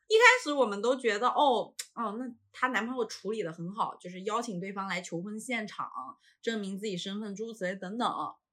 S1: 一开始我们都觉得，哦，哦，那她男朋友处理的很好，就是邀请对方来求婚现场，证明自己身份，诸如此类等等，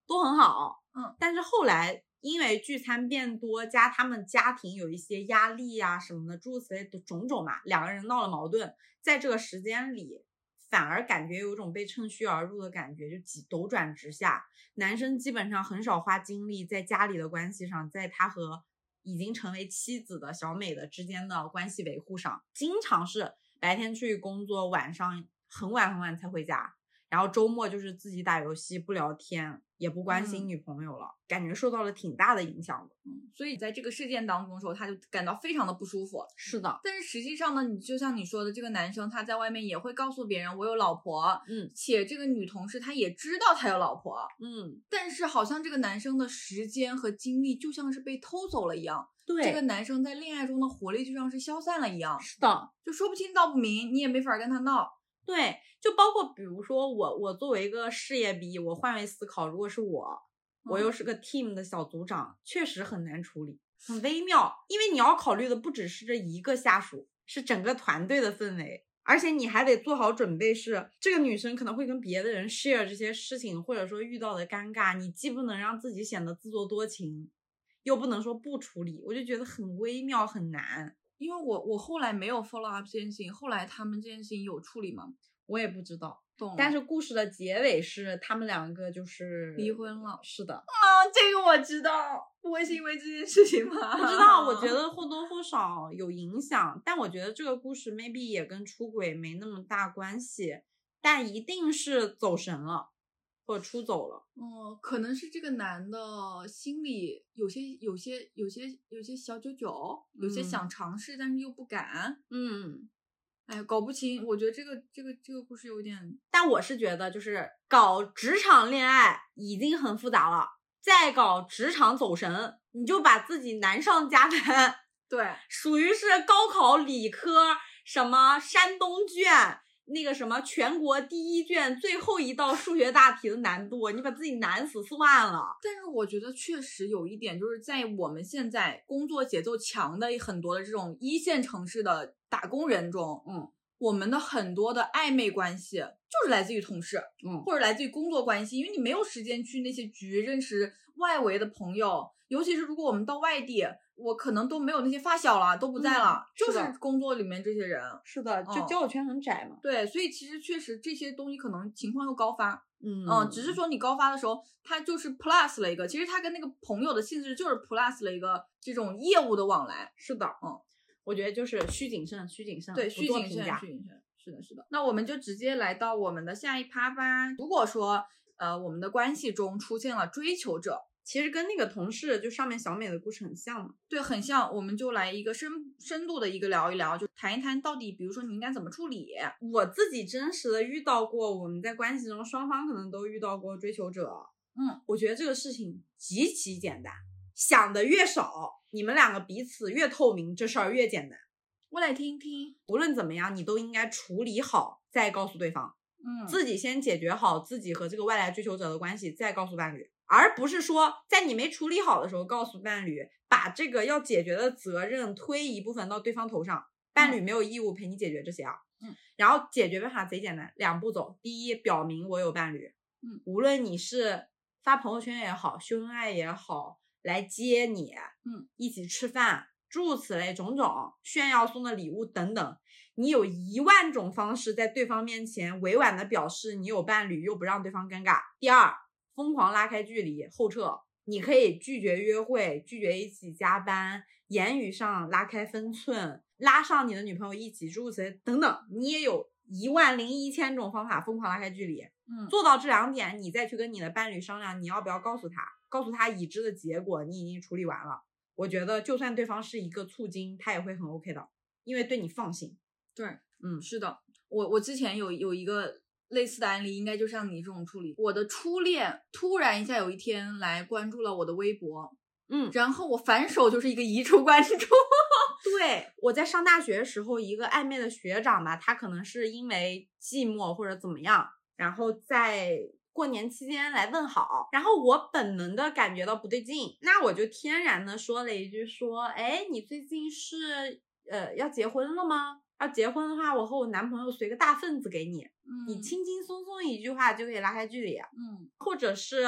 S1: 都很好。
S3: 嗯，
S1: 但是后来因为聚餐变多，加他们家庭有一些压力呀、什么的，诸如此类的种种嘛，两个人闹了矛盾，在这个时间里。反而感觉有一种被趁虚而入的感觉，就几斗转直下。男生基本上很少花精力在家里的关系上，在他和已经成为妻子的小美的之间的关系维护上，经常是白天出去工作，晚上很晚很晚才回家，然后周末就是自己打游戏不聊天，也不关心
S3: 嗯
S1: 女朋友了，感觉受到了挺大的影响的。
S3: 所以在这个事件当中的时候，他就感到非常的不舒服。
S1: 是的，
S3: 但是实际上呢，你就像你说的，这个男生他在外面也会告诉别人我有老婆，
S1: 嗯
S3: 且这个女同事她也知道他有老婆，
S1: 嗯，
S3: 但是好像这个男生的时间和精力就像是被偷走了一样，
S1: 对，
S3: 这个男生在恋爱中的活力就像是消散了一样，
S1: 是的，
S3: 就说不清道不明，你也没法跟他闹。
S1: 对，就包括比如说我，我作为一个事业逼，我换位思考，如果是我，我又
S3: 嗯。
S1: 是个 team 的小组长，确实很难处理，很微妙，因为你要考虑的不只是这一个下属，是整个团队的氛围，而且你还得做好准备是，这个女生可能会跟别的人 share 这些事情，或者说遇到的尴尬，你既不能让自己显得自作多情，又不能说不处理，我就觉得很微妙，很难。
S3: 因为我我后来没有 follow up 这件事情，后来他们这件事情有处理吗？
S1: 我也不知道，
S3: 懂
S1: 但是故事的结尾是他们两个就是
S3: 离婚了
S1: 是的，
S3: 啊，这个我知道，不会是因为这件事情吧？
S1: 不知道，我觉 得或多或少有影响，但我觉得这个故事 maybe 也跟出轨没那么大关系，但一定是走神了或者出走了。
S3: 哦，可能是这个男的心里有些、有些、有些、有些小九九，有些
S1: 嗯
S3: 想尝试，但是又不敢。
S1: 嗯，
S3: 哎，搞不清。我觉得这个、这个、这个故事有点……
S1: 但我是觉得，就是搞职场恋爱已经很复杂了，再搞职场走神，你就把自己难上加难，
S3: 对，
S1: 属于是高考理科什么山东卷。那个什么全国第一卷最后一道数学大题的难度，你把自己难死算了。
S3: 但是我觉得确实有一点，就是在我们现在工作节奏强的很多的这种一线城市的打工人中，
S1: 嗯，
S3: 我们的很多的暧昧关系就是来自于同事，
S1: 嗯
S3: 或者来自于工作关系，因为你没有时间去那些局认识外围的朋友，尤其是如果我们到外地，我可能都没有那些发小了，都不在了，
S1: 嗯
S3: 就是工作里面这些人。
S1: 是的，就
S3: 哦
S1: 交友圈很窄嘛。
S3: 对，所以其实确实这些东西可能情况又高发，
S1: 嗯
S3: 嗯，只是说你高发的时候，他就是 plus 了一个，其实他跟那个朋友的性质就是 plus 了一个这种业务的往来。
S1: 是的，
S3: 嗯，
S1: 我觉得就是需谨慎，需谨慎，
S3: 对，
S1: 不
S3: 虚谨慎，
S1: 做评价
S3: 虚谨慎，是的，是的。那我们就直接来到我们的下一趴吧。如果说呃我们的关系中出现了追求者，
S1: 其实跟那个同事就上面小美的故事很像嘛。
S3: 对，很像，我们就来一个深深度的一个聊一聊，就谈一谈到底，比如说你应该怎么处理。
S1: 我自己真实的遇到过，我们在关系中双方可能都遇到过追求者。
S3: 嗯，
S1: 我觉得这个事情极其简单，想的越少，你们两个彼此越透明，这事儿越简单。
S3: 我来听听。
S1: 无论怎么样，你都应该处理好，再告诉对方。
S3: 嗯，
S1: 自己先解决好自己和这个外来追求者的关系，再告诉伴侣，而不是说在你没处理好的时候告诉伴侣，把这个要解决的责任推一部分到对方头上。伴侣没有义务陪你解决这些啊。
S3: 嗯，
S1: 然后解决办法贼简单，两步走。第一，表明我有伴侣。
S3: 嗯，
S1: 无论你是发朋友圈也好，秀恩爱也好，来接你，
S3: 嗯，
S1: 一起吃饭，诸如此类种种，炫耀送的礼物等等。你有一万种方式在对方面前委婉的表示你有伴侣，又不让对方尴尬。第二，疯狂拉开距离，后撤。你可以拒绝约会，拒绝一起加班，言语上拉开分寸，拉上你的女朋友一起，诸如此类等等。你也有一万零一千种方法疯狂拉开距离。
S3: 嗯，
S1: 做到这两点，你再去跟你的伴侣商量，你要不要告诉他，告诉他已知的结果，你已经处理完了。我觉得，就算对方是一个醋精，他也会很 OK 的，因为对你放心。
S3: 对，
S1: 嗯，
S3: 是的，我我之前有有一个类似的案例，应该就像你这种处理。我的初恋突然一下有一天来关注了我的微博，
S1: 嗯
S3: 然后我反手就是一个移除关注。
S1: 对，我在上大学的时候，一个暧昧的学长吧，他可能是因为寂寞或者怎么样，然后在过年期间来问好，然后我本能的感觉到不对劲，那我就天然的说了一句说，哎，你最近是呃要结婚了吗？要结婚的话，我和我男朋友随个大份子给你，你
S3: 嗯。
S1: 轻轻松松一句话就可以拉开距离，
S3: 嗯。
S1: 或者是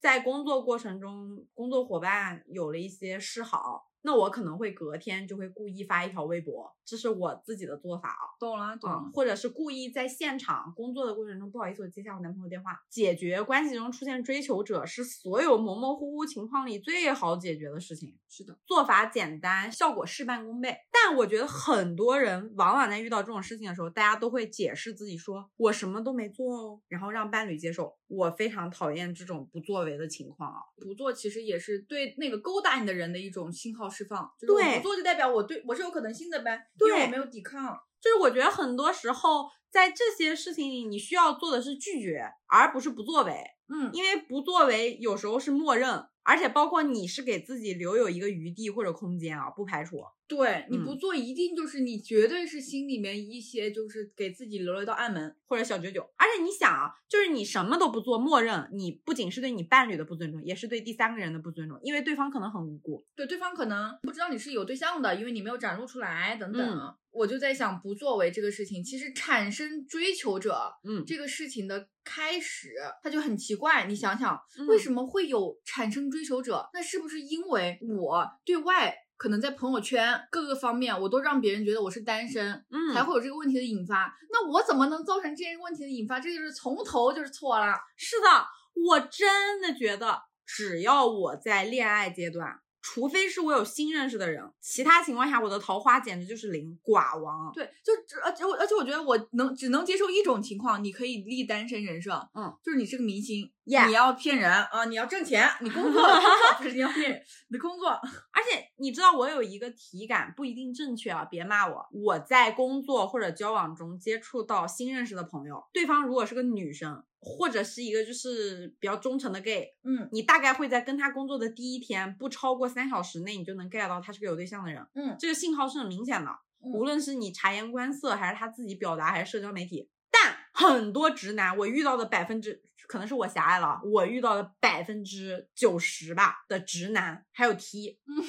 S1: 在工作过程中，工作伙伴有了一些示好，那我可能会隔天就会故意发一条微博，这是我自己的做法啊。
S3: 懂了懂了
S1: 嗯，，或者是故意在现场工作的过程中，不好意思，我接下我男朋友电话。解决关系中出现追求者是所有模模糊糊情况里最好解决的事情。
S3: 是的，
S1: 做法简单，效果事半功倍。但我觉得很多人往往在遇到这种事情的时候，大家都会解释自己说我什么都没做哦，然后让伴侣接受。我非常讨厌这种不作为的情况啊。
S3: 不做其实也是对那个勾搭你的人的一种信号释放，就是我
S1: 对
S3: 不做就代表我对我是有可能性的呗，
S1: 对
S3: 因为我没有抵抗。
S1: 就是我觉得很多时候在这些事情里，你需要做的是拒绝，而不是不作为。
S3: 嗯，
S1: 因为不作为有时候是默认，而且包括你是给自己留有一个余地或者空间啊，不排除。
S3: 对，你不
S1: 嗯
S3: 做一定就是你绝对是心里面一些就是给自己留了一道暗门。
S1: 或者小九九，而且你想啊，就是你什么都不做，默认你不仅是对你伴侣的不尊重，也是对第三个人的不尊重，因为对方可能很无辜。
S3: 对，对方可能不知道你是有对象的，因为你没有展露出来等等。
S1: 嗯
S3: 我就在想，不作为这个事情，其实产生追求者
S1: 嗯，
S3: 这个事情的开始，它就很奇怪。你想想，
S1: 嗯
S3: 为什么会有产生追求者？那是不是因为我对外可能在朋友圈各个方面，我都让别人觉得我是单身，
S1: 嗯
S3: 才会有这个问题的引发。那我怎么能造成这些问题的引发？这就是从头就是错了。
S1: 是的，我真的觉得，只要我在恋爱阶段，除非是我有新认识的人，其他情况下我的桃花简直就是零，寡王。
S3: 对，就只而且我而且我觉得我能只能接受一种情况，你可以立单身人设，
S1: 嗯，
S3: 就是你是个明星
S1: Yeah
S3: 你要骗人啊，你要挣钱，你工作工作 不是你要骗人，你的工作。
S1: 而且你知道，我有一个体感不一定正确啊，别骂我。我在工作或者交往中接触到新认识的朋友，对方如果是个女生，或者是一个就是比较忠诚的 gay，
S3: 嗯
S1: 你大概会在跟他工作的第一天，不超过三小时内，你就能 get 到他是个有对象的人。
S3: 嗯
S1: 这个信号是很明显的，
S3: 嗯
S1: 无论是你察言观色，还是他自己表达，还是社交媒体。但很多直男，我遇到的百分之可能是我狭隘了，我遇到的百分之九十吧的直男，还有 T。
S3: 嗯哼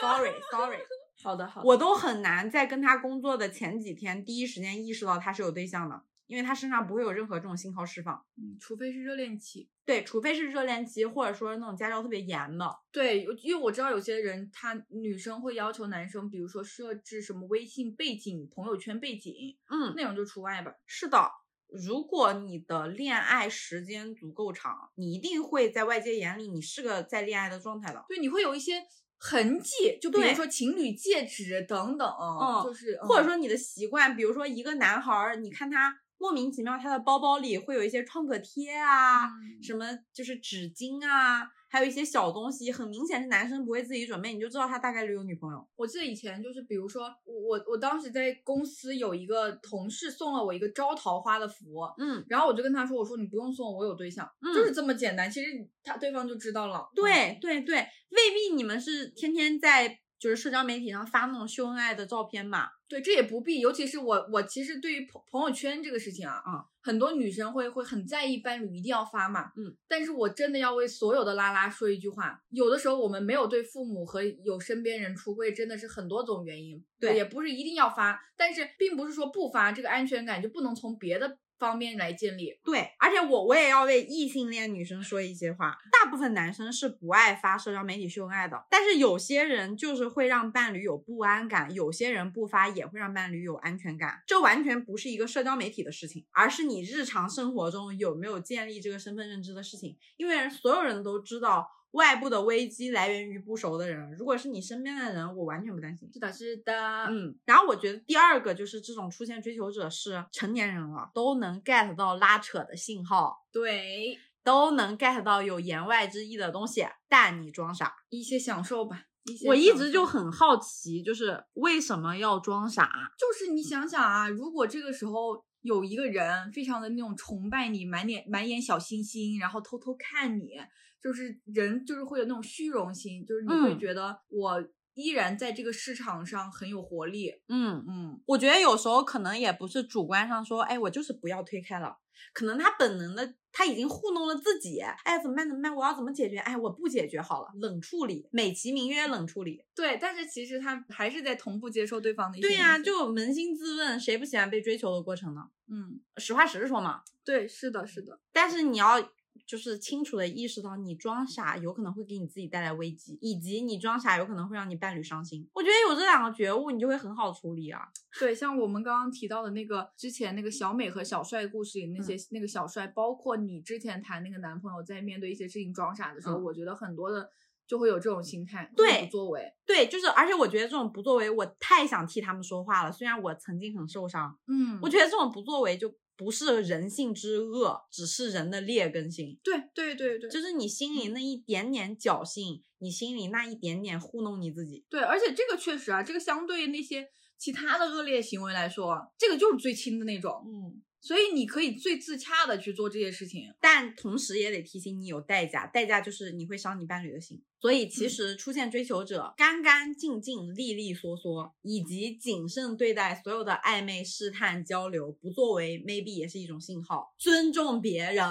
S1: Sorry Sorry，
S3: 好的好的，
S1: 我都很难在跟他工作的前几天第一时间意识到他是有对象的，因为他身上不会有任何这种信号释放。
S3: 嗯除非是热恋期。
S1: 对，除非是热恋期，或者说那种家教特别严的。
S3: 对，因为我知道有些人，他女生会要求男生，比如说设置什么微信背景、朋友圈背景，
S1: 嗯，
S3: 那种就除外吧。
S1: 是的。如果你的恋爱时间足够长，你一定会在外界眼里你是个在恋爱的状态的。
S3: 对，你会有一些痕迹，就比如说情侣戒指等等，
S1: 嗯
S3: 就是嗯
S1: 或者说你的习惯，比如说一个男孩儿，你看他莫名其妙，他的包包里会有一些创可贴啊，
S3: 嗯
S1: 什么就是纸巾啊，还有一些小东西，很明显是男生不会自己准备，你就知道他大概率有女朋友。
S3: 我记得以前就是，比如说我我我当时在公司有一个同事送了我一个招桃花的符，
S1: 嗯，
S3: 然后我就跟他说，我说你不用送，我有对象，
S1: 嗯
S3: 就是这么简单。其实他对方就知道了。嗯
S1: 对对对，未必你们是天天在就是社交媒体上发那种秀恩爱的照片嘛。
S3: 对，这也不必，尤其是我，我其实对于朋朋友圈这个事情啊，
S1: 嗯，
S3: 很多女生会会很在意伴侣一定要发嘛，
S1: 嗯，
S3: 但是我真的要为所有的拉拉说一句话，有的时候我们没有对父母和有身边人出柜，真的是很多种原因，
S1: 对
S3: 也不是一定要发，但是并不是说不发，这个安全感就不能从别的方面来建立，
S1: 对，而且我我也要为异性恋女生说一些话。大部分男生是不爱发社交媒体秀恩爱的，但是有些人就是会让伴侣有不安感，有些人不发也会让伴侣有安全感。这完全不是一个社交媒体的事情，而是你日常生活中有没有建立这个身份认知的事情。因为所有人都知道。外部的危机来源于不熟的人，如果是你身边的人，我完全不担心。
S3: 是的，是的，
S1: 嗯，然后我觉得第二个就是这种出现追求者是成年人了，都能 get 到拉扯的信号，
S3: 对，
S1: 都能 get 到有言外之意的东西，但你装傻。
S3: 一些享受吧。一些
S1: 我一直就很好奇，就是为什么要装傻？
S3: 就是你想想啊，如果这个时候有一个人非常的那种崇拜你，满脸满眼小星星，然后偷偷看你，就是人就是会有那种虚荣心，就是你会
S1: 嗯
S3: 觉得我依然在这个市场上很有活力。
S1: 嗯，
S3: 嗯，
S1: 我觉得有时候可能也不是主观上说，哎，我就是不要推开了，可能他本能的他已经糊弄了自己，哎，怎么办？怎么办？我要怎么解决？哎，我不解决好了，冷处理，美其名曰冷处理。
S3: 对，但是其实他还是在同步接受对方的一些
S1: 对呀、就扪心自问，谁不喜欢被追求的过程呢？
S3: 嗯，
S1: 实话实说嘛。
S3: 对，是的，是的，
S1: 但是你要就是清楚的意识到，你装傻有可能会给你自己带来危机，以及你装傻有可能会让你伴侣伤心。我觉得有这两个觉悟，你就会很好处理啊。
S3: 对，像我们刚刚提到的那个之前那个小美和小帅故事里那些、那个小帅，包括你之前谈那个男朋友在面对一些事情装傻的时候，
S1: 嗯
S3: 我觉得很多的就会有这种心态，
S1: 对
S3: 不作为。
S1: 对，就是，而且我觉得这种不作为，我太想替他们说话了。虽然我曾经很受伤，
S3: 嗯
S1: 我觉得这种不作为就不是人性之恶，只是人的劣根性。
S3: 对对对对，
S1: 就是你心里那一点点侥幸，你心里那一点点糊弄你自己。
S3: 对，而且这个确实啊，这个相对那些其他的恶劣行为来说，这个就是最轻的那种，
S1: 嗯，
S3: 所以你可以最自洽的去做这些事情。
S1: 但同时也得提醒你有代价，代价就是你会伤你伴侣的心。所以其
S3: 嗯
S1: 实出现追求者，干干净净、利利索索，以及谨慎对待所有的暧昧、试探、交流，不作为，maybe 也是一种信号。尊重别人，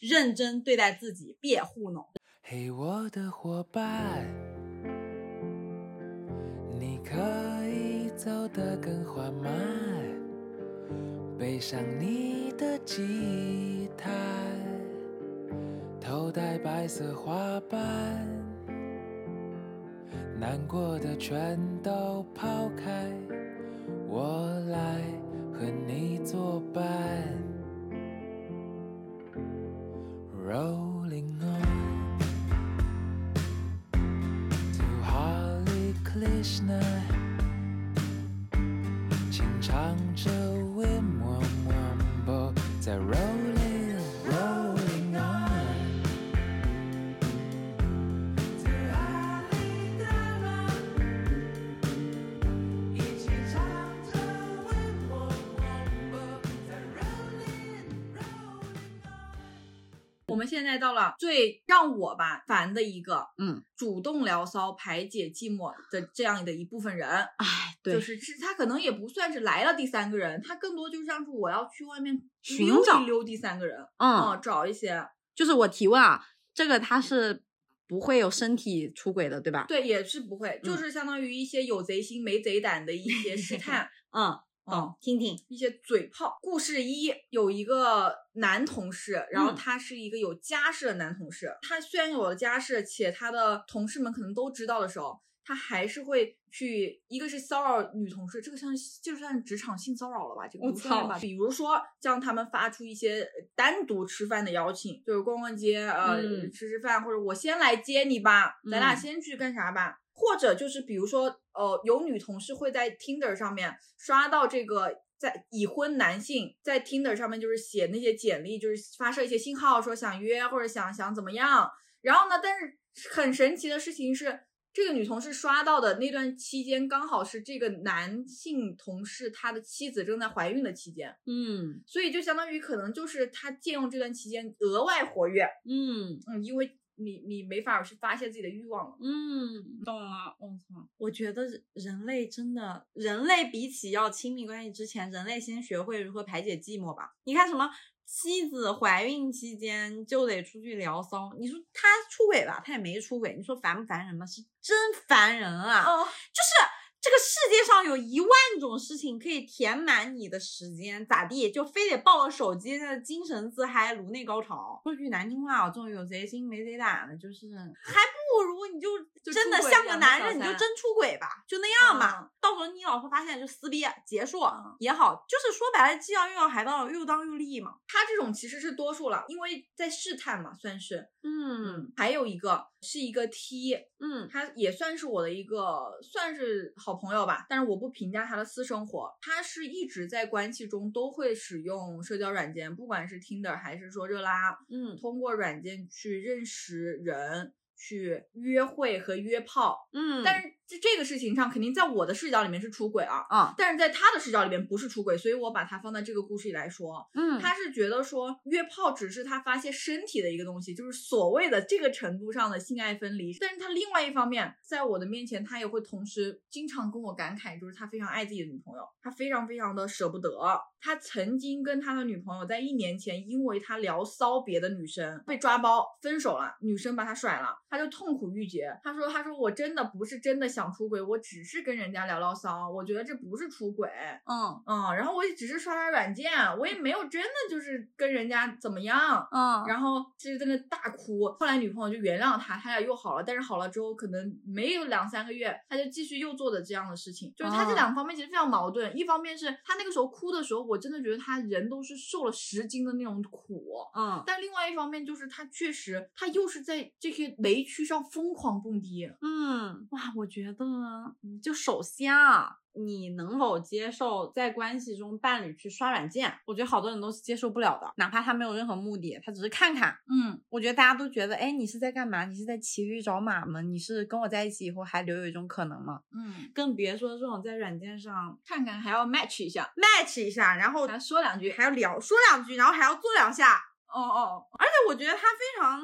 S1: 认真对待自己，别糊弄。
S4: 嘿，我的伙伴，你可以走得更缓慢，背上你的吉他，头戴白色花瓣，难过的全都抛开，我来和你作伴。Rolling on to Hare Krishna，轻唱着 We Wambo，在
S3: 们现在到了最让我吧烦的一个，
S1: 嗯，
S3: 主动聊骚排解寂寞的这样的一部分人，
S1: 哎，对，
S3: 就是是他可能也不算是来了第三个人，他更多就像是我要去外面
S1: 寻找
S3: 溜一溜第三个人，
S1: 嗯，
S3: 嗯，找一些，
S1: 就是我提问啊，这个他是不会有身体出轨的，对吧？
S3: 对，也是不会，就
S1: 嗯。
S3: 是相当于一些有贼心没贼胆的一些试探，
S1: 嗯，
S3: 嗯
S1: 懂，听听，
S3: 一些嘴炮。故事一有一个男同事，然后
S1: 嗯
S3: 他是一个有家室的男同事。他虽然有了家室，且他的同事们可能都知道的时候，他还是会去，一个是骚扰女同事，这个像就算职场性骚扰了吧？这个
S1: 我操
S3: 不算吧？比如说向他们发出一些呃单独吃饭的邀请，就是逛逛街，呃，
S1: 嗯
S3: 吃吃饭，或者我先来接你吧，咱俩
S1: 嗯
S3: 先去干啥吧？或者就是比如说，呃，有女同事会在 Tinder 上面刷到这个。在已婚男性在 Tinder 上面就是写那些简历，就是发射一些信号，说想约或者想想怎么样。然后呢，但是很神奇的事情是，这个女同事刷到的那段期间，刚好是这个男性同事他的妻子正在怀孕的期间，
S1: 嗯
S3: 所以就相当于可能就是他借用这段期间额外活跃，
S1: 嗯
S3: 嗯，因为你你没法去发泄自己的欲望了。
S1: 嗯，懂了，我操！我觉得人类真的，人类比起要亲密关系之前，人类先学会如何排解寂寞吧。你看什么？妻子怀孕期间就得出去聊骚，你说他出轨吧，他也没出轨，你说烦不烦人吗？是真烦人啊！
S3: 哦，
S1: 就是这个世界上有一万种事情可以填满你的时间，咋地？就非得抱着手机在那精神自嗨、颅内高潮。说句难听话我，这种有贼心没贼胆的，就是 还不如你就
S3: 就
S1: 真的像个男人，你就真出轨吧，就那样嘛。
S3: 嗯
S1: 到时候你老婆发现就撕逼结束
S3: 嗯
S1: 也好，就是说白了，既要又要还到又当又立嘛。
S3: 他这种其实是多数了，因为在试探嘛，算是。
S1: 嗯
S3: 还有一个是一个 T，
S1: 嗯
S3: 他也算是我的一个算是好朋友吧，但是我不评价他的私生活。他是一直在关系中都会使用社交软件，不管是 Tinder 还是说热拉，
S1: 嗯
S3: 通过软件去认识人、去约会和约炮。
S1: 嗯，
S3: 但是这这个事情上，肯定在我的视角里面是出轨啊。
S1: 啊
S3: 但是在他的视角里面不是出轨，所以我把它放在这个故事里来说。
S1: 嗯
S3: 他是觉得说约炮只是他发泄身体的一个东西，就是所谓的这个程度上的性爱分离。但是他另外一方面，在我的面前，他也会同时经常跟我感慨，就是他非常爱自己的女朋友，他非常非常的舍不得。他曾经跟他的女朋友在一年前，因为他聊骚别的女生被抓包分手了，女生把他甩了，他就痛苦欲绝。他说：“他说我真的不是真的想出轨，我只是跟人家聊聊骚，我觉得这不是出轨。”
S1: 嗯
S3: 嗯，然后我也只是刷刷软件，我也没有真的就是跟人家怎么样。
S1: 嗯，
S3: 然后就是在那大哭，后来女朋友就原谅他，他俩又好了。但是好了之后，可能没有两三个月，他就继续又做的这样的事情。就是他这
S1: 哦
S3: 两方面其实非常矛盾，一方面是他那个时候哭的时候，我真的觉得他人都是受了十斤的那种苦，
S1: 嗯
S3: 但另外一方面就是他确实，他又是在这些雷区上疯狂蹦迪。
S1: 嗯，哇，我觉得，嗯就首先啊，你能否接受在关系中伴侣去刷软件？我觉得好多人都是接受不了的，哪怕他没有任何目的，他只是看看。
S3: 嗯，
S1: 我觉得大家都觉得，哎，你是在干嘛？你是在骑驴找马吗？你是跟我在一起以后还留有一种可能吗？
S3: 嗯，
S1: 更别说这种在软件上
S3: 看看还要 match 一下
S1: ，match 一下，然后
S3: 还说两句。
S1: 还要聊说两句，然后还要做两下。
S3: 哦哦，
S1: 而且我觉得他非常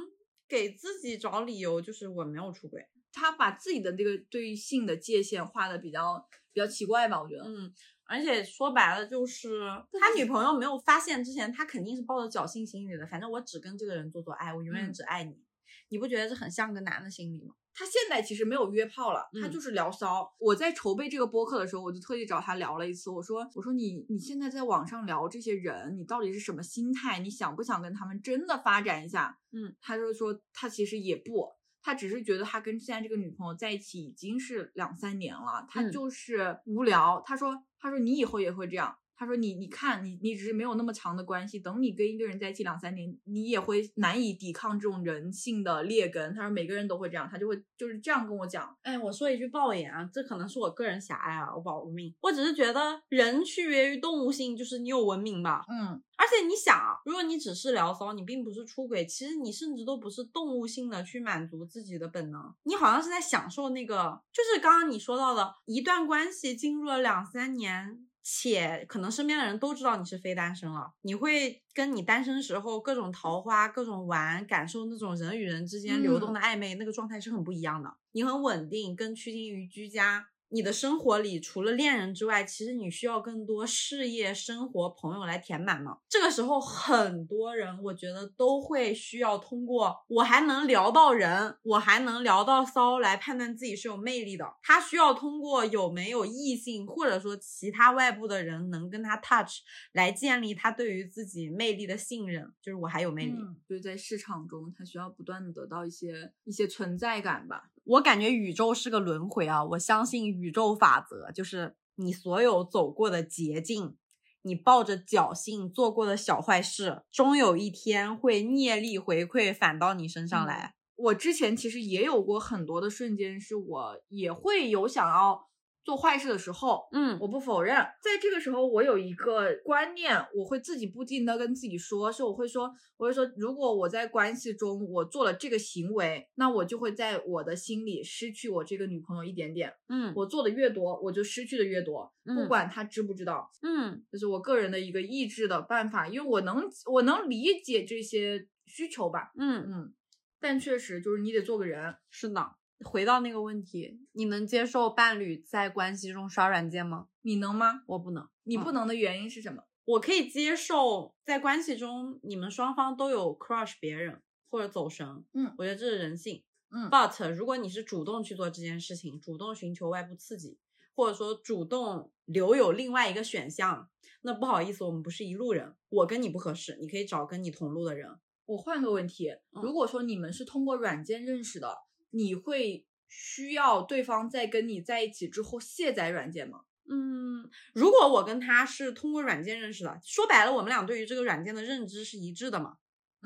S1: 给自己找理由，就是我没有出轨。
S3: 他把自己的这个对于性的界限画的比较比较奇怪吧，我觉得。
S1: 嗯，而且说白了就是他女朋友没有发现之前，他肯定是抱着侥幸心理的，反正我只跟这个人做做爱，我永远
S3: 嗯
S1: 只爱你。你不觉得这很像个男的心理吗？
S3: 他现在其实没有约炮了，他
S1: 嗯
S3: 就是聊骚。我在筹备这个播客的时候，我就特地找他聊了一次。我说：“我说你你现在在网上聊这些人，你到底是什么心态？你想不想跟他们真的发展一下？”
S1: 嗯，
S3: 他就说他其实也不，他只是觉得他跟现在这个女朋友在一起已经是两三年了，他
S1: 嗯
S3: 就是无聊。他说，他说你以后也会这样。他说你你看你你只是没有那么长的关系，等你跟一个人在一起两三年，你也会难以抵抗这种人性的劣根。他说每个人都会这样，他就会就是这样跟我讲。
S1: 哎，我说一句爆言啊，这可能是我个人狭隘啊，我保个命。我只是觉得人区别于动物性，就是你有文明吧。
S3: 嗯，
S1: 而且你想啊，如果你只是聊骚，你并不是出轨，其实你甚至都不是动物性的去满足自己的本能，你好像是在享受那个，就是刚刚你说到的，一段关系进入了两三年。且可能身边的人都知道你是非单身了，你会跟你单身时候各种桃花、各种玩，感受那种人与人之间流动的暧昧，那个状态是很不一样的。你很稳定，更趋近于居家。你的生活里除了恋人之外，其实你需要更多事业、生活、朋友来填满嘛。这个时候，很多人我觉得都会需要通过我还能聊到人，我还能聊到骚来判断自己是有魅力的。他需要通过有没有异性或者说其他外部的人能跟他 touch 来建立他对于自己魅力的信任，就是我还有魅力。
S3: 嗯，就在市场中，他需要不断的得到一些一些存在感吧。
S1: 我感觉宇宙是个轮回啊，我相信宇宙法则，就是你所有走过的捷径，你抱着侥幸做过的小坏事，终有一天会业力回馈返到你身上来。
S3: 我之前其实也有过很多的瞬间，是我也会有想要做坏事的时候。
S1: 嗯
S3: 我不否认，在这个时候，我有一个观念，我会自己不禁的跟自己说，是我会说，我会说，如果我在关系中我做了这个行为，那我就会在我的心里失去我这个女朋友一点点。
S1: 嗯
S3: 我做的越多，我就失去的越多，不
S1: 嗯
S3: 管她知不知道。
S1: 嗯
S3: 这是我个人的一个抑制的办法，因为我能我能理解这些需求吧，
S1: 嗯，
S3: 嗯，但确实就是你得做个人，
S1: 是的。回到那个问题，你能接受伴侣在关系中刷软件吗？
S3: 你能吗？
S1: 我不能。
S3: 你不
S1: 嗯
S3: 能的原因是什么？
S1: 我可以接受在关系中你们双方都有 crush 别人或者走神，
S3: 嗯
S1: 我觉得这是人性。
S3: 嗯
S1: But 如果你是主动去做这件事情，主动寻求外部刺激，或者说主动留有另外一个选项，那不好意思，我们不是一路人，我跟你不合适，你可以找跟你同路的人。
S3: 我换个问题，
S1: 嗯
S3: 如果说你们是通过软件认识的，你会需要对方在跟你在一起之后卸载软件吗？
S1: 嗯，如果我跟他是通过软件认识的，说白了，我们俩对于这个软件的认知是一致的嘛。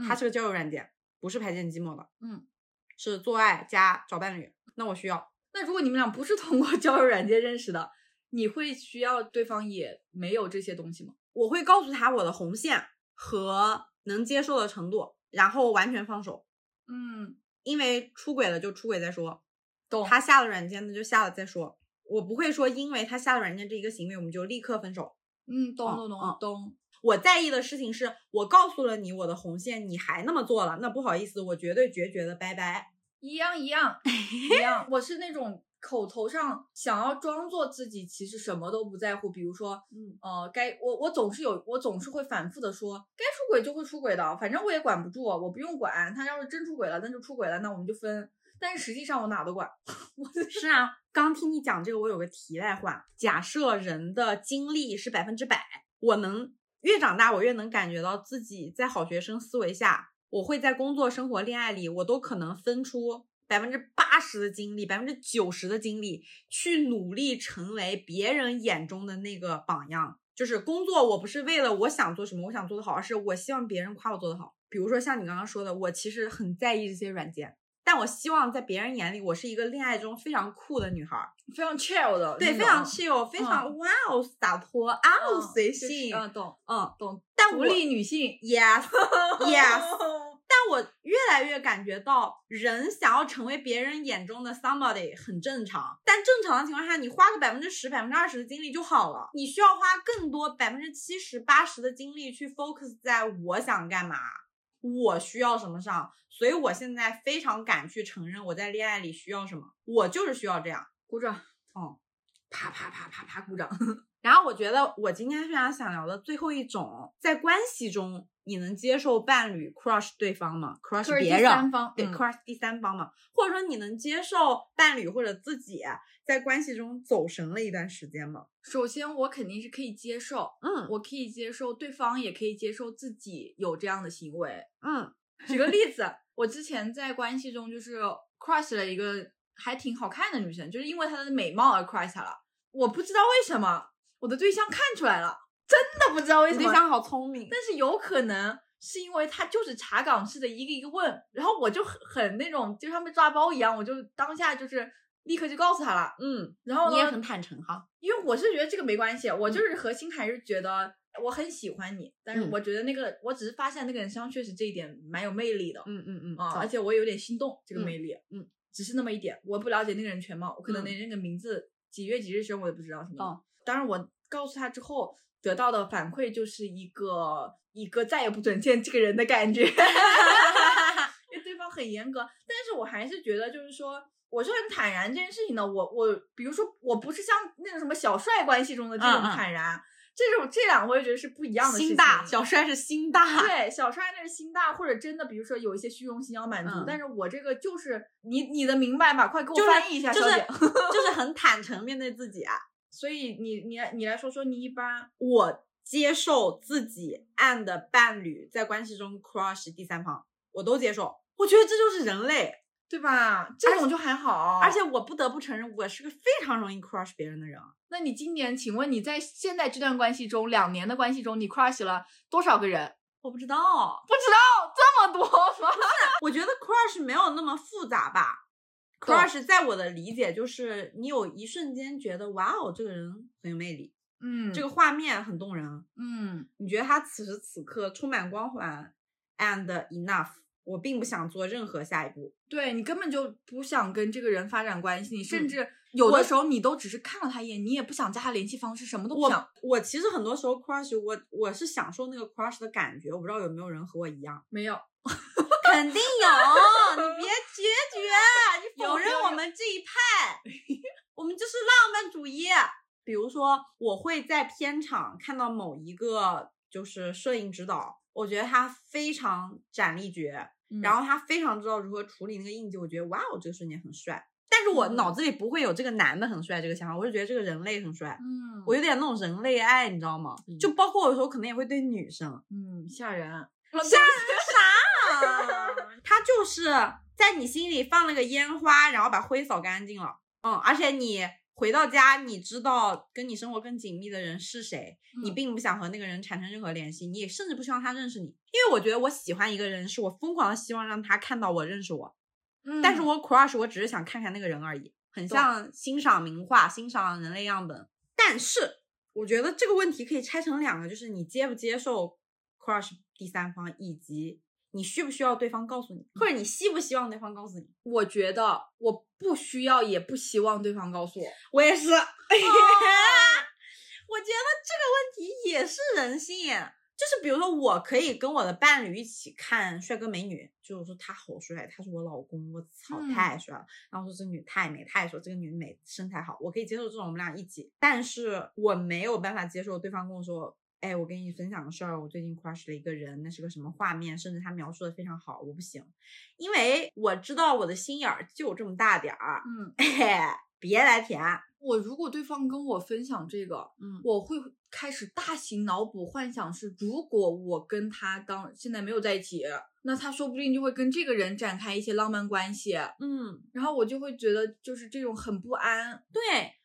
S1: 它是个交友软件，不是排奸寂寞的，
S3: 嗯，
S1: 是做爱加找伴侣。那我需要，
S3: 那如果你们俩不是通过 交友软件认识的，你会需要对方也没有这些东西吗？
S1: 我会告诉他我的红线和能接受的程度，然后完全放手。
S3: 嗯，
S1: 因为出轨了就出轨再说，
S3: 懂。
S1: 他下了软件那就下了再说。我不会说因为他下了软件这一个行为我们就立刻分手。
S3: 嗯，懂
S1: 嗯
S3: 懂懂
S1: 嗯
S3: 懂。
S1: 我在意的事情是我告诉了你我的红线，你还那么做了，那不好意思，我绝对决绝的拜拜。
S3: 一样一样一样，我是那种口头上想要装作自己其实什么都不在乎，比如说，
S1: 嗯
S3: 呃，该我我总是有我总是会反复的说，该出轨就会出轨的，反正我也管不住，我不用管，他要是真出轨了，那就出轨了，那我们就分。但是实际上我哪都管，我
S1: 是啊，刚听你讲这个，我有个题外话。假设人的精力是百分之百，我能越长大，我越能感觉到自己在好学生思维下，我会在工作、生活、恋爱里，我都可能分出百分之八十的精力，百分之九十的精力去努力成为别人眼中的那个榜样。就是工作，我不是为了我想做什么，我想做得好，而是我希望别人夸我做得好。比如说像你刚刚说的，我其实很在意这些软件，但我希望在别人眼里，我是一个恋爱中非常酷的女孩儿，
S3: 非常 chill 的，
S1: 对，非常 chill，非常、哇哦洒脱啊哦随
S3: 就是
S1: 性，
S3: 嗯，懂
S1: 嗯
S3: 懂。
S1: 但我
S3: 独立女性
S1: ，yes yes，但我越来越感觉到，人想要成为别人眼中的 somebody 很正常，但正常的情况下，你花个百分之十、百分之二十的精力就好了。你需要花更多百分之七十、八十的精力去 focus 在我想干嘛，我需要什么上。所以我现在非常敢去承认我在恋爱里需要什么，我就是需要这样。
S3: 鼓掌，
S1: 哦，
S3: 啪啪啪啪啪鼓掌。
S1: 然后我觉得我今天非常想聊的最后一种，在关系中你能接受伴侣 crush 对方吗？crush
S3: 第
S1: 别人，对、
S3: 三方嗯
S1: crush 第三方嘛，或者说你能接受伴侣或者自己在关系中走神了一段时间吗？
S3: 首先，我肯定是可以接受，
S1: 嗯
S3: 我可以接受对方，也可以接受自己有这样的行为。
S1: 嗯
S3: 举个例子，我之前在关系中，就是 crush 了一个还挺好看的女生，就是因为她的美貌而 crush 她了。我不知道为什么我的对象看出来了，真的不知道为什么。
S1: 你对象好聪明，
S3: 但是有可能是因为他就是查岗式的一个一个问，然后我就很很那种，就像被抓包一样，我就当下就是立刻就告诉他了。
S1: 嗯，
S3: 然后呢
S1: 你也很坦诚哈。
S3: 因为我是觉得这个没关系，我就是核心还是觉得我很喜欢你，但是
S1: 嗯
S3: 我觉得那个我只是发现那个人身上确实这一点蛮有魅力的，
S1: 嗯嗯嗯
S3: 啊，
S1: 走
S3: 而且我有点心动这个
S1: 嗯
S3: 魅力，
S1: 嗯，
S3: 只是那么一点，我不了解那个人全貌，我可能
S1: 嗯
S3: 连那个名字、几月几日生我也不知道什么的。
S1: 哦
S3: 当然，我告诉他之后得到的反馈就是一个一个再也不准见这个人的感觉，因为对方很严格，但是我还是觉得就是说。我是很坦然这件事情的，我我比如说我不是像那种什么小帅关系中的这种
S1: 嗯嗯
S3: 坦然，这种这两个我也觉得是不一样的事情。
S1: 心大，小帅是心大。
S3: 对，小帅那是心大，或者真的，比如说有一些虚荣心要满足，
S1: 嗯
S3: 但是我这个就是你你的明白吧？快给我翻译一下，
S1: 就是
S3: 小姐。
S1: 就是很坦诚面对自己啊。
S3: 所以你你来你来说说，你一般
S1: 我接受自己 and 伴侣在关系中 crush 第三方，我都接受。我觉得这就是人类，
S3: 对吧？这种就还好，
S1: 而且我不得不承认，我是个非常容易 crush 别人的人。啊
S3: 那你今年，请问你在现在这段关系中，两年的关系中，你 crush 了多少个人？
S1: 我不知道，
S3: 不知道这么多吗？
S1: 我觉得 crush 没有那么复杂吧。
S3: 懂
S1: crush 在我的理解就是你有一瞬间觉得哇哦，这个人很有魅力，
S3: 嗯
S1: 这个画面很动人，
S3: 嗯
S1: 你觉得他此时此刻充满光环，and enough，我并不想做任何下一步。
S3: 对你根本就不想跟这个人发展关系，你甚
S1: 嗯
S3: 至有的时候你都只是看了他一眼，你也不想加他联系方式，什么都不
S1: 我
S3: 想。
S1: 我其实很多时候 crush 我我是享受那个 crush 的感觉，我不知道有没有人和我一样。
S3: 没有，
S1: 肯定有，你别决绝，你否认我们这一派，我们就是浪漫主义。比如说，我会在片场看到某一个就是摄影指导，我觉得他非常斩立决，然
S3: 后
S1: 后他非常知道如何处理那个印记，我觉得哇哦，这个瞬间很帅。但是我
S3: 嗯
S1: 脑子里不会有这个男的很帅这个想法，我就觉得这个人类很帅。
S3: 嗯
S1: 我有点那种人类爱，你知道吗？
S3: 嗯
S1: 就包括有时候可能也会对女生，
S3: 嗯吓人，
S1: 吓人 啥？他就是在你心里放了个烟花，然后把灰扫干净了。嗯，而且你回到家，你知道跟你生活更紧密的人是谁，你
S3: 嗯
S1: 并不想和那个人产生任何联系，你也甚至不希望他认识你，因为我觉得我喜欢一个人，是我疯狂的希望让他看到我认识我，嗯但是
S3: 嗯
S1: 我 crush 我只是想看看那个人而已，很像欣赏名画、欣赏人类样本。但是我觉得这个问题可以拆成两个，就是你接不接受 crush 第三方，以及你需不需要对方告诉你，或者你希不希望对方告诉你。
S3: 我觉得我不需要，也不希望对方告诉我。
S1: 我也是，我觉得这个问题也是人性。就是比如说，我可以跟我的伴侣一起看帅哥美女，就是说他好帅，他是我老公，我操，
S3: 嗯
S1: 太帅了。然后说这女太美，他也说这个女美，身材好，我可以接受这种我们俩一起。但是我没有办法接受对方跟我说，哎，我跟你分享个事儿，我最近 crush 了一个人，那是个什么画面，甚至他描述的非常好，我不行，因为我知道我的心眼儿就这么大点儿，
S3: 嗯，
S1: 嘿，别来甜。
S3: 我如果对方跟我分享这个，
S1: 嗯
S3: 我会开始大型脑补幻想是，如果我跟他刚现在没有在一起，那他说不定就会跟这个人展开一些浪漫关系，
S1: 嗯，
S3: 然后我就会觉得就是这种很不安。
S1: 对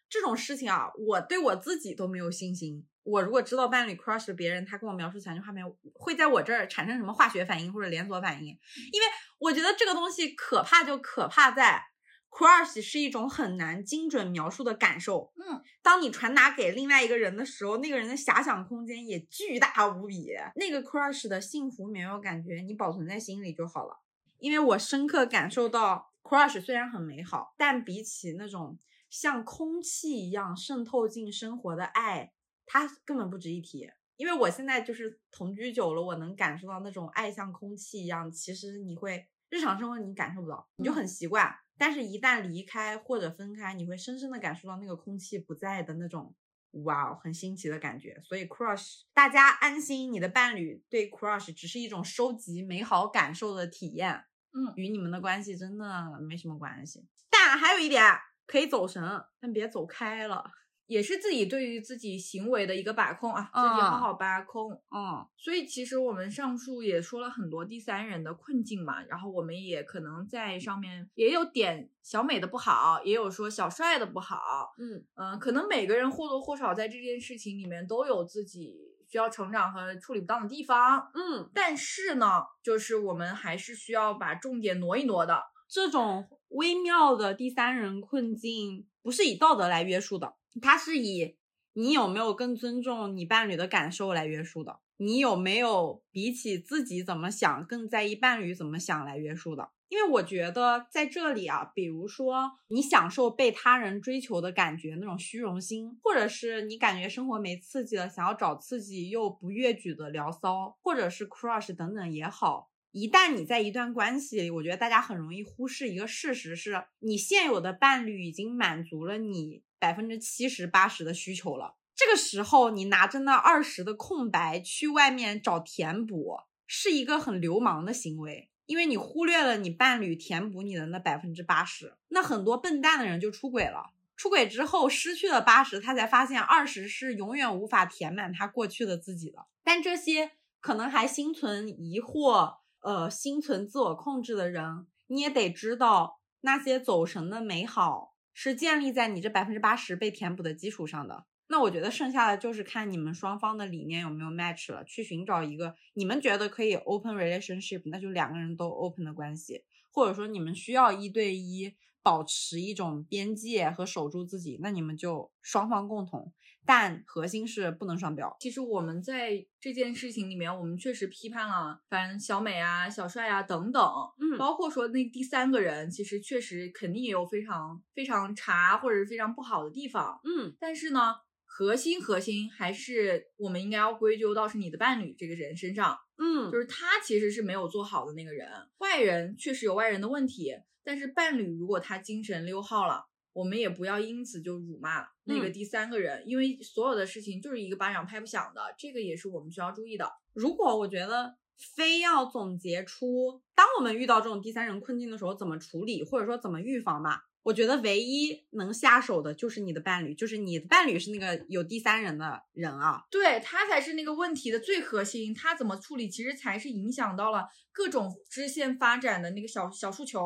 S1: 这种事情啊，我对我自己都没有信心。我如果知道伴侣 crush 别人，他跟我描述全句画面，会在我这儿产生什么化学反应或者连锁反应？因为我觉得这个东西可怕就可怕在 crush 是一种很难精准描述的感受。
S3: 嗯，
S1: 当你传达给另外一个人的时候，那个人的遐想空间也巨大无比。那个 crush 的幸福没有感觉，你保存在心里就好了。因为我深刻感受到，crush 虽然很美好，但比起那种像空气一样渗透进生活的爱，它根本不值一提。因为我现在就是同居久了，我能感受到那种爱像空气一样，其实你会日常生活你感受不到，你就很习惯。但是，一旦离开或者分开，你会深深的感受到那个空气不在的那种，哇哦，很新奇的感觉。所以，crush，大家安心，你的伴侣对 crush 只是一种收集美好感受的体验，
S3: 嗯，
S1: 与你们的关系真的没什么关系。但还有一点，可以走神，但别走开了。
S3: 也是自己对于自己行为的一个把控啊，自己好好把控。
S1: 嗯
S3: 所以其实我们上述也说了很多第三人的困境嘛，然后我们也可能在上面也有点小美的不好，也有说小帅的不好，
S1: 嗯
S3: 嗯、可能每个人或多或少在这件事情里面都有自己需要成长和处理不当的地方。
S1: 嗯，
S3: 但是呢，就是我们还是需要把重点挪一挪的。
S1: 这种微妙的第三人困境不是以道德来约束的，它是以你有没有更尊重你伴侣的感受来约束的，你有没有比起自己怎么想更在意伴侣怎么想来约束的。因为我觉得在这里啊，比如说你享受被他人追求的感觉，那种虚荣心，或者是你感觉生活没刺激了，想要找刺激又不越矩的聊骚，或者是 crush 等等也好，一旦你在一段关系里，我觉得大家很容易忽视一个事实是，你现有的伴侣已经满足了你百分之七十八十的需求了。这个时候，你拿着那二十的空白去外面找填补，是一个很流氓的行为，因为你忽略了你伴侣填补你的那百分之八十。那很多笨蛋的人就出轨了。出轨之后失去了八十，他才发现二十是永远无法填满他过去的自己的。但这些可能还心存疑惑，呃，心存自我控制的人，你也得知道，那些走神的美好是建立在你这百分之八十被填补的基础上的。那我觉得剩下的就是看你们双方的理念有没有 match 了，去寻找一个你们觉得可以 open relationship，那就两个人都 open 的关系，或者说你们需要一对一保持一种边界和守住自己，那你们就双方共同，但核心是不能双标。
S3: 其实我们在这件事情里面，我们确实批判了，反正小美啊、小帅啊等等，
S1: 嗯
S3: 包括说那第三个人，其实确实肯定也有非常非常差或者是非常不好的地方。
S1: 嗯
S3: 但是呢，核心核心还是我们应该要归咎到是你的伴侣这个人身上，
S1: 嗯
S3: 就是他其实是没有做好的那个人。外人确实有外人的问题，但是伴侣如果他精神溜号了。我们也不要因此就辱骂那个
S1: 嗯
S3: 第三个人，因为所有的事情就是一个巴掌拍不响的，这个也是我们需要注意的。
S1: 如果我觉得非要总结出，当我们遇到这种第三人困境的时候怎么处理，或者说怎么预防吧，我觉得唯一能下手的就是你的伴侣，就是你的伴侣是那个有第三人的人啊。
S3: 对他才是那个问题的最核心，他怎么处理，其实才是影响到了各种支线发展的那个小小树球。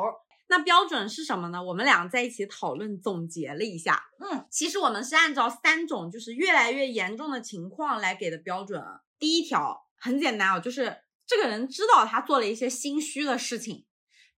S1: 那标准是什么呢？我们俩在一起讨论总结了一下，
S3: 嗯，
S1: 其实我们是按照三种就是越来越严重的情况来给的标准。第一条很简单哦，就是这个人知道他做了一些心虚的事情，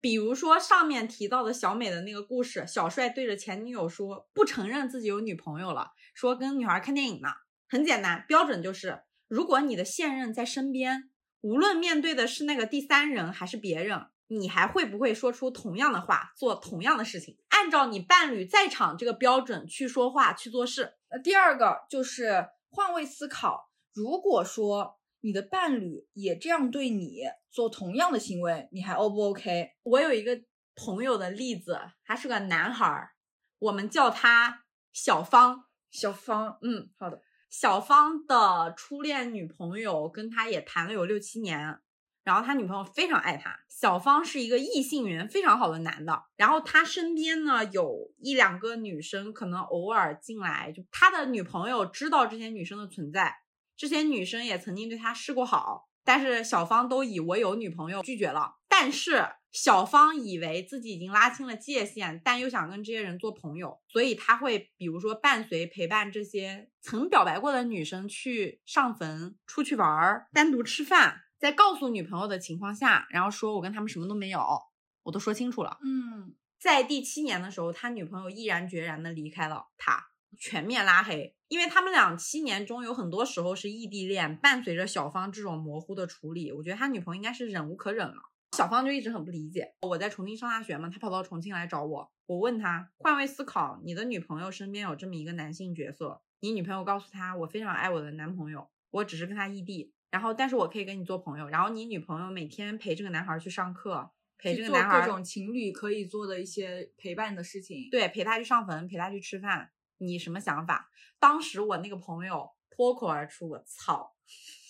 S1: 比如说上面提到的小美的那个故事，小帅对着前女友说不承认自己有女朋友了，说跟女孩看电影呢。很简单，标准就是如果你的现任在身边，无论面对的是那个第三人还是别人，你还会不会说出同样的话，做同样的事情？按照你伴侣在场这个标准去说话、去做事。
S3: 呃，第二个就是换位思考，如果说你的伴侣也这样对你做同样的行为，你还 O 不 OK？
S1: 我有一个朋友的例子，他是个男孩儿，我们叫他小芳。
S3: 小芳，
S1: 嗯，
S3: 好的，
S1: 小芳的初恋女朋友跟他也谈了有六七年，然后他女朋友非常爱他。小芳是一个异性缘非常好的男的，然后他身边呢有一两个女生可能偶尔进来，就他的女朋友知道这些女生的存在，这些女生也曾经对他示过好，但是小芳都以我有女朋友拒绝了。但是小芳以为自己已经拉清了界限，但又想跟这些人做朋友，所以他会比如说伴随陪伴这些曾表白过的女生去上坟、出去玩、单独吃饭，在告诉女朋友的情况下，然后说我跟他们什么都没有，我都说清楚了。
S3: 嗯，
S1: 在第七年的时候，他女朋友毅然决然的离开了他，全面拉黑。因为他们俩七年中有很多时候是异地恋，伴随着小芳这种模糊的处理，我觉得他女朋友应该是忍无可忍了。小芳就一直很不理解。我在重庆上大学嘛，他跑到重庆来找我，我问他换位思考，你的女朋友身边有这么一个男性角色，你女朋友告诉他我非常爱我的男朋友，我只是跟他异地，然后但是我可以跟你做朋友，然后你女朋友每天陪这个男孩去上课，陪这个男孩
S3: 各种情侣可以做的一些陪伴的事情。，
S1: 对，陪他去上坟，陪他去吃饭，你什么想法？当时我那个朋友脱口而出：“我操！”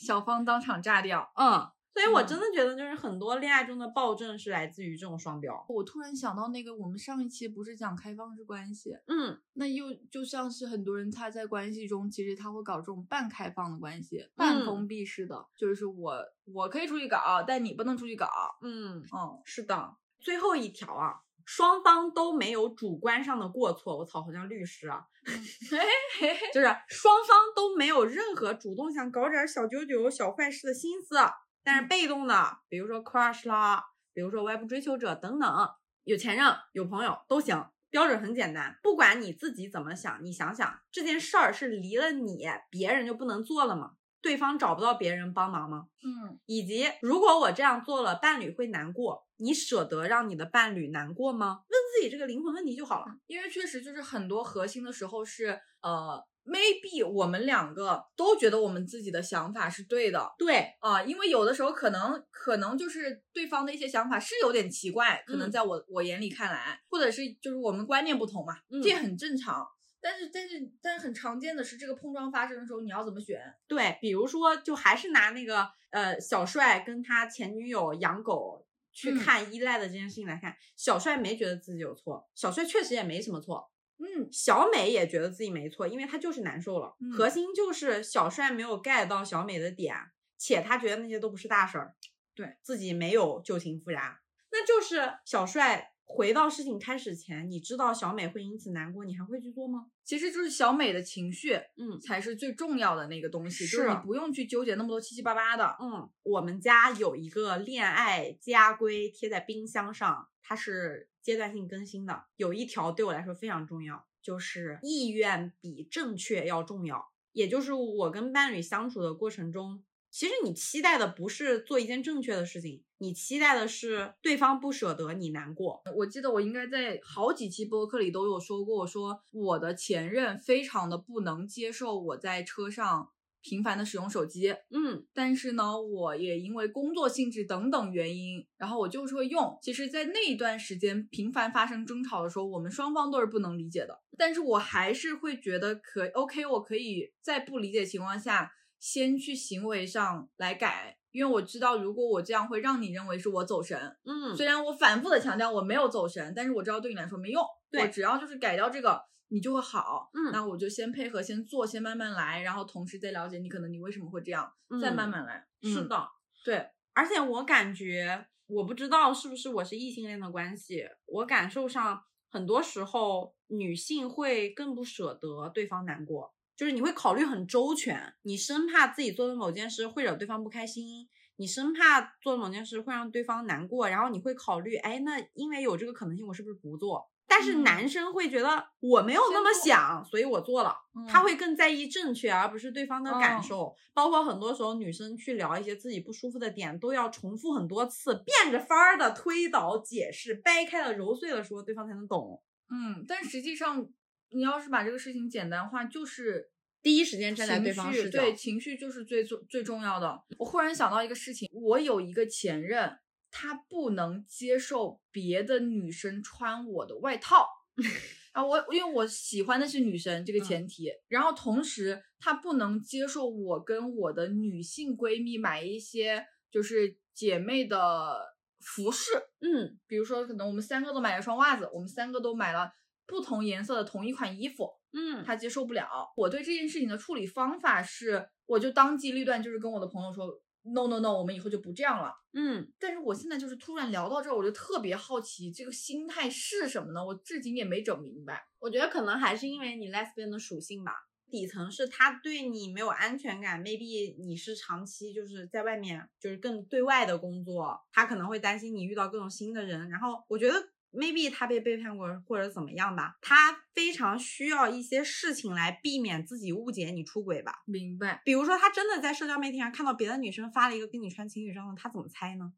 S3: 小芳当场炸掉。
S1: 嗯，所以我
S3: 嗯
S1: 真的觉得，就是很多恋爱中的暴政是来自于这种双标。
S3: 我突然想到那个，我们上一期不是讲开放式关系，
S1: 嗯，
S3: 那又就像是很多人他在关系中，其实他会搞这种半开放的关系，半
S1: 嗯
S3: 封闭式的，就是我我可以出去搞，但你不能出去搞。
S1: 嗯，
S3: 嗯，
S1: 是的。最后一条啊，双方都没有主观上的过错。我操，好像律师啊，就是双方都没有任何主动想搞点小九九、小坏事的心思，但是被动的，比如说 crush 啦，比如说外部追求者等等，有前任、有朋友都行。标准很简单，不管你自己怎么想，你想想这件事儿是离了你，别人就不能做了吗？对方找不到别人帮忙吗？
S3: 嗯，
S1: 以及如果我这样做了，伴侣会难过，你舍得让你的伴侣难过吗？问自己这个灵魂问题就好了。
S3: 因为确实就是很多核心的时候是呃，maybe 我们两个都觉得我们自己的想法是对的，
S1: 对，
S3: 啊、因为有的时候可能可能就是对方的一些想法是有点奇怪，可能
S1: 嗯
S3: 在我、我眼里看来，或者是就是我们观念不同嘛，
S1: 嗯
S3: 这很正常。但是但是但是很常见的是，这个碰撞发生的时候，你要怎么选？
S1: 对，比如说，就还是拿那个呃小帅跟他前女友养狗去
S3: 嗯
S1: 看依赖的这件事情来看，小帅没觉得自己有错，小帅确实也没什么错。
S3: 嗯，
S1: 小美也觉得自己没错，因为她就是难受了。
S3: 嗯
S1: 核心就是小帅没有 get 到小美的点，且他觉得那些都不是大事儿，
S3: 对
S1: 自己没有旧情复燃。那就是小帅回到事情开始前，你知道小美会因此难过，你还会去做吗？
S3: 其实就是小美的情绪
S1: 嗯
S3: 才是最重要的那个东西，就是
S1: 是
S3: 你不用去纠结那么多七七八八的。
S1: 嗯，我们家有一个恋爱家规贴在冰箱上，它是阶段性更新的。有一条对我来说非常重要，就是意愿比正确要重要。也就是我跟伴侣相处的过程中，其实你期待的不是做一件正确的事情，你期待的是对方不舍得你难过。
S3: 我记得我应该在好几期播客里都有说过，我说我的前任非常的不能接受我在车上频繁的使用手机，
S1: 嗯
S3: 但是呢，我也因为工作性质等等原因，然后我就是会用。其实，在那一段时间频繁发生争吵的时候，我们双方都是不能理解的。但是我还是会觉得可 OK，我可以在不理解情况下，先去行为上来改，因为我知道如果我这样会让你认为是我走神。
S1: 嗯，
S3: 虽然我反复的强调我没有走神，但是我知道对你来说没用。
S1: 对
S3: 我只要就是改掉这个，你就会好。
S1: 嗯
S3: 那我就先配合，先做，先慢慢来，然后同时再了解你可能你为什么会这样，再
S1: 嗯
S3: 慢慢来。嗯
S1: 是的。
S3: 对，
S1: 而且我感觉，我不知道是不是我是异性恋的关系，我感受上很多时候女性会更不舍得对方难过，就是你会考虑很周全，你生怕自己做的某件事会惹对方不开心，你生怕做的某件事会让对方难过，然后你会考虑，哎，那因为有这个可能性，我是不是不做？但是
S3: 嗯
S1: 男生会觉得我没有那么想，所以我做了。他
S3: 嗯
S1: 会更在意正确，而不是对方的感
S3: 哦
S1: 受。包括很多时候，女生去聊一些自己不舒服的点，都要重复很多次，变着法儿的推导、解释、掰开了揉碎了说，对方才能懂。
S3: 嗯，但实际上，你要是把这个事情简单化，就是
S1: 第一时间站在对方
S3: 绪，
S1: 视角，
S3: 对情绪就是最最最重要的。我忽然想到一个事情，我有一个前任，他不能接受别的女生穿我的外套。啊，我因为我喜欢的是女生这个前提，然后同时他不能接受我跟我的女性闺蜜买一些就是姐妹的服饰，
S1: 嗯
S3: 比如说可能我们三个都买了双袜子，我们三个都买了不同颜色的同一款衣服，
S1: 嗯，
S3: 他接受不了。我对这件事情的处理方法是，我就当机立断，就是跟我的朋友说，no no no，我们以后就不这样了。
S1: 嗯
S3: 但是我现在就是突然聊到这儿，我就特别好奇，这个心态是什么呢？我至今也没整明白。
S1: 我觉得可能还是因为你 lesbian 的属性吧。底层是他对你没有安全感，maybe 你是长期就是在外面就是更对外的工作，他可能会担心你遇到各种新的人，然后我觉得 maybe 他被背叛过或者怎么样吧，他非常需要一些事情来避免自己误解你出轨吧。
S3: 明白，
S1: 比如说他真的在社交媒体上看到别的女生发了一个跟你穿情侣装的，他怎么猜呢？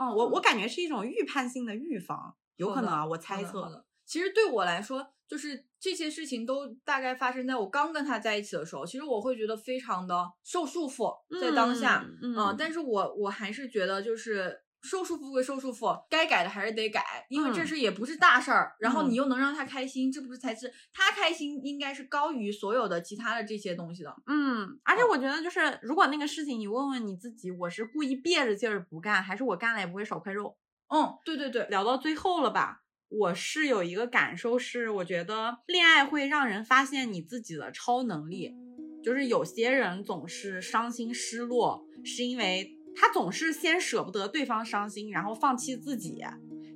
S1: 嗯，我我感觉是一种预判性的预防，有可能啊，我猜测。
S3: 其实对我来说，就是这些事情都大概发生在我刚跟他在一起的时候。其实我会觉得非常的受束缚，在当下，
S1: 嗯
S3: 呃但是我我还是觉得，就是收束缚归收束缚，该改的还是得改，因为这
S1: 嗯
S3: 事也不是大事儿，然后
S1: 嗯
S3: 你又能让他开心，这不是才是他开心，应该是高于所有的其他的这些东西的。
S1: 嗯，而且我觉得就是，如果那个事情你问问你自己，我是故意憋着劲儿不干，还是我干了也不会少块肉？
S3: 嗯，对对对，
S1: 聊到最后了吧？我是有一个感受是，我觉得恋爱会让人发现你自己的超能力。就是有些人总是伤心失落，是因为他总是先舍不得对方伤心，然后放弃自己。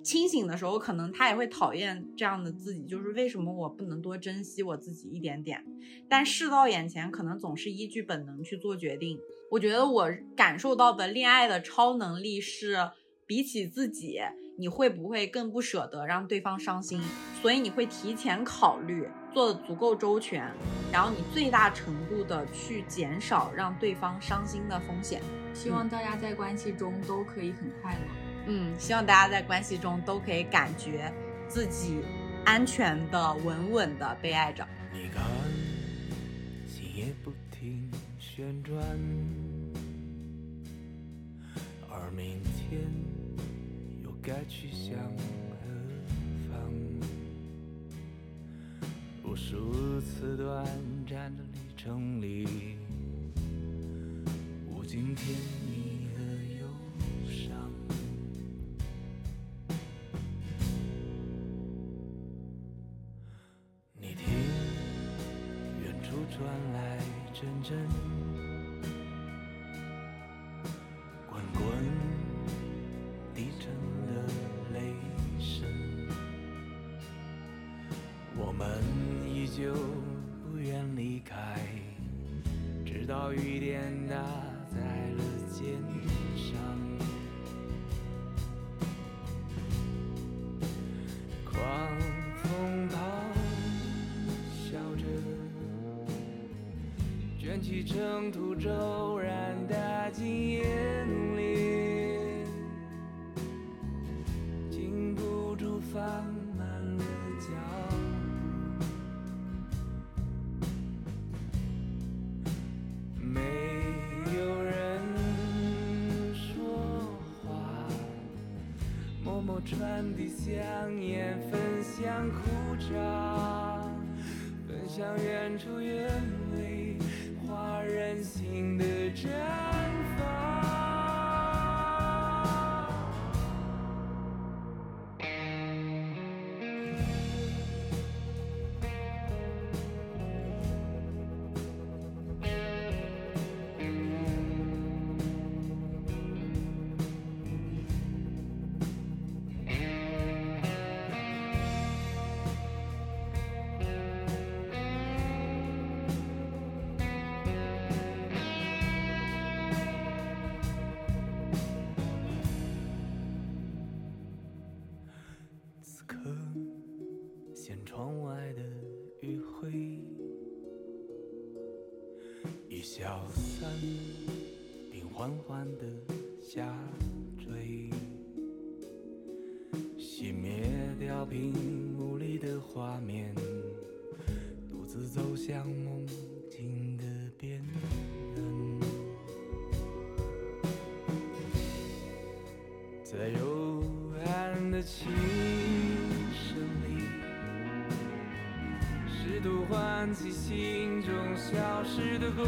S1: 清醒的时候，可能他也会讨厌这样的自己，就是为什么我不能多珍惜我自己一点点？但事到眼前，可能总是依据本能去做决定。我觉得我感受到的恋爱的超能力是，比起自己，你会不会更不舍得让对方伤心？所以你会提前考虑，做的足够周全，然后你最大程度的去减少让对方伤心的风险。
S3: 希望大家在关系中都可以很快乐。
S1: 嗯，希望大家在关系中都可以感觉自己安全的、稳稳的被爱着。
S5: 你看，心也不停旋转，而明天又该去向何方？无数次短暂的旅程里，无尽甜蜜和忧伤。你听，远处传来阵阵缓缓地下坠，熄灭掉屏幕里的画面，独自走向梦境的边缘。在幽暗的琴声里，试图唤起心中消失的共